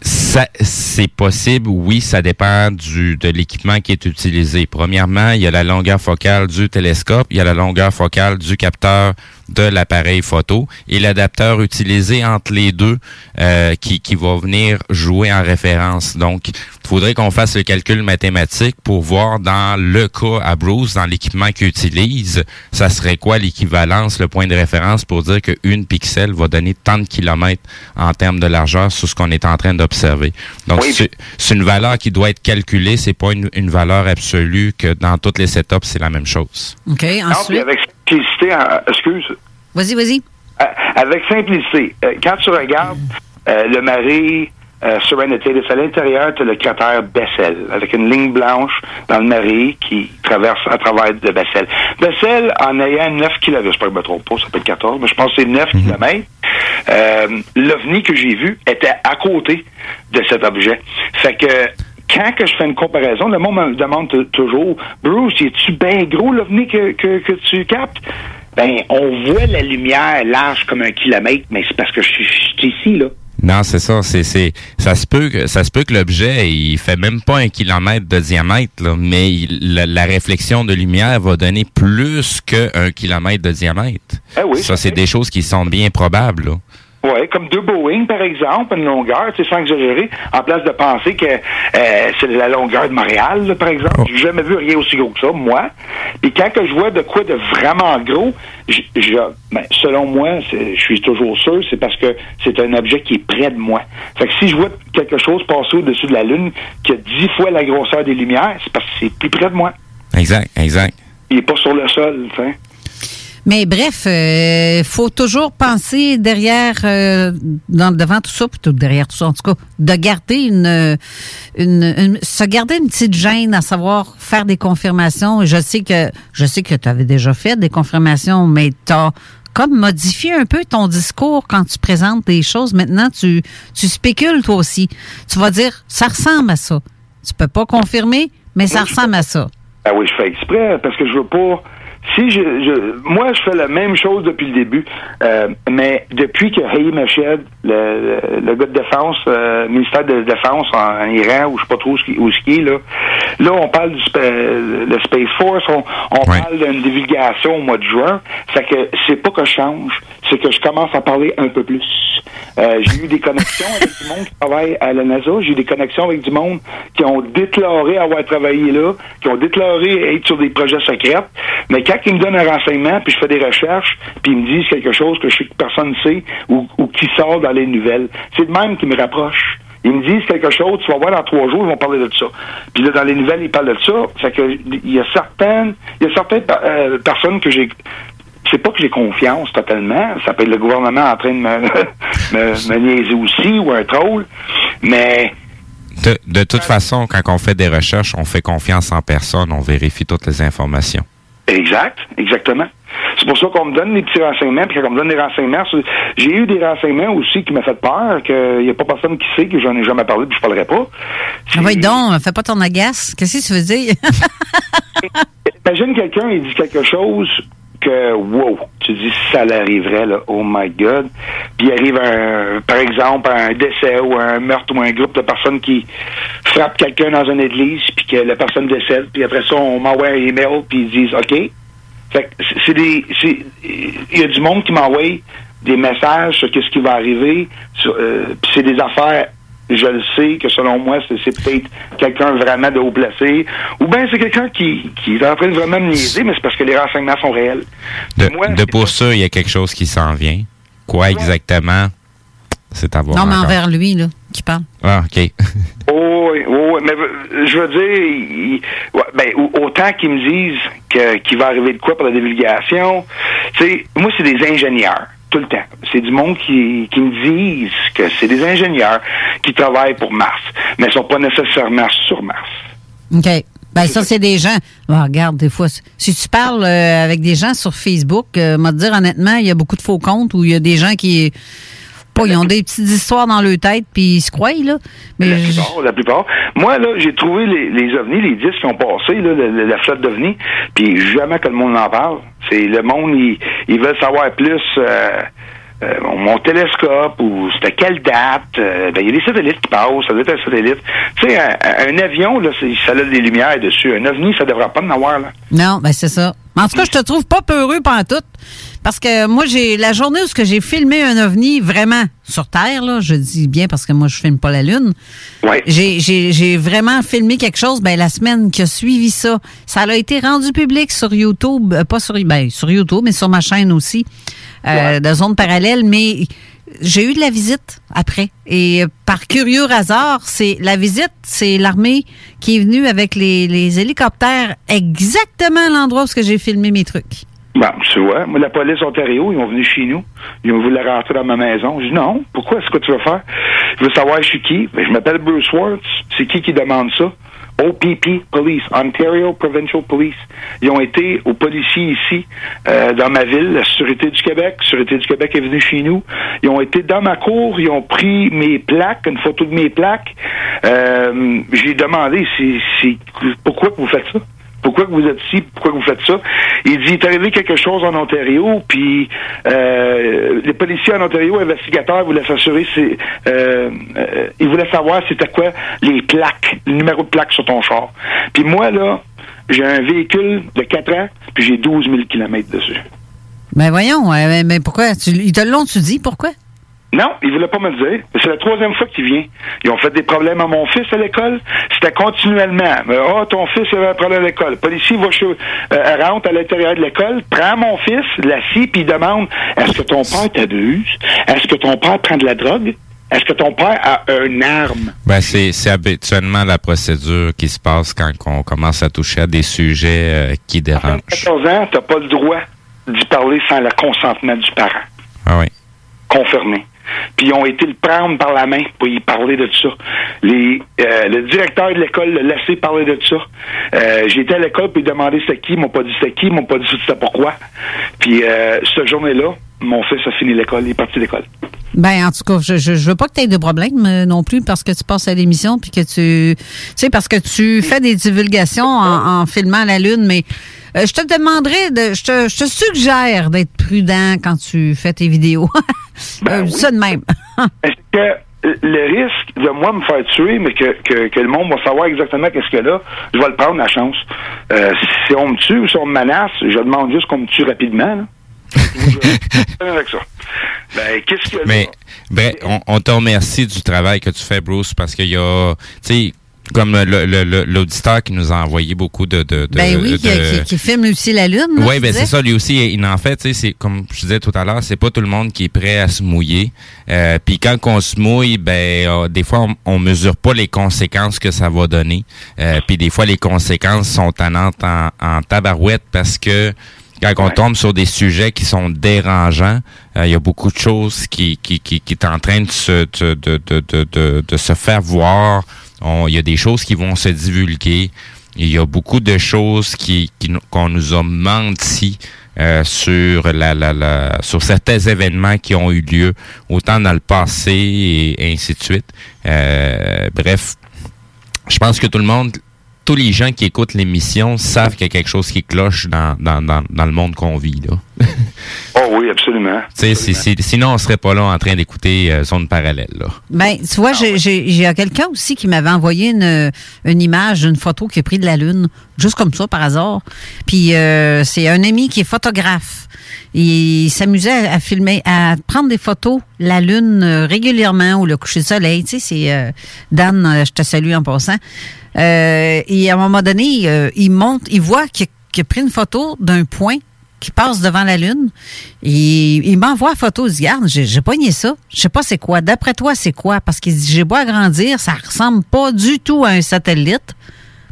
Ça, c'est possible, oui, ça dépend du de l'équipement qui est utilisé. Premièrement, il y a la longueur focale du télescope, il y a la longueur focale du capteur de l'appareil photo et l'adapteur utilisé entre les deux euh, qui, qui va venir jouer en référence. Donc, il faudrait qu'on fasse le calcul mathématique pour voir dans le cas à Bruce, dans l'équipement qu'il utilise, ça serait quoi l'équivalence, le point de référence pour dire qu'une pixel va donner tant de kilomètres en termes de largeur sur ce qu'on est en train d'observer. Donc, c'est c'est une valeur qui doit être calculée, c'est pas une, une valeur absolue que dans toutes les setups, c'est la même chose. OK, Non, puis ensuite? avec simplicité, en- excuse, Vas-y, vas-y. Avec simplicité, euh, quand tu regardes euh, le marais euh, Serenity, c'est à l'intérieur, tu as le cratère Bessel, avec une ligne blanche dans le marais qui traverse à travers de Bessel. Bessel, en ayant 9 km, j'espère que je me trompe pas, ça peut être 14, mais je pense que c'est 9 km, euh, l'OVNI que j'ai vu était à côté de cet objet. Fait que quand que je fais une comparaison, le monde me demande toujours, Bruce, es-tu bien gros l'OVNI que, que, que tu captes? Ben, on voit la lumière large comme un kilomètre, mais c'est parce que je suis ici, là. Non, c'est ça. C'est, c'est, ça se peut que, ça se peut que l'objet, il fait même pas un kilomètre de diamètre, là, mais il- la, la réflexion de lumière va donner plus qu'un kilomètre de diamètre. Ah oui, ça, c'est des choses qui sont bien probables, là. Oui, comme deux Boeing, par exemple, une longueur, tu sais, sans exagérer, en place de penser que euh, c'est la longueur de Montréal, là, par exemple. J'ai jamais vu rien aussi gros que ça, moi. Puis quand que je vois de quoi de vraiment gros, je, je- ben, selon moi, je suis toujours sûr, c'est parce que c'est un objet qui est près de moi. Fait que si je vois quelque chose passer au-dessus de la Lune qui a dix fois la grosseur des lumières, c'est parce que c'est plus près de moi. Exact, exact. Il est pas sur le sol, tu sais. Mais bref, il faut toujours penser derrière, euh, dans, devant tout ça, plutôt derrière tout ça, en tout cas, de garder une, une, une- se garder une petite gêne à savoir faire des confirmations. Je sais que je sais que tu avais déjà fait des confirmations, mais tu as comme modifié un peu ton discours quand tu présentes des choses. Maintenant, tu, tu spécules toi aussi. Tu vas dire, ça ressemble à ça. Tu peux pas confirmer, mais ça ressemble à ça. Ah oui, je fais exprès parce que je veux pas. Si je, je moi je fais la même chose depuis le début, euh, mais depuis que Hayi Meshed, le, le, le gars de défense, euh, ministère de défense en, en Iran, ou je sais pas trop où, ce qui- où ce qui est là, là on parle du spa- le Space Force, on, on parle d'une divulgation au mois de juin. Fait que c'est pas que je change, c'est que je commence à parler un peu plus. Euh, j'ai eu des connexions avec du monde qui travaille à la NASA. J'ai eu des connexions avec du monde qui ont déclaré avoir travaillé là, qui ont déclaré être sur des projets secrets. Mais quand ils me donnent un renseignement, puis je fais des recherches, puis ils me disent quelque chose que je sais que personne ne sait ou, qui sort dans les nouvelles, c'est de même qui me rapproche. Ils me disent quelque chose, tu vas voir dans trois jours, ils vont parler de ça. Puis là, dans les nouvelles, ils parlent de ça. Fait que il y a certaines, il y a certaines euh, personnes que j'ai c'est pas que j'ai confiance totalement. Ça peut être le gouvernement en train de me, me, me niaiser aussi ou un troll. Mais De, de toute façon, quand on fait des recherches, on fait confiance en personne, on vérifie toutes les informations. exact, exactement. C'est pour ça qu'on me donne des petits renseignements, puis qu'on me donne des renseignements. sur- J'ai eu des renseignements aussi qui m'ont fait peur, qu'il n'y a pas personne qui sait que j'en ai jamais parlé, puis je parlerai pas. Ah oui, donc, fais pas ton agace. Qu'est-ce que tu veux dire? Imagine quelqu'un, il dit quelque chose wow, tu dis ça l'arriverait, là, oh my God. Puis il arrive, un, par exemple, un décès ou un meurtre ou un groupe de personnes qui frappent quelqu'un dans une église, puis que la personne décède, puis après ça, on m'envoie un email, puis ils disent OK. Fait c'est- des. Il y a du monde qui m'envoie des messages sur qu'est-ce qui va arriver, euh, puis c'est des affaires je le sais que selon moi, c'est c'est peut-être quelqu'un vraiment de haut placé, ou bien c'est quelqu'un qui, qui est en train de vraiment me niaiser, mais c'est parce que les renseignements sont réels. De, de pour ça, il y a quelque chose qui s'en vient. Quoi exactement? C'est à voir. non, mais encore. envers lui, là, qui parle. Ah, OK. Oh, oui, oh, oui, mais je veux dire, il- ouais, ben, au- autant qu'ils me disent que- qu'il va arriver de quoi pour la divulgation, tu sais, moi, c'est des ingénieurs, tout le temps. C'est du monde qui, qui me disent que c'est des ingénieurs qui travaillent pour Mars, mais ils sont pas nécessairement sur Mars. OK. Ben ça, c'est des gens. Bon, regarde, des fois, si tu parles euh, avec des gens sur Facebook, euh, moi te dire honnêtement, il y a beaucoup de faux comptes où il y a des gens qui pas, ils ont des petites histoires dans leur tête puis ils se croient là. Mais la plupart, la plupart. Moi, là, j'ai trouvé les, les ovnis, les disques qui ont passé, là, la flotte d'ovnis, puis jamais que le monde en parle. C'est le monde, ils, ils veulent savoir plus euh, euh, mon télescope ou c'était quelle date. euh, ben, il y a des satellites qui passent, ça doit être un satellite. Tu sais, un, un avion, là, ça a des lumières dessus. Un ovni, ça devrait pas en avoir, là. Non, ben c'est ça. En tout cas, je te trouve pas peureux tout, Parce que moi, j'ai la journée où j'ai filmé un ovni vraiment sur Terre, là, je dis bien parce que moi, je filme pas la Lune. J'ai, j'ai, j'ai vraiment filmé quelque chose, ben, la semaine qui a suivi ça. Ça a été rendu public sur YouTube, euh, pas sur, ben, sur YouTube, mais sur ma chaîne aussi, euh, de zone parallèle, mais j'ai eu de la visite après. Et par curieux hasard, c'est la visite, c'est l'armée qui est venue avec les, les hélicoptères exactement à l'endroit où ce que j'ai filmé mes trucs. Bon, tu vois, moi, la police Ontario, ils ont venu chez nous. Ils ont voulu rentrer dans ma maison. Je dis non, pourquoi? C'est quoi tu veux faire? Je veux savoir je suis qui? Ben, je m'appelle Bruce Schwartz. C'est qui qui demande ça? OPP Police, Ontario Provincial Police. Ils ont été aux policiers ici, euh, dans ma ville, la Sûreté du Québec. La Sûreté du Québec est venue chez nous. Ils ont été dans ma cour, ils ont pris mes plaques, une photo de mes plaques. Euh, J'ai demandé, c'est pourquoi que vous faites ça? Pourquoi vous êtes ici? Pourquoi vous faites ça? Il dit, il est arrivé quelque chose en Ontario, puis euh, les policiers en Ontario, investigateurs, voulaient s'assurer, c'est, euh, euh, ils voulaient savoir c'était quoi les plaques, le numéro de plaque sur ton char. Puis moi, là, j'ai un véhicule de 4 ans, puis j'ai 12 000 kilomètres dessus. Ben voyons, euh, mais, pourquoi? Tu, ils te l'ont, tu dis, pourquoi? Non, il voulait pas me le dire. C'est la troisième fois qu'il vient. Ils ont fait des problèmes à mon fils à l'école. C'était continuellement. Ah, ton fils avait un problème à l'école. Le policier va chez, euh, rentre à l'intérieur de l'école, prend mon fils, l'assit, puis il demande Est-ce que ton père t'abuse? Est-ce que ton père prend de la drogue? Est-ce que ton père a une arme? Ben, c'est, habituellement la procédure qui se passe quand on commence à toucher à des sujets euh, qui dérangent. 14 ans, t'as pas le droit d'y parler sans le consentement du parent. Ah oui. confirmé. Puis ils ont été le prendre par la main pour y parler de ça. Les, euh, le directeur de l'école l'a laissé parler de ça. Euh, J'étais à l'école puis demandé c'était qui, ils m'ont pas dit c'était qui, ils m'ont pas dit c'était pourquoi. Puis euh, cette journée-là, mon fils a fini l'école, il est parti de l'école. Ben, en tout cas, je, veux pas que tu aies de problème euh, non plus parce que tu passes à l'émission puis que tu. Tu sais, parce que tu fais des divulgations en, en filmant la Lune, mais euh, je te demanderais, de, je, te, je te suggère d'être prudent quand tu fais tes vidéos. Euh, ça de même. Est-ce que le risque de moi me faire tuer, mais que, que, que le monde va savoir exactement qu'est-ce que là, je vais le prendre la chance. Euh, si on me tue ou si on me menace, je demande juste qu'on me tue rapidement. Là. Avec ça. Ben, qu'est-ce que Mais, ben, on, on te remercie du travail que tu fais, Bruce, parce qu'il y a, tu sais, comme le- le- le- l'auditeur qui nous a envoyé beaucoup de... de, de ben oui, qui, de- qui- qui filme aussi la Lune. là, Oui, ben c'est ça. Lui aussi, il en fait, c'est comme je disais tout à l'heure, c'est pas tout le monde qui est prêt à se mouiller. Euh, Puis quand on se mouille, ben euh, des fois on, on mesure pas les conséquences que ça va donner. Euh, Puis des fois les conséquences sont tannantes en, en tabarouette parce que quand on tombe sur des sujets qui sont dérangeants, euh, il y a beaucoup de choses qui qui qui, qui est en train de se de de de de, de- de se faire voir. Il y a des choses qui vont se divulguer. Il y a beaucoup de choses qu'on nous a menti euh, sur certains événements qui ont eu lieu autant dans le passé et ainsi de suite. Euh, bref, je pense que tout le monde, tous les gens qui écoutent l'émission savent qu'il y a quelque chose qui cloche dans, dans le monde qu'on vit. Là. Oh oui, absolument. Sinon, on serait pas là en train d'écouter euh, Zone Parallèle. Là. Ben, tu vois, j'ai- j'ai quelqu'un aussi qui m'avait envoyé une, une image, une photo qui est prise de la Lune, juste comme ça, par hasard. Puis euh, c'est un ami qui est photographe. Il s'amusait à, filmer, à prendre des photos la Lune euh, régulièrement ou le coucher de soleil. Tu sais, c'est euh, Dan, euh, je te salue en passant. Euh, et à un moment donné, euh, il monte, il voit qu'il qu'il a pris une photo d'un point qui passe devant la Lune. Et il m'envoie la photo. Il dit, regarde, j'ai, pogné ça. Je sais pas c'est quoi. D'après toi, c'est quoi? Parce qu'il dit, j'ai beau agrandir, ça ressemble pas du tout à un satellite.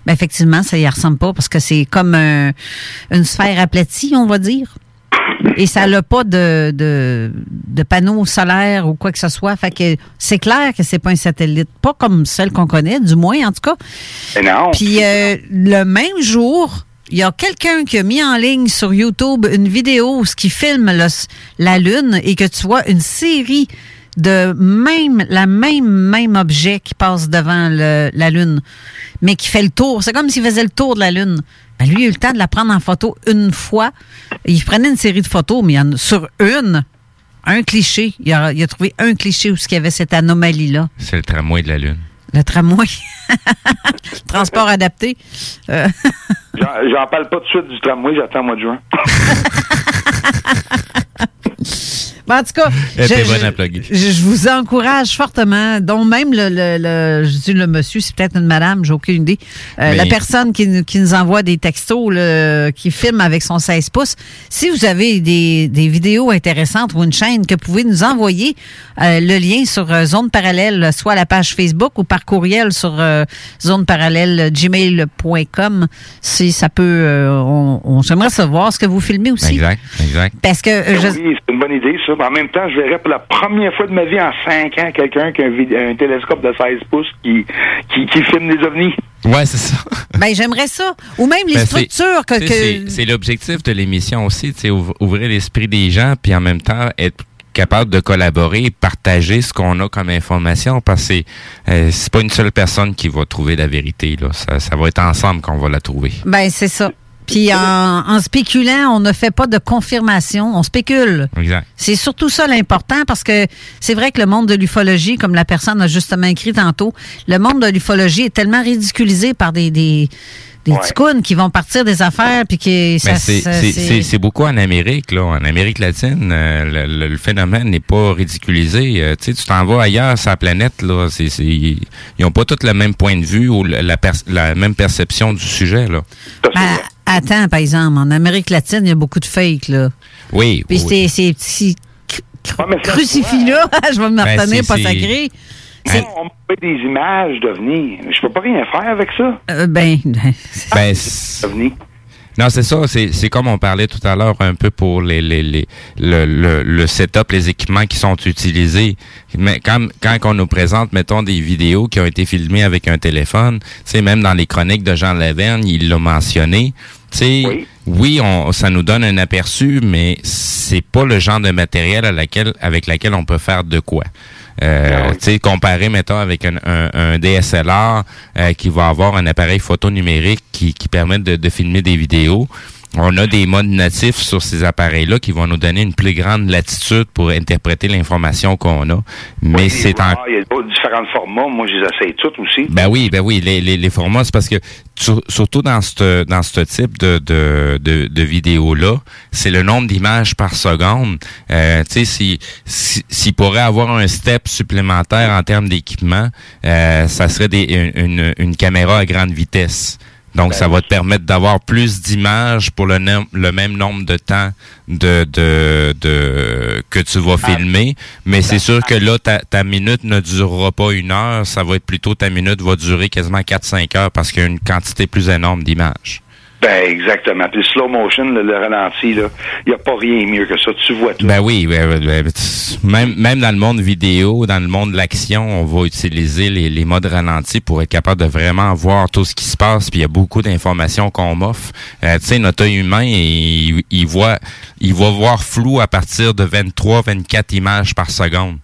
Ben, effectivement, ça y ressemble pas parce que c'est comme un- une sphère aplatie, on va dire. et ça n'a pas de, de, de panneaux solaires ou quoi que ce soit. Fait que c'est clair que c'est pas un satellite, pas comme celle qu'on connaît, du moins en tout cas. Mais non. Puis euh, le même jour, il y a quelqu'un qui a mis en ligne sur YouTube une vidéo où ce qui filme la Lune et que tu vois une série de même, la même, même objet qui passe devant la Lune, mais qui fait le tour. C'est comme s'il faisait le tour de la Lune. Ben, lui, il a eu le temps de la prendre en photo une fois. Il prenait une série de photos, mais il y en sur une, un cliché. Il a, il a trouvé un cliché où il y avait cette anomalie-là. C'est le tramway de la Lune. Le tramway. Transport adapté. Euh, J'en parle pas tout de suite du tramway, j'attends le mois de juin. Ben, en tout cas, je, à vous encourage fortement, dont même le, le, le- je dis le monsieur, c'est peut-être une madame, j'ai aucune idée. Euh, Mais- La personne qui, nous- qui nous envoie des textos, là, qui filme avec son 16 pouces. Si vous avez des, des vidéos intéressantes ou une chaîne que vous pouvez nous envoyer euh, le lien sur euh, Zone Parallèle, soit la page Facebook ou par courriel sur euh, Zone Parallèle gmail.com, si ça peut, euh, on, on j'aimerais savoir ce que vous filmez aussi. Exact, exact. Parce que euh, je, Oui, c'est une bonne idée, ça. Mais en même temps, je verrais pour la première fois de ma vie en cinq ans quelqu'un qui a un, télescope de 16 pouces qui, qui, qui filme des ovnis. Ouais, c'est ça. Ben, j'aimerais ça. Ou même les Ben, c'est- structures que. que- C'est c'est l'objectif de l'émission aussi, tu ouvrir l'esprit des gens, puis en même temps être capable de collaborer et partager ce qu'on a comme information, parce que c'est euh, c'est pas une seule personne qui va trouver la vérité. Là. Ça, ça va être ensemble qu'on va la trouver. Ben, c'est ça. Puis en, en spéculant, on ne fait pas de confirmation, on spécule. Exact. C'est surtout ça l'important parce que c'est vrai que le monde de l'ufologie, comme la personne a justement écrit tantôt, le monde de l'ufologie est tellement ridiculisé par des, des, des ticounes qui vont partir des affaires puis qui c'est- beaucoup en Amérique, là. En Amérique latine, euh, le, le- le phénomène n'est pas ridiculisé. Euh, tu sais, tu t'en vas ailleurs sur la planète, là. c'est c'est- ils n'ont pas tous le même point de vue ou la, la la même perception du sujet, là. Ben, attends, par exemple, en Amérique latine, il y a beaucoup de fake, là. Oui. Puis oui. ces, petits cru- crucifix-là, je vais me Ben, retenir, pas sacré. Moi, on me fait des images d'ovnis. Je peux pas rien faire avec ça. Euh, ben, Ben, c'est- non, c'est ça. C'est c'est comme on parlait tout à l'heure un peu pour les, les, les, le, le, le setup, les équipements qui sont utilisés. Mais quand, quand on nous présente, mettons, des vidéos qui ont été filmées avec un téléphone, sais, même dans les chroniques de Jean Lavergne, il l'a mentionné. Tu sais, oui, on, ça nous donne un aperçu, mais c'est pas le genre de matériel à laquelle, avec laquelle on peut faire de quoi. Euh, tu sais, comparé, mettons, avec un, un, un DSLR euh, qui va avoir un appareil photo numérique qui, qui permet de, de filmer des vidéos. On a des modes natifs sur ces appareils-là qui vont nous donner une plus grande latitude pour interpréter l'information qu'on a. Mais c'est en... Il y a différents formats. Moi, je les essaye toutes aussi. Ben oui, ben oui, les, les, les formats, c'est parce que sur- surtout dans ce dans ce type de, de, de, de vidéo-là, c'est le nombre d'images par seconde. Euh, tu sais, si, si, s'il pourrait avoir un step supplémentaire en termes d'équipement, euh, ça serait des, une, une, une caméra à grande vitesse. Donc, ça va te permettre d'avoir plus d'images pour le, même nombre de temps de, de, de que tu vas filmer. Mais c'est sûr que là, ta, ta minute ne durera pas une heure. Ça va être plutôt ta minute va durer quasiment 4-5 heures parce qu'il y a une quantité plus énorme d'images. Ben, exactement. Puis slow motion, le, le ralenti, il n'y a pas rien mieux que ça. Tu vois tout. Ben oui, ben, ben, même, même dans le monde vidéo, dans le monde de l'action, on va utiliser les, les modes ralentis pour être capable de vraiment voir tout ce qui se passe. Puis il y a beaucoup d'informations qu'on m'offre. Euh, tu sais, notre œil humain, il, il voit, il va voir flou à partir de 23, 24 images par seconde.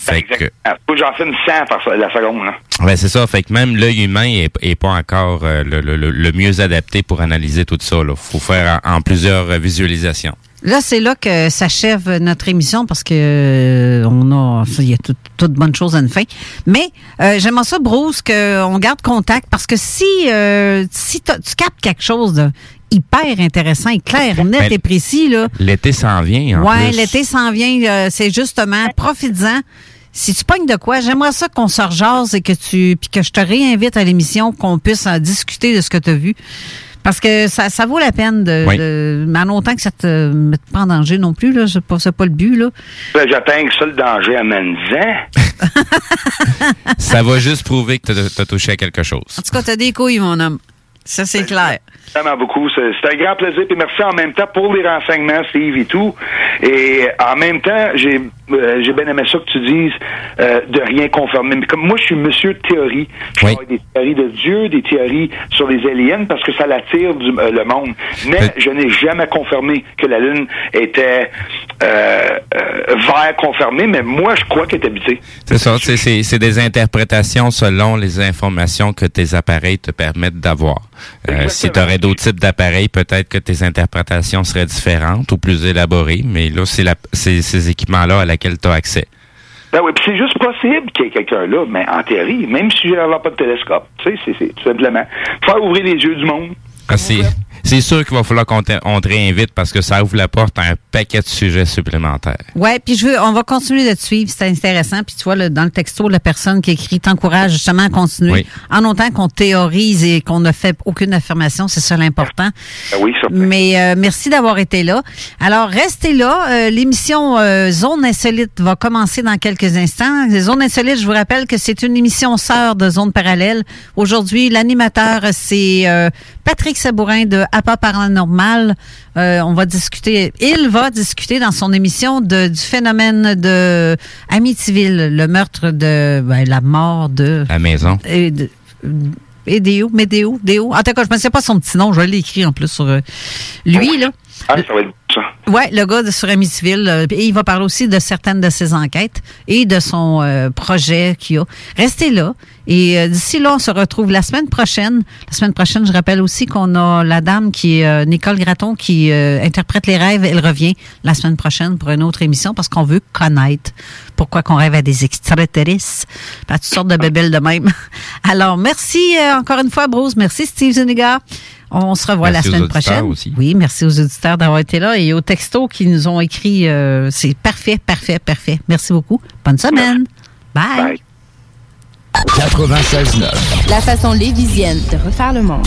Fait que, Ah, que j'en filme 100 par la seconde. Là. ben c'est ça. Fait que même l'œil humain est, est pas encore euh, le, le- le- mieux adapté pour analyser tout ça. Là. Faut faire en, en plusieurs euh, visualisations. Là, c'est là que s'achève notre émission parce que euh, on a, il y a tout- toute bonne chose à une fin. Mais euh, j'aimerais ça, Bruce, qu'on garde contact parce que si euh, si t'as- tu captes quelque chose de hyper intéressant et clair, net Ben, et précis là. L'été s'en vient. En Ouais, l'été s'en vient. euh, c'est justement, profites-en. Si tu pognes de quoi, j'aimerais ça qu'on se rejase et que tu, puis que je te réinvite à l'émission, qu'on puisse en discuter de ce que tu as vu. Parce que ça, ça vaut la peine de, Oui. de- mais en longtemps que ça te mette pas en danger non plus, là. C'est pas, c'est pas le but, là. Ben, J'atteins que ça le danger à Manzan. Ça va juste prouver que tu as touché à quelque chose. En tout cas, t'as des couilles, mon homme. Ça, c'est clair. Vraiment beaucoup. C'est un grand plaisir. Puis merci en même temps pour les renseignements, Steve et tout. Et en même temps, j'ai euh, j'ai bien aimé ça que tu dises euh, de rien confirmer. Mais comme moi, je suis monsieur de théorie. Je Oui. parle des théories de Dieu, des théories sur les aliens parce que ça l'attire du- euh, le monde. Mais je n'ai jamais confirmé que la Lune était euh, euh, vert confirmé, mais moi, je crois qu'elle est habitée. C'est ça, c'est des interprétations selon les informations que tes appareils te permettent d'avoir. Euh, si tu aurais d'autres types d'appareils, peut-être que tes interprétations seraient différentes ou plus élaborées, mais là, c'est ces équipements-là à laquelle tu as accès. Ben oui, puis c'est juste possible qu'il y ait quelqu'un là, mais en théorie, même si j'avais pas de télescope, tu sais, c'est- tout simplement faire ouvrir les yeux du monde. Ah, c'est c'est sûr qu'il va falloir qu'on te, on te réinvite parce que ça ouvre la porte à un paquet de sujets supplémentaires. Ouais, puis je veux, on va continuer de te suivre, c'est intéressant. Puis tu vois, là, dans le texto, la personne qui écrit t'encourage justement à continuer. Oui. En autant qu'on théorise et qu'on ne fait aucune affirmation, c'est ça l'important. Ben oui, ça. Mais euh, merci d'avoir été là. Alors, restez là. Euh, L'émission euh, Zone Insolite va commencer dans quelques instants. Zone Insolite, je vous rappelle que c'est une émission sœur de Zone Parallèle. Aujourd'hui, l'animateur, c'est euh, Patrick Sabourin de APA Paranormal. Euh, on va discuter, il va discuter dans son émission de, du phénomène de Amityville, le meurtre de ben, la mort de... La maison. Et de- et Déo, Médéo, Déo. En tout cas, je ne sais pas son petit nom, je l'ai écrit en plus sur euh, lui, là. Ah, ça va être ça. Ouais, le gars de sur Amityville. euh, et il va parler aussi de certaines de ses enquêtes et de son euh, projet qu'il a. Restez là. Et euh, d'ici là, on se retrouve la semaine prochaine. La semaine prochaine, je rappelle aussi qu'on a la dame qui est euh, Nicole Gratton qui interprète les rêves. Elle revient la semaine prochaine pour une autre émission parce qu'on veut connaître pourquoi qu'on rêve à des extraterrestres, à toutes sortes de bébelles de même. Alors, merci encore une fois, Bruce. Merci, Steve Zuniga. On se revoit Merci la semaine prochaine. aussi. Oui, merci aux auditeurs d'avoir été là et aux textos qui nous ont écrit. euh, c'est parfait, parfait, parfait. Merci beaucoup. Bonne semaine. Bye. 96.9. La façon lévisienne de refaire le monde.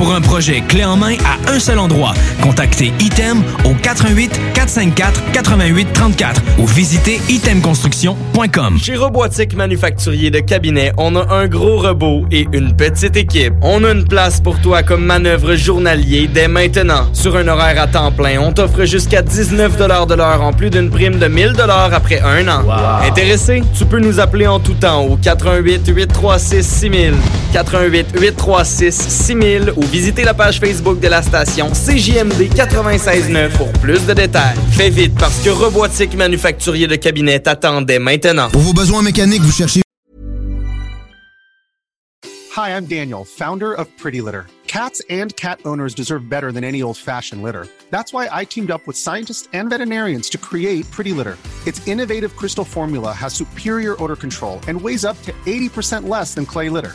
Pour un projet clé en main à un seul endroit, contactez Item au 88 454 88 34 ou visitez itemconstruction.com. Chez Robotique Manufacturier de Cabinet, on a un gros robot et une petite équipe. On a une place pour toi comme manœuvre journalier dès maintenant. Sur un horaire à temps plein, on t'offre jusqu'à 19 de l'heure en plus d'une prime de 1000 après un an. Intéressé? Tu peux nous appeler en tout temps au 88 836 6000, 88 836 6000 ou visiter la page Facebook de la station CJMD 96.9 pour plus de détails. Fais vite parce que Robotique Manufacturier de Cabinet t'attendait maintenant. Pour vos besoins mécaniques, vous cherchez Hi, I'm Daniel, founder of Pretty Litter. Cats and cat owners deserve better than any old fashioned litter. That's why I teamed up with scientists and veterinarians to create Pretty Litter. Its innovative crystal formula has superior odor control and weighs up to 80% less than clay litter.